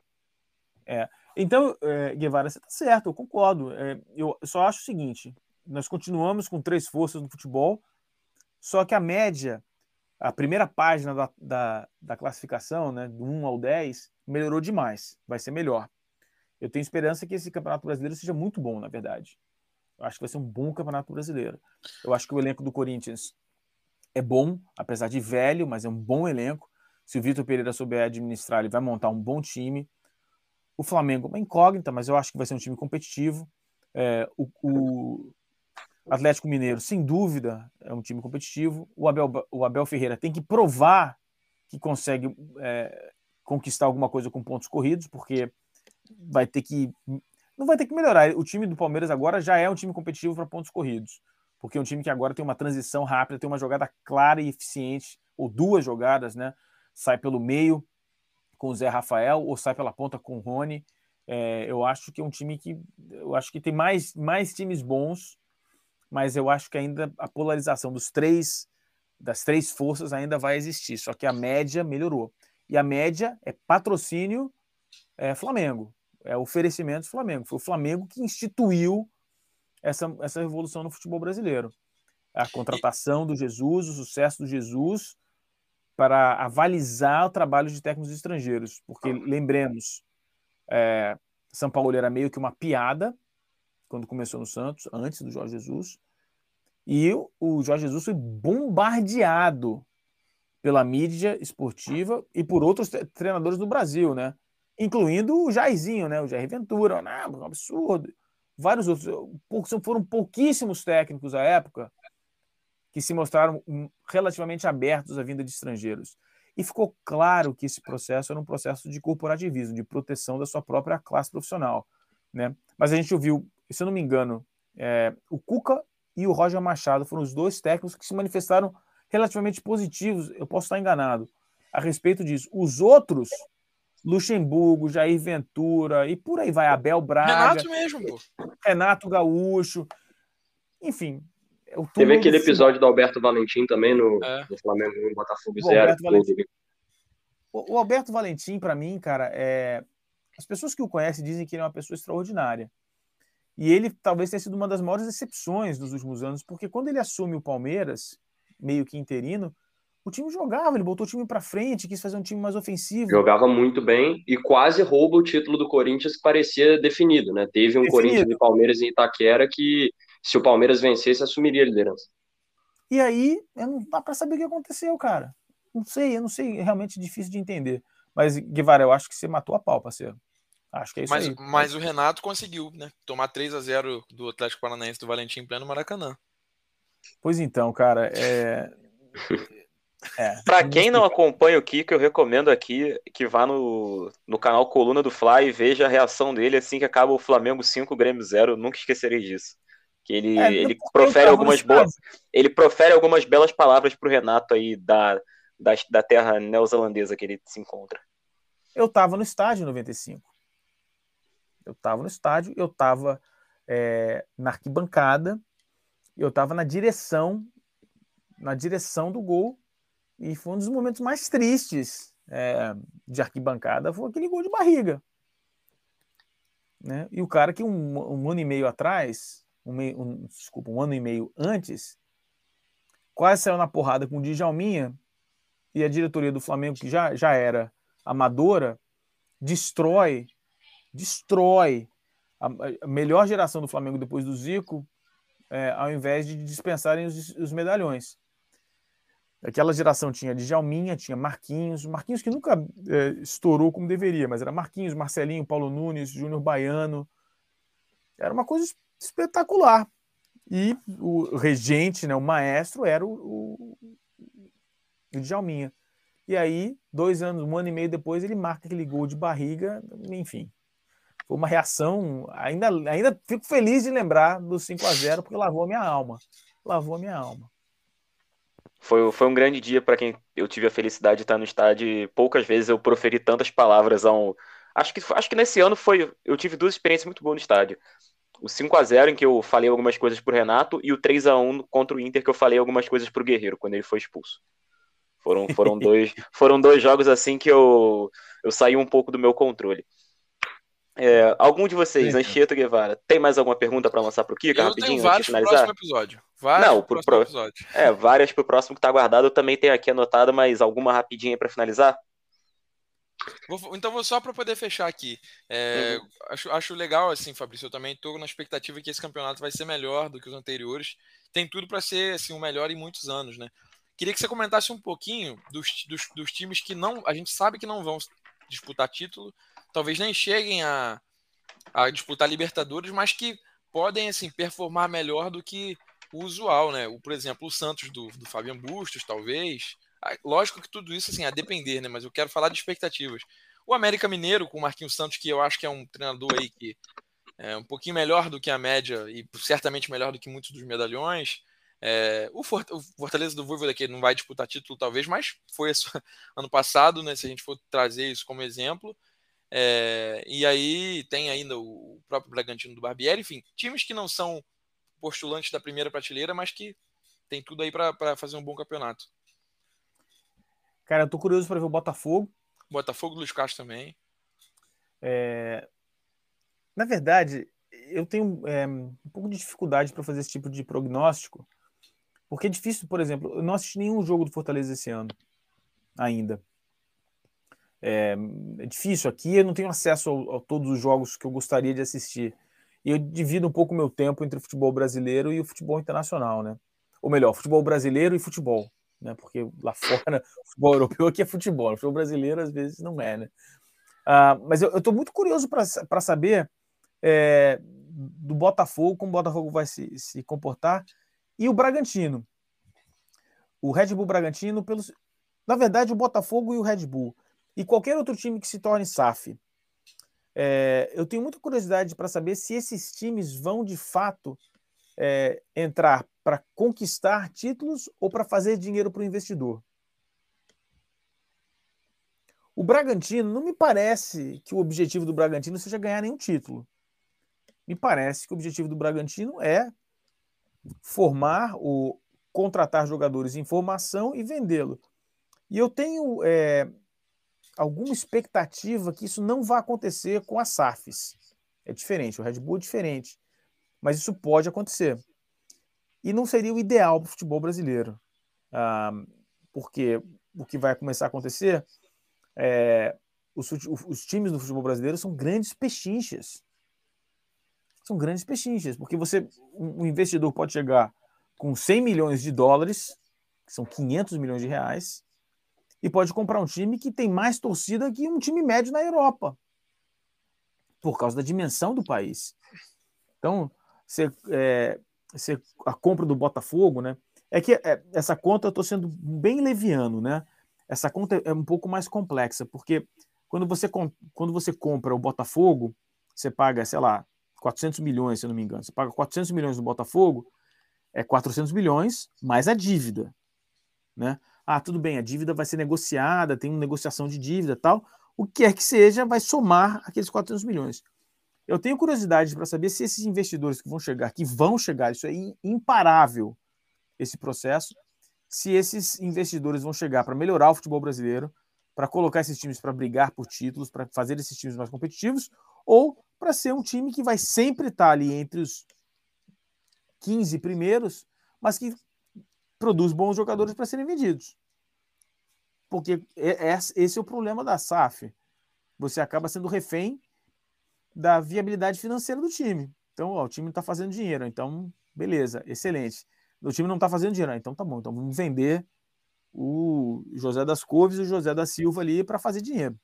É. Então, é, Guevara, você tá certo, eu concordo. É, eu só acho o seguinte: nós continuamos com três forças no futebol, só que a média a primeira página da, da, da, classificação, né, do 1 ao 10, melhorou demais. Vai ser melhor. Eu tenho esperança que esse Campeonato Brasileiro seja muito bom, na verdade. Eu acho que vai ser um bom Campeonato Brasileiro. Eu acho que o elenco do Corinthians é bom, apesar de velho, mas é um bom elenco. Se o Vitor Pereira souber administrar, ele vai montar um bom time. O Flamengo é uma incógnita, mas eu acho que vai ser um time competitivo. É, o, o, Atlético Mineiro, sem dúvida, é um time competitivo. O Abel, o Abel Ferreira tem que provar que consegue é, conquistar alguma coisa com pontos corridos, porque vai ter que. Não vai ter que melhorar. O time do Palmeiras agora já é um time competitivo para pontos corridos, porque é um time que agora tem uma transição rápida, tem uma jogada clara e eficiente, ou duas jogadas, né? Sai pelo meio com o Zé Rafael, ou sai pela ponta com o Rony. É, eu acho que é um time que. Eu acho que tem mais, mais times bons mas eu acho que ainda a polarização dos três das três forças ainda vai existir, só que a média melhorou. E a média é patrocínio é, Flamengo, é oferecimento Flamengo. Foi o Flamengo que instituiu essa, essa revolução no futebol brasileiro. A contratação do Jesus, o sucesso do Jesus, para avalizar o trabalho de técnicos estrangeiros. Porque, lembremos, é, São Paulo era meio que uma piada quando começou no Santos, antes do Jorge Jesus. E o Jorge Jesus foi bombardeado pela mídia esportiva e por outros treinadores do Brasil, né? Incluindo o Jairzinho, né? O Jair Ventura, né? um absurdo. Vários outros. Foram pouquíssimos técnicos à época que se mostraram relativamente abertos à vinda de estrangeiros. E ficou claro que esse processo era um processo de corporativismo, de proteção da sua própria classe profissional. Né? Mas a gente ouviu se eu não me engano, é, o Cuca e o Roger Machado foram os dois técnicos que se manifestaram relativamente positivos, eu posso estar enganado, a respeito disso. Os outros, Luxemburgo, Jair Ventura e por aí vai, Abel Braga. Renato mesmo, pô. Renato Gaúcho. Enfim. Teve aquele episódio do Alberto Valentim também no, é. no Flamengo no Botafogo Zero. O, o Alberto Valentim, para mim, cara, é... as pessoas que o conhecem dizem que ele é uma pessoa extraordinária. E ele talvez tenha sido uma das maiores decepções dos últimos anos, porque quando ele assume o Palmeiras, meio que interino, o time jogava, ele botou o time para frente, quis fazer um time mais ofensivo. Jogava muito bem e quase rouba o título do Corinthians que parecia definido, né? Teve um definido. Corinthians e Palmeiras em Itaquera que, se o Palmeiras vencesse, assumiria a liderança. E aí, não dá para saber o que aconteceu, cara. Não sei, eu não sei, é realmente difícil de entender. Mas, Guevara, eu acho que você matou a pau, parceiro. Acho que é isso mas, aí. Mas o Renato conseguiu, né? Tomar 3 a 0 do Atlético Paranaense do Valentim em pleno Maracanã. Pois então, cara, é. é para quem não acompanha o Kiko, eu recomendo aqui que vá no, no canal Coluna do Fly e veja a reação dele assim que acaba o Flamengo 5, Grêmio 0. Nunca esquecerei disso. Que ele, é, ele profere algumas boas. Ele profere algumas belas palavras pro Renato aí da, da, da terra neozelandesa que ele se encontra. Eu tava no estádio em 95. Eu tava no estádio, eu tava é, na arquibancada, eu tava na direção, na direção do gol, e foi um dos momentos mais tristes é, de arquibancada, foi aquele gol de barriga. Né? E o cara que um, um ano e meio atrás um, um, desculpa, um ano e meio antes, quase saiu na porrada com o Djalminha e a diretoria do Flamengo, que já, já era amadora, destrói, destrói a, a melhor geração do Flamengo depois do Zico, é, ao invés de dispensarem os, os medalhões. Aquela geração tinha Djalminha, tinha Marquinhos, Marquinhos que nunca é, estourou como deveria, mas era Marquinhos, Marcelinho, Paulo Nunes, Júnior Baiano. Era uma coisa espetacular. E o regente, né, o maestro, era o, o, o Djalminha. E aí, dois anos, um ano e meio depois, ele marca aquele gol de barriga, enfim. Foi uma reação. Ainda, ainda fico feliz de lembrar do 5 a 0 porque lavou a minha alma. Lavou a minha alma. Foi, foi um grande dia para quem eu tive a felicidade de estar no estádio. Poucas vezes eu proferi tantas palavras a um. Acho que, acho que nesse ano foi. Eu tive duas experiências muito boas no estádio o 5 a 0 em que eu falei algumas coisas pro Renato e o 3 a 1 contra o Inter que eu falei algumas coisas pro Guerreiro quando ele foi expulso. Foram, foram, dois, foram dois jogos assim que eu, eu saí um pouco do meu controle. É, algum de vocês, Sim. Anchieta Guevara, tem mais alguma pergunta para lançar pro Kika? Eu rapidinho, tenho vários pro próximo episódio. Várias Não, pro, pro episódio. É, várias pro próximo que tá guardado. Eu também tenho aqui anotado, mas alguma rapidinha para finalizar? Vou, então vou só para poder fechar aqui. É, uhum. acho, acho legal, assim, Fabrício. Eu também estou na expectativa que esse campeonato vai ser melhor do que os anteriores. Tem tudo para ser assim, o melhor em muitos anos, né? Queria que você comentasse um pouquinho dos, dos, dos, times que não. A gente sabe que não vão disputar título, talvez nem cheguem a, a disputar Libertadores, mas que podem assim performar melhor do que o usual, né? O, por exemplo, o Santos do, do Fabian Bustos, talvez. Ah, lógico que tudo isso assim, a depender, né? Mas eu quero falar de expectativas. O América Mineiro, com o Marquinhos Santos, que eu acho que é um treinador aí que é um pouquinho melhor do que a média e certamente melhor do que muitos dos medalhões. É, o, Fortaleza do Voivoda que não vai disputar título talvez, mas foi ano passado, né? Se a gente for trazer isso como exemplo. É, e aí tem ainda o próprio Bragantino do Barbieri, enfim, times que não são postulantes da primeira prateleira, mas que tem tudo aí para fazer um bom campeonato. Cara, eu tô curioso para ver o Botafogo. Botafogo Luiz Castro também. É... Na verdade, eu tenho é, um pouco de dificuldade para fazer esse tipo de prognóstico, porque é difícil, por exemplo, eu não assisti nenhum jogo do Fortaleza esse ano ainda. É, é difícil aqui, eu não tenho acesso a, a, todos os jogos que eu gostaria de assistir. E eu divido um pouco o meu tempo entre o futebol brasileiro e o futebol internacional, né? Ou melhor, futebol brasileiro e futebol né? Porque lá fora, o futebol europeu aqui é futebol, o futebol brasileiro às vezes não é, né? Ah, mas eu estou muito curioso para saber é, do Botafogo, como o Botafogo vai se, se comportar, e o Bragantino. O Red Bull Bragantino, pelos. Na verdade, o Botafogo e o Red Bull. E qualquer outro time que se torne SAF. É, eu tenho muita curiosidade para saber se esses times vão de fato é, entrar para conquistar títulos ou para fazer dinheiro para o investidor? O Bragantino, não me parece que o objetivo do Bragantino seja ganhar nenhum título. Me parece que o objetivo do Bragantino é formar ou contratar jogadores em formação e vendê-lo. E eu tenho é, alguma expectativa que isso não vai acontecer com as SAFs. É diferente, o Red Bull é diferente mas isso pode acontecer. E não seria o ideal para o futebol brasileiro, ah, porque o que vai começar a acontecer é os, os times do futebol brasileiro são grandes pechinchas. São grandes pechinchas, porque você, um investidor pode chegar com 100 milhões de dólares, que são 500 milhões de reais, e pode comprar um time que tem mais torcida que um time médio na Europa. por causa da dimensão do país. Então, você, é, a compra do Botafogo, né? É que é, essa conta eu estou sendo bem leviano, né? Essa conta é um pouco mais complexa, porque quando você, quando você compra o Botafogo, você paga, sei lá, 400 milhões, se eu não me engano. Você paga 400 milhões no Botafogo, é 400 milhões mais a dívida, né? Ah, tudo bem, a dívida vai ser negociada, tem uma negociação de dívida tal. O que quer que seja, vai somar aqueles 400 milhões. Eu tenho curiosidade para saber se esses investidores que vão chegar, que vão chegar, isso é imparável, esse processo, se esses investidores vão chegar para melhorar o futebol brasileiro, para colocar esses times para brigar por títulos, para fazer esses times mais competitivos, ou para ser um time que vai sempre estar tá ali entre os 15 primeiros, mas que produz bons jogadores para serem vendidos. Porque é, é, esse é o problema da SAF. Você acaba sendo refém da viabilidade financeira do time. Então, ó, o time está fazendo dinheiro, então, beleza, excelente. O time não está fazendo dinheiro, então tá bom, então vamos vender o José das Couves e o José da Silva ali para fazer dinheiro.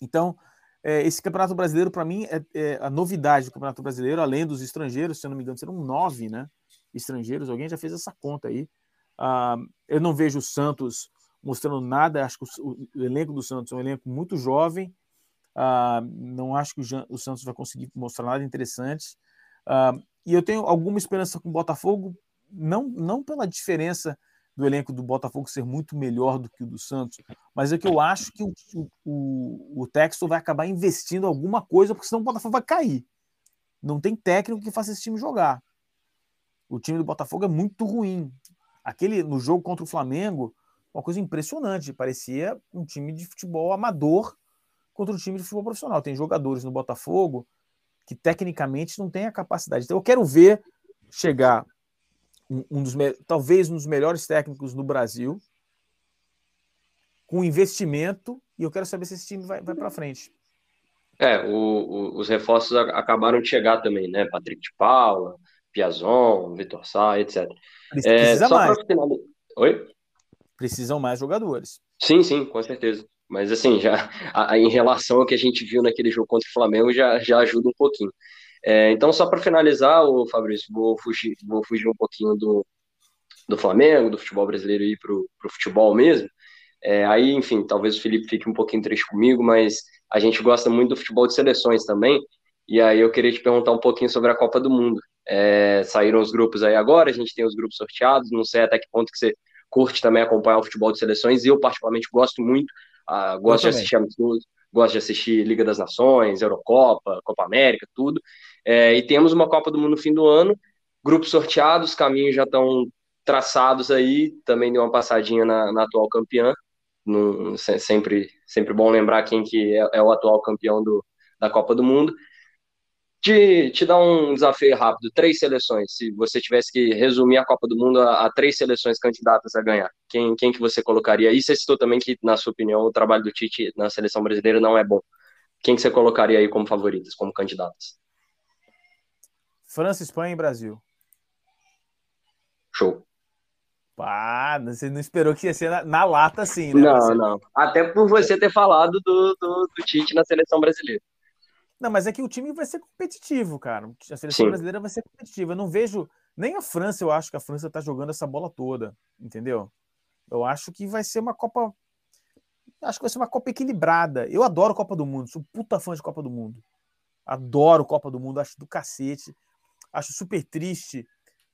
Então, é, esse Campeonato Brasileiro, para mim, é, é, a novidade do Campeonato Brasileiro, além dos estrangeiros, se eu não me engano, serão nove né, estrangeiros, alguém já fez essa conta aí. Ah, eu não vejo o Santos mostrando nada, acho que o, o, elenco do Santos é um elenco muito jovem, ah, não acho que o, o, Santos vai conseguir mostrar nada interessante. Ah, e eu tenho alguma esperança com o Botafogo, não, não pela diferença do elenco do Botafogo ser muito melhor do que o do Santos, mas é que eu acho que o, o, o Texto vai acabar investindo alguma coisa, porque senão o Botafogo vai cair. Não tem técnico que faça esse time jogar. O time do Botafogo é muito ruim. Aquele no jogo contra o Flamengo, uma coisa impressionante, parecia um time de futebol amador contra um time de futebol profissional. Tem jogadores no Botafogo que tecnicamente não tem a capacidade. Então eu quero ver chegar um, um dos talvez um dos melhores técnicos no Brasil, com investimento, e eu quero saber se esse time vai, vai para frente. É, o, o, os reforços acabaram de chegar também, né? Patrick de Paula, Piazon, Vitor Sá, etc. Precisa é, mais. Oi? Precisam mais jogadores. Sim, sim, com certeza. Mas assim, já a, a, em relação ao que a gente viu naquele jogo contra o Flamengo, já, já ajuda um pouquinho. É, então, só para finalizar, o Fabrício, vou fugir, vou fugir um pouquinho do, do Flamengo, do futebol brasileiro e para o futebol mesmo. É, aí, enfim, talvez o Felipe fique um pouquinho triste comigo, mas a gente gosta muito do futebol de seleções também. E aí eu queria te perguntar um pouquinho sobre a Copa do Mundo. É, saíram os grupos aí agora, a gente tem os grupos sorteados, não sei até que ponto que você curte também acompanhar o futebol de seleções. Eu, particularmente, gosto muito, uh, gosto de assistir amistosos, gosto de assistir Liga das Nações, Eurocopa, Copa América, tudo. É, e temos uma Copa do Mundo no fim do ano, grupos sorteados, caminhos já estão traçados aí, também deu uma passadinha na, na atual campeã, no, sempre, sempre bom lembrar quem que é, é, o atual campeão do, da Copa do Mundo. Te, te dar um desafio rápido, três seleções, se você tivesse que resumir a Copa do Mundo a, a, três seleções candidatas a ganhar, quem, quem que você colocaria? E você citou também que, na sua opinião, o trabalho do Tite na seleção brasileira não é bom. Quem que você colocaria aí como favoritas, como candidatas? França, Espanha e Brasil. Show. Pá, você não esperou que ia ser na, na lata assim, né? Não, você... não. Até por você ter falado do, do, do, Tite na seleção brasileira. Não, mas é que o time vai ser competitivo, cara. A seleção Sim. brasileira vai ser competitiva. Eu não vejo. Nem a França, eu acho que a França tá jogando essa bola toda, entendeu? Eu acho que vai ser uma Copa. Acho que vai ser uma Copa equilibrada. Eu adoro Copa do Mundo, sou puta fã de Copa do Mundo. Adoro Copa do Mundo, acho do cacete. Acho super triste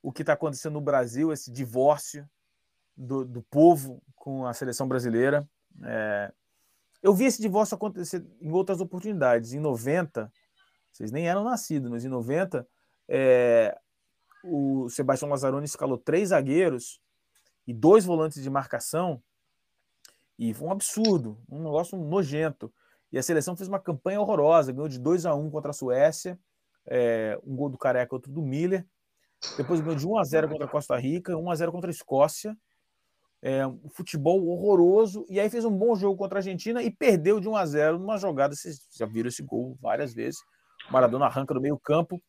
o que está acontecendo no Brasil, esse divórcio do, do povo com a seleção brasileira. É... Eu vi esse divórcio acontecer em outras oportunidades. Em 90, vocês nem eram nascidos, mas em 90, é... o Sebastião Lazzaroni escalou três zagueiros e dois volantes de marcação. E foi um absurdo, um negócio nojento. E a seleção fez uma campanha horrorosa, ganhou de 2 a 1 contra a Suécia é, um gol do Careca, outro do Miller. Depois ganhou de 1 a 0 contra a Costa Rica, 1 a 0 contra a Escócia. É, um futebol horroroso. E aí fez um bom jogo contra a Argentina e perdeu de 1 a 0 numa jogada. Vocês já viram esse gol várias vezes. O Maradona arranca no meio-campo.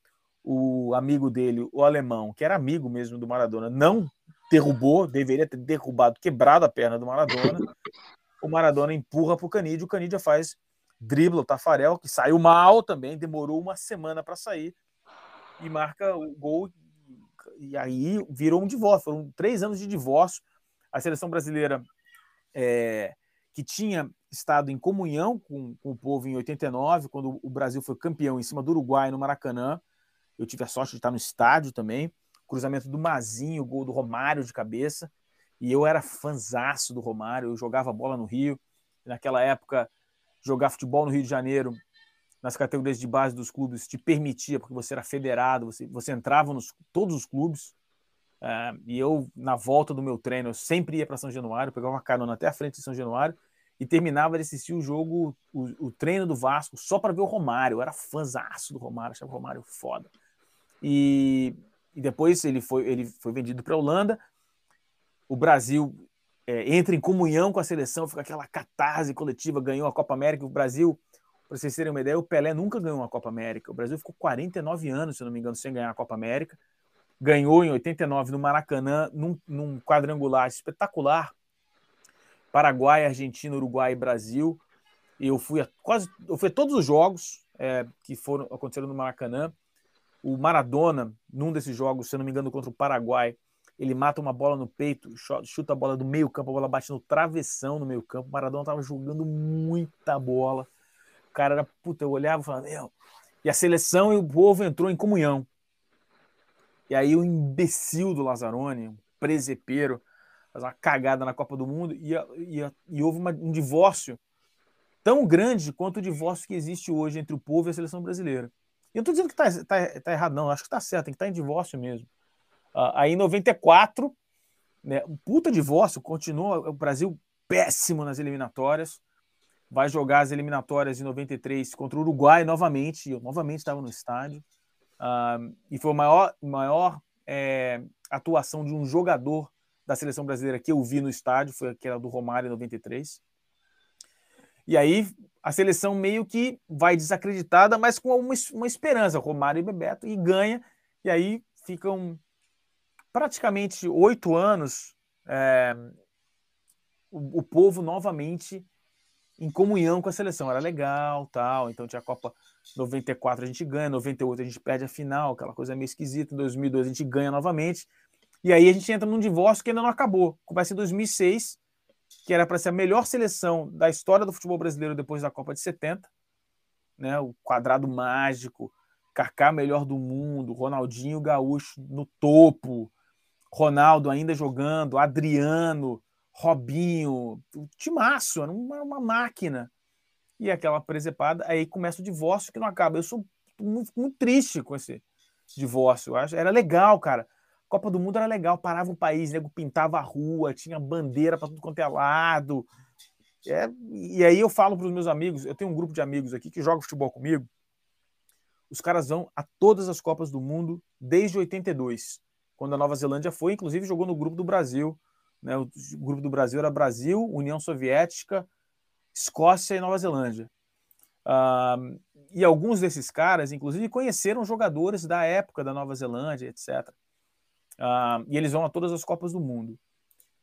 O amigo dele, o alemão, que era amigo mesmo do Maradona, não derrubou, deveria ter derrubado, quebrado a perna do Maradona. O Maradona empurra para o Canidia, o Canidia faz dribla o Tafarel, que saiu mal também, demorou uma semana para sair e marca o gol. E aí virou um divórcio. Foram três anos de divórcio. A seleção brasileira, é, que tinha estado em comunhão com, com, o povo em 89, quando o Brasil foi campeão em cima do Uruguai no Maracanã. Eu tive a sorte de estar no estádio também. Cruzamento do Mazinho, gol do Romário de cabeça. E eu era fanzaço do Romário, eu jogava bola no Rio. Naquela época, jogar futebol no Rio de Janeiro, nas categorias de base dos clubes, te permitia, porque você era federado, você, você entrava nos todos os clubes. Uh, e eu, na volta do meu treino, eu sempre ia para São Januário, pegava uma carona até a frente de São Januário e terminava de assistir o jogo, o, o treino do Vasco, só para ver o Romário. Eu era fãzaço do Romário, achava o Romário foda. E, e depois ele foi, ele foi vendido para a Holanda. O Brasil é, entra em comunhão com a seleção, fica aquela catarse coletiva, ganhou a Copa América. O Brasil, para vocês terem uma ideia, o Pelé nunca ganhou uma Copa América. O Brasil ficou 49 anos, se não me engano, sem ganhar a Copa América. Ganhou em 89 no Maracanã, num, num quadrangular espetacular. Paraguai, Argentina, Uruguai e Brasil. Eu fui a quase, eu fui todos os jogos é, que foram aconteceram no Maracanã. O Maradona, num desses jogos, se não me engano, contra o Paraguai, ele mata uma bola no peito, chuta a bola do meio campo, a bola bate no travessão no meio campo. O Maradona tava jogando muita bola. O cara era, puta, eu olhava e falava, meu. E a seleção e o povo entrou em comunhão. E aí o imbecil do Lazzaroni, um presepeiro, faz uma cagada na Copa do Mundo e, e, e houve uma, um divórcio tão grande quanto o divórcio que existe hoje entre o povo e a seleção brasileira. E eu não estou dizendo que está tá, tá errado, não. Acho que está certo, tem que estar tá em divórcio mesmo. Uh, aí em 94, né, puta divórcio, continua o Brasil péssimo nas eliminatórias. Vai jogar as eliminatórias em 93 contra o Uruguai novamente. Eu novamente estava no estádio. E foi a maior, maior é, atuação de um jogador da seleção brasileira que eu vi no estádio, foi aquela do Romário em 93. E aí a seleção meio que vai desacreditada, mas com uma, uma esperança, Romário e Bebeto, e ganha. E aí ficam praticamente oito anos é, o, o, povo novamente em comunhão com a seleção. Era legal, tal. Então tinha a Copa 94 a gente ganha, 98 a gente perde a final, aquela coisa meio esquisita. Em 2002 a gente ganha novamente. E aí a gente entra num divórcio que ainda não acabou. Começa em 2006, que era para ser a melhor seleção da história do futebol brasileiro depois da Copa de 70, né? O quadrado mágico, Kaká melhor do mundo, Ronaldinho Gaúcho no topo, Ronaldo ainda jogando, Adriano, Robinho, o timaço, era uma, uma máquina. E aquela presepada, aí começa o divórcio que não acaba. Eu sou muito, muito triste com esse divórcio. Eu acho, era legal, cara. Copa do Mundo era legal, parava o país, nego pintava a rua, tinha bandeira para tudo quanto é lado. É, e aí eu falo para os meus amigos, eu tenho um grupo de amigos aqui que joga futebol comigo. Os caras vão a todas as Copas do Mundo desde 82 quando a Nova Zelândia foi, inclusive jogou no grupo do Brasil. Né? O grupo do Brasil era Brasil, União Soviética, Escócia e Nova Zelândia. E alguns desses caras, inclusive, conheceram jogadores da época da Nova Zelândia, etc. E eles vão a todas as Copas do Mundo.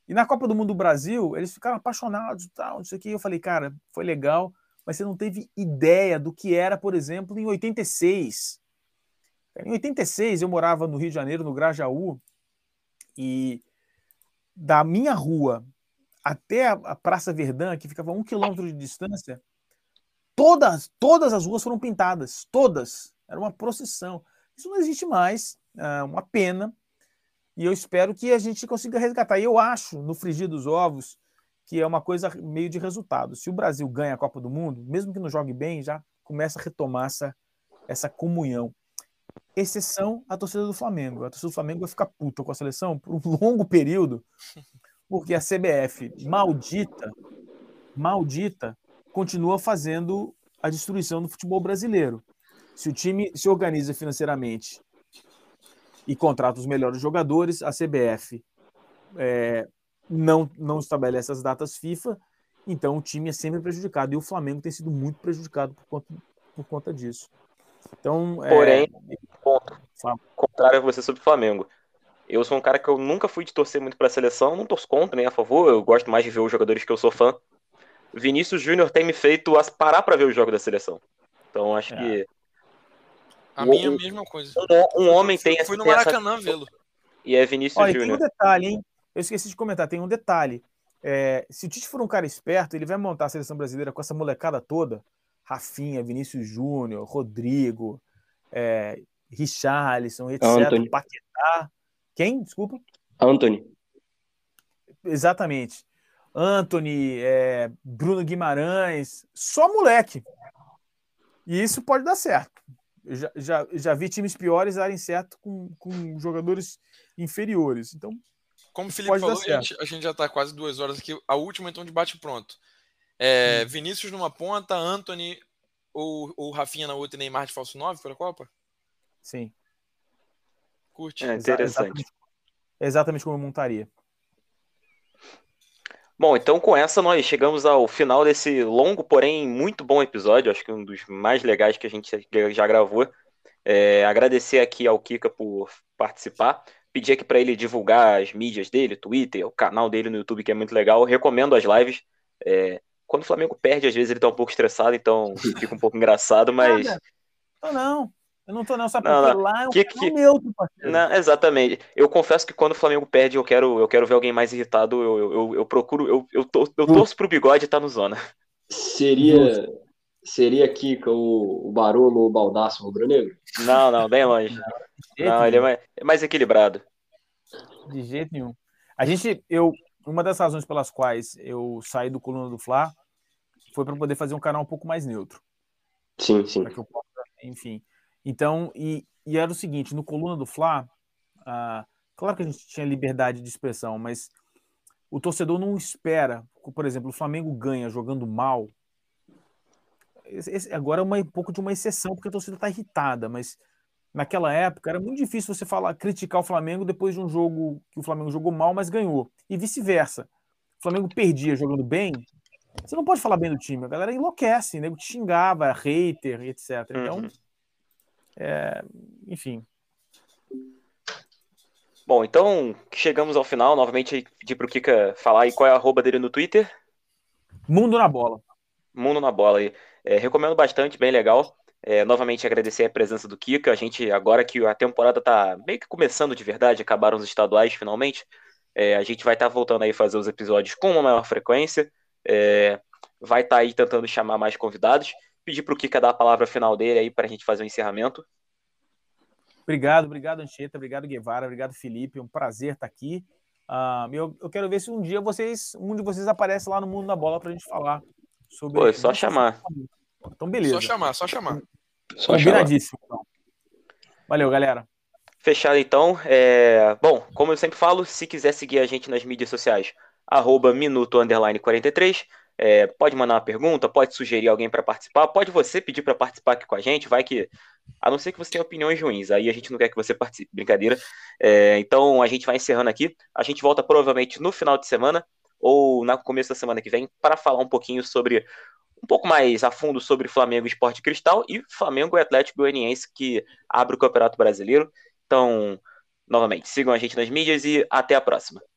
E na Copa do Mundo do Brasil, eles ficaram apaixonados tal, não sei o que. Eu falei, cara, foi legal, mas você não teve ideia do que era, por exemplo, em 86, em 86, eu morava no Rio de Janeiro, no Grajaú, e da minha rua até a Praça Verdun, que ficava a um quilômetro de distância, todas, todas as ruas foram pintadas, todas. Era uma procissão. Isso não existe mais, é uma pena. E eu espero que a gente consiga resgatar. E eu acho, no frigir dos ovos, que é uma coisa meio de resultado. Se o Brasil ganha a Copa do Mundo, mesmo que não jogue bem, já começa a retomar essa, essa comunhão exceção a torcida do Flamengo. A torcida do Flamengo vai ficar puta com a seleção por um longo período, porque a CBF, maldita, maldita, continua fazendo a destruição do futebol brasileiro. Se o time se organiza financeiramente e contrata os melhores jogadores, a CBF é, não, não estabelece as datas FIFA, então o time é sempre prejudicado. E o Flamengo tem sido muito prejudicado por conta, por conta disso. Então, Porém, é... ponto. Contrário a você sobre o Flamengo. Eu sou um cara que eu nunca fui de torcer muito para a seleção, não torço contra nem a favor, eu gosto mais de ver os jogadores que eu sou fã. Vinícius Júnior tem me feito parar para ver o jogo da seleção. Então acho é. que. A minha um, mesma coisa. Um, um homem tem essa. Fui no Maracanã vê-lo. E é Vinícius Júnior. Tem um detalhe, hein? Eu esqueci de comentar, tem um detalhe. É, se o Tite for um cara esperto, ele vai montar a seleção brasileira com essa molecada toda. Rafinha, Vinícius Júnior, Rodrigo, é, Richarlison, etc. Anthony. Paquetá. Quem? Desculpa? Anthony. Exatamente. Anthony, é, Bruno Guimarães, só moleque. E isso pode dar certo. Eu já, já, já vi times piores darem certo com, com jogadores inferiores. Então, como o Felipe falou, a gente, a gente, já está quase duas horas aqui. A última, então, de bate pronto. É, hum. Vinícius numa ponta, Anthony ou, ou Rafinha na outra e Neymar de falso 9 para a Copa? Sim. Curte. É interessante. Exatamente, exatamente como eu montaria. Bom, então com essa nós chegamos ao final desse longo, porém muito bom episódio. Acho que um dos mais legais que a gente já gravou. É, agradecer aqui ao Kika por participar. Pedir aqui para ele divulgar as mídias dele, Twitter, o canal dele no YouTube, que é muito legal. recomendo as lives. É, quando o Flamengo perde, às vezes ele tá um pouco estressado, então fica um pouco engraçado, mas. Não, não. Eu não tô não, sabe não, não. lá é um que, que... neutro, parceiro. Não, exatamente. Eu confesso que quando o Flamengo perde, eu quero, eu quero ver alguém mais irritado, eu, eu, eu, eu procuro, eu, eu, tô, eu torço pro bigode e tá no zona. Seria seria Kika o, o Barolo ou o Baldaço rubro-negro? Não, não, bem longe. Não, não ele é mais, é mais, equilibrado. De jeito nenhum. A gente, eu, uma das razões pelas quais eu saí do Coluna do Fla foi para poder fazer um canal um pouco mais neutro. Sim, sim. Possa, enfim. Então, e, e, era o seguinte, no Coluna do Fla, ah, claro que a gente tinha liberdade de expressão, mas o torcedor não espera, por exemplo, o Flamengo ganha jogando mal. Esse, agora é uma, um pouco de uma exceção, porque a torcida está irritada, mas naquela época era muito difícil você falar, criticar o Flamengo depois de um jogo que o Flamengo jogou mal, mas ganhou. E vice-versa. O Flamengo perdia jogando bem, você não pode falar bem do time. A galera enlouquece, nego te xingava, hater, etc. Então, uhum. É, enfim. Bom, então chegamos ao final. Novamente pedir pro Kika falar aí qual é a arroba dele no Twitter. Mundo na bola. Mundo na bola. É, recomendo bastante, bem legal. É, novamente agradecer a presença do Kika. A gente, agora que a temporada tá meio que começando de verdade, acabaram os estaduais finalmente. É, a gente vai estar tá voltando aí a fazer os episódios com uma maior frequência. É, vai estar tá aí tentando chamar mais convidados pedir para o Kika dar a palavra final dele aí para a gente fazer o encerramento. Obrigado, obrigado, Anchieta, obrigado, Guevara, obrigado, Felipe. É um prazer estar aqui. Uh, eu, eu, quero ver se um dia vocês, um de vocês aparece lá no Mundo da Bola para a gente falar sobre. Pô, é só chamar. Então, beleza. Só chamar, só chamar. Só Combinadíssimo. Então. Valeu, galera. Fechado então. É... Bom, como eu sempre falo, se quiser seguir a gente nas mídias sociais, arroba minuto underline 43. É, pode mandar uma pergunta, pode sugerir alguém para participar, pode você pedir para participar aqui com a gente, vai que. A não ser que você tenha opiniões ruins, aí a gente não quer que você participe, brincadeira. É, então a gente vai encerrando aqui. A gente volta provavelmente no final de semana ou no começo da semana que vem para falar um pouquinho sobre. Um pouco mais a fundo sobre Flamengo Esporte Cristal e Flamengo e Atlético Goianiense que abre o Campeonato Brasileiro. Então, novamente, sigam a gente nas mídias e até a próxima.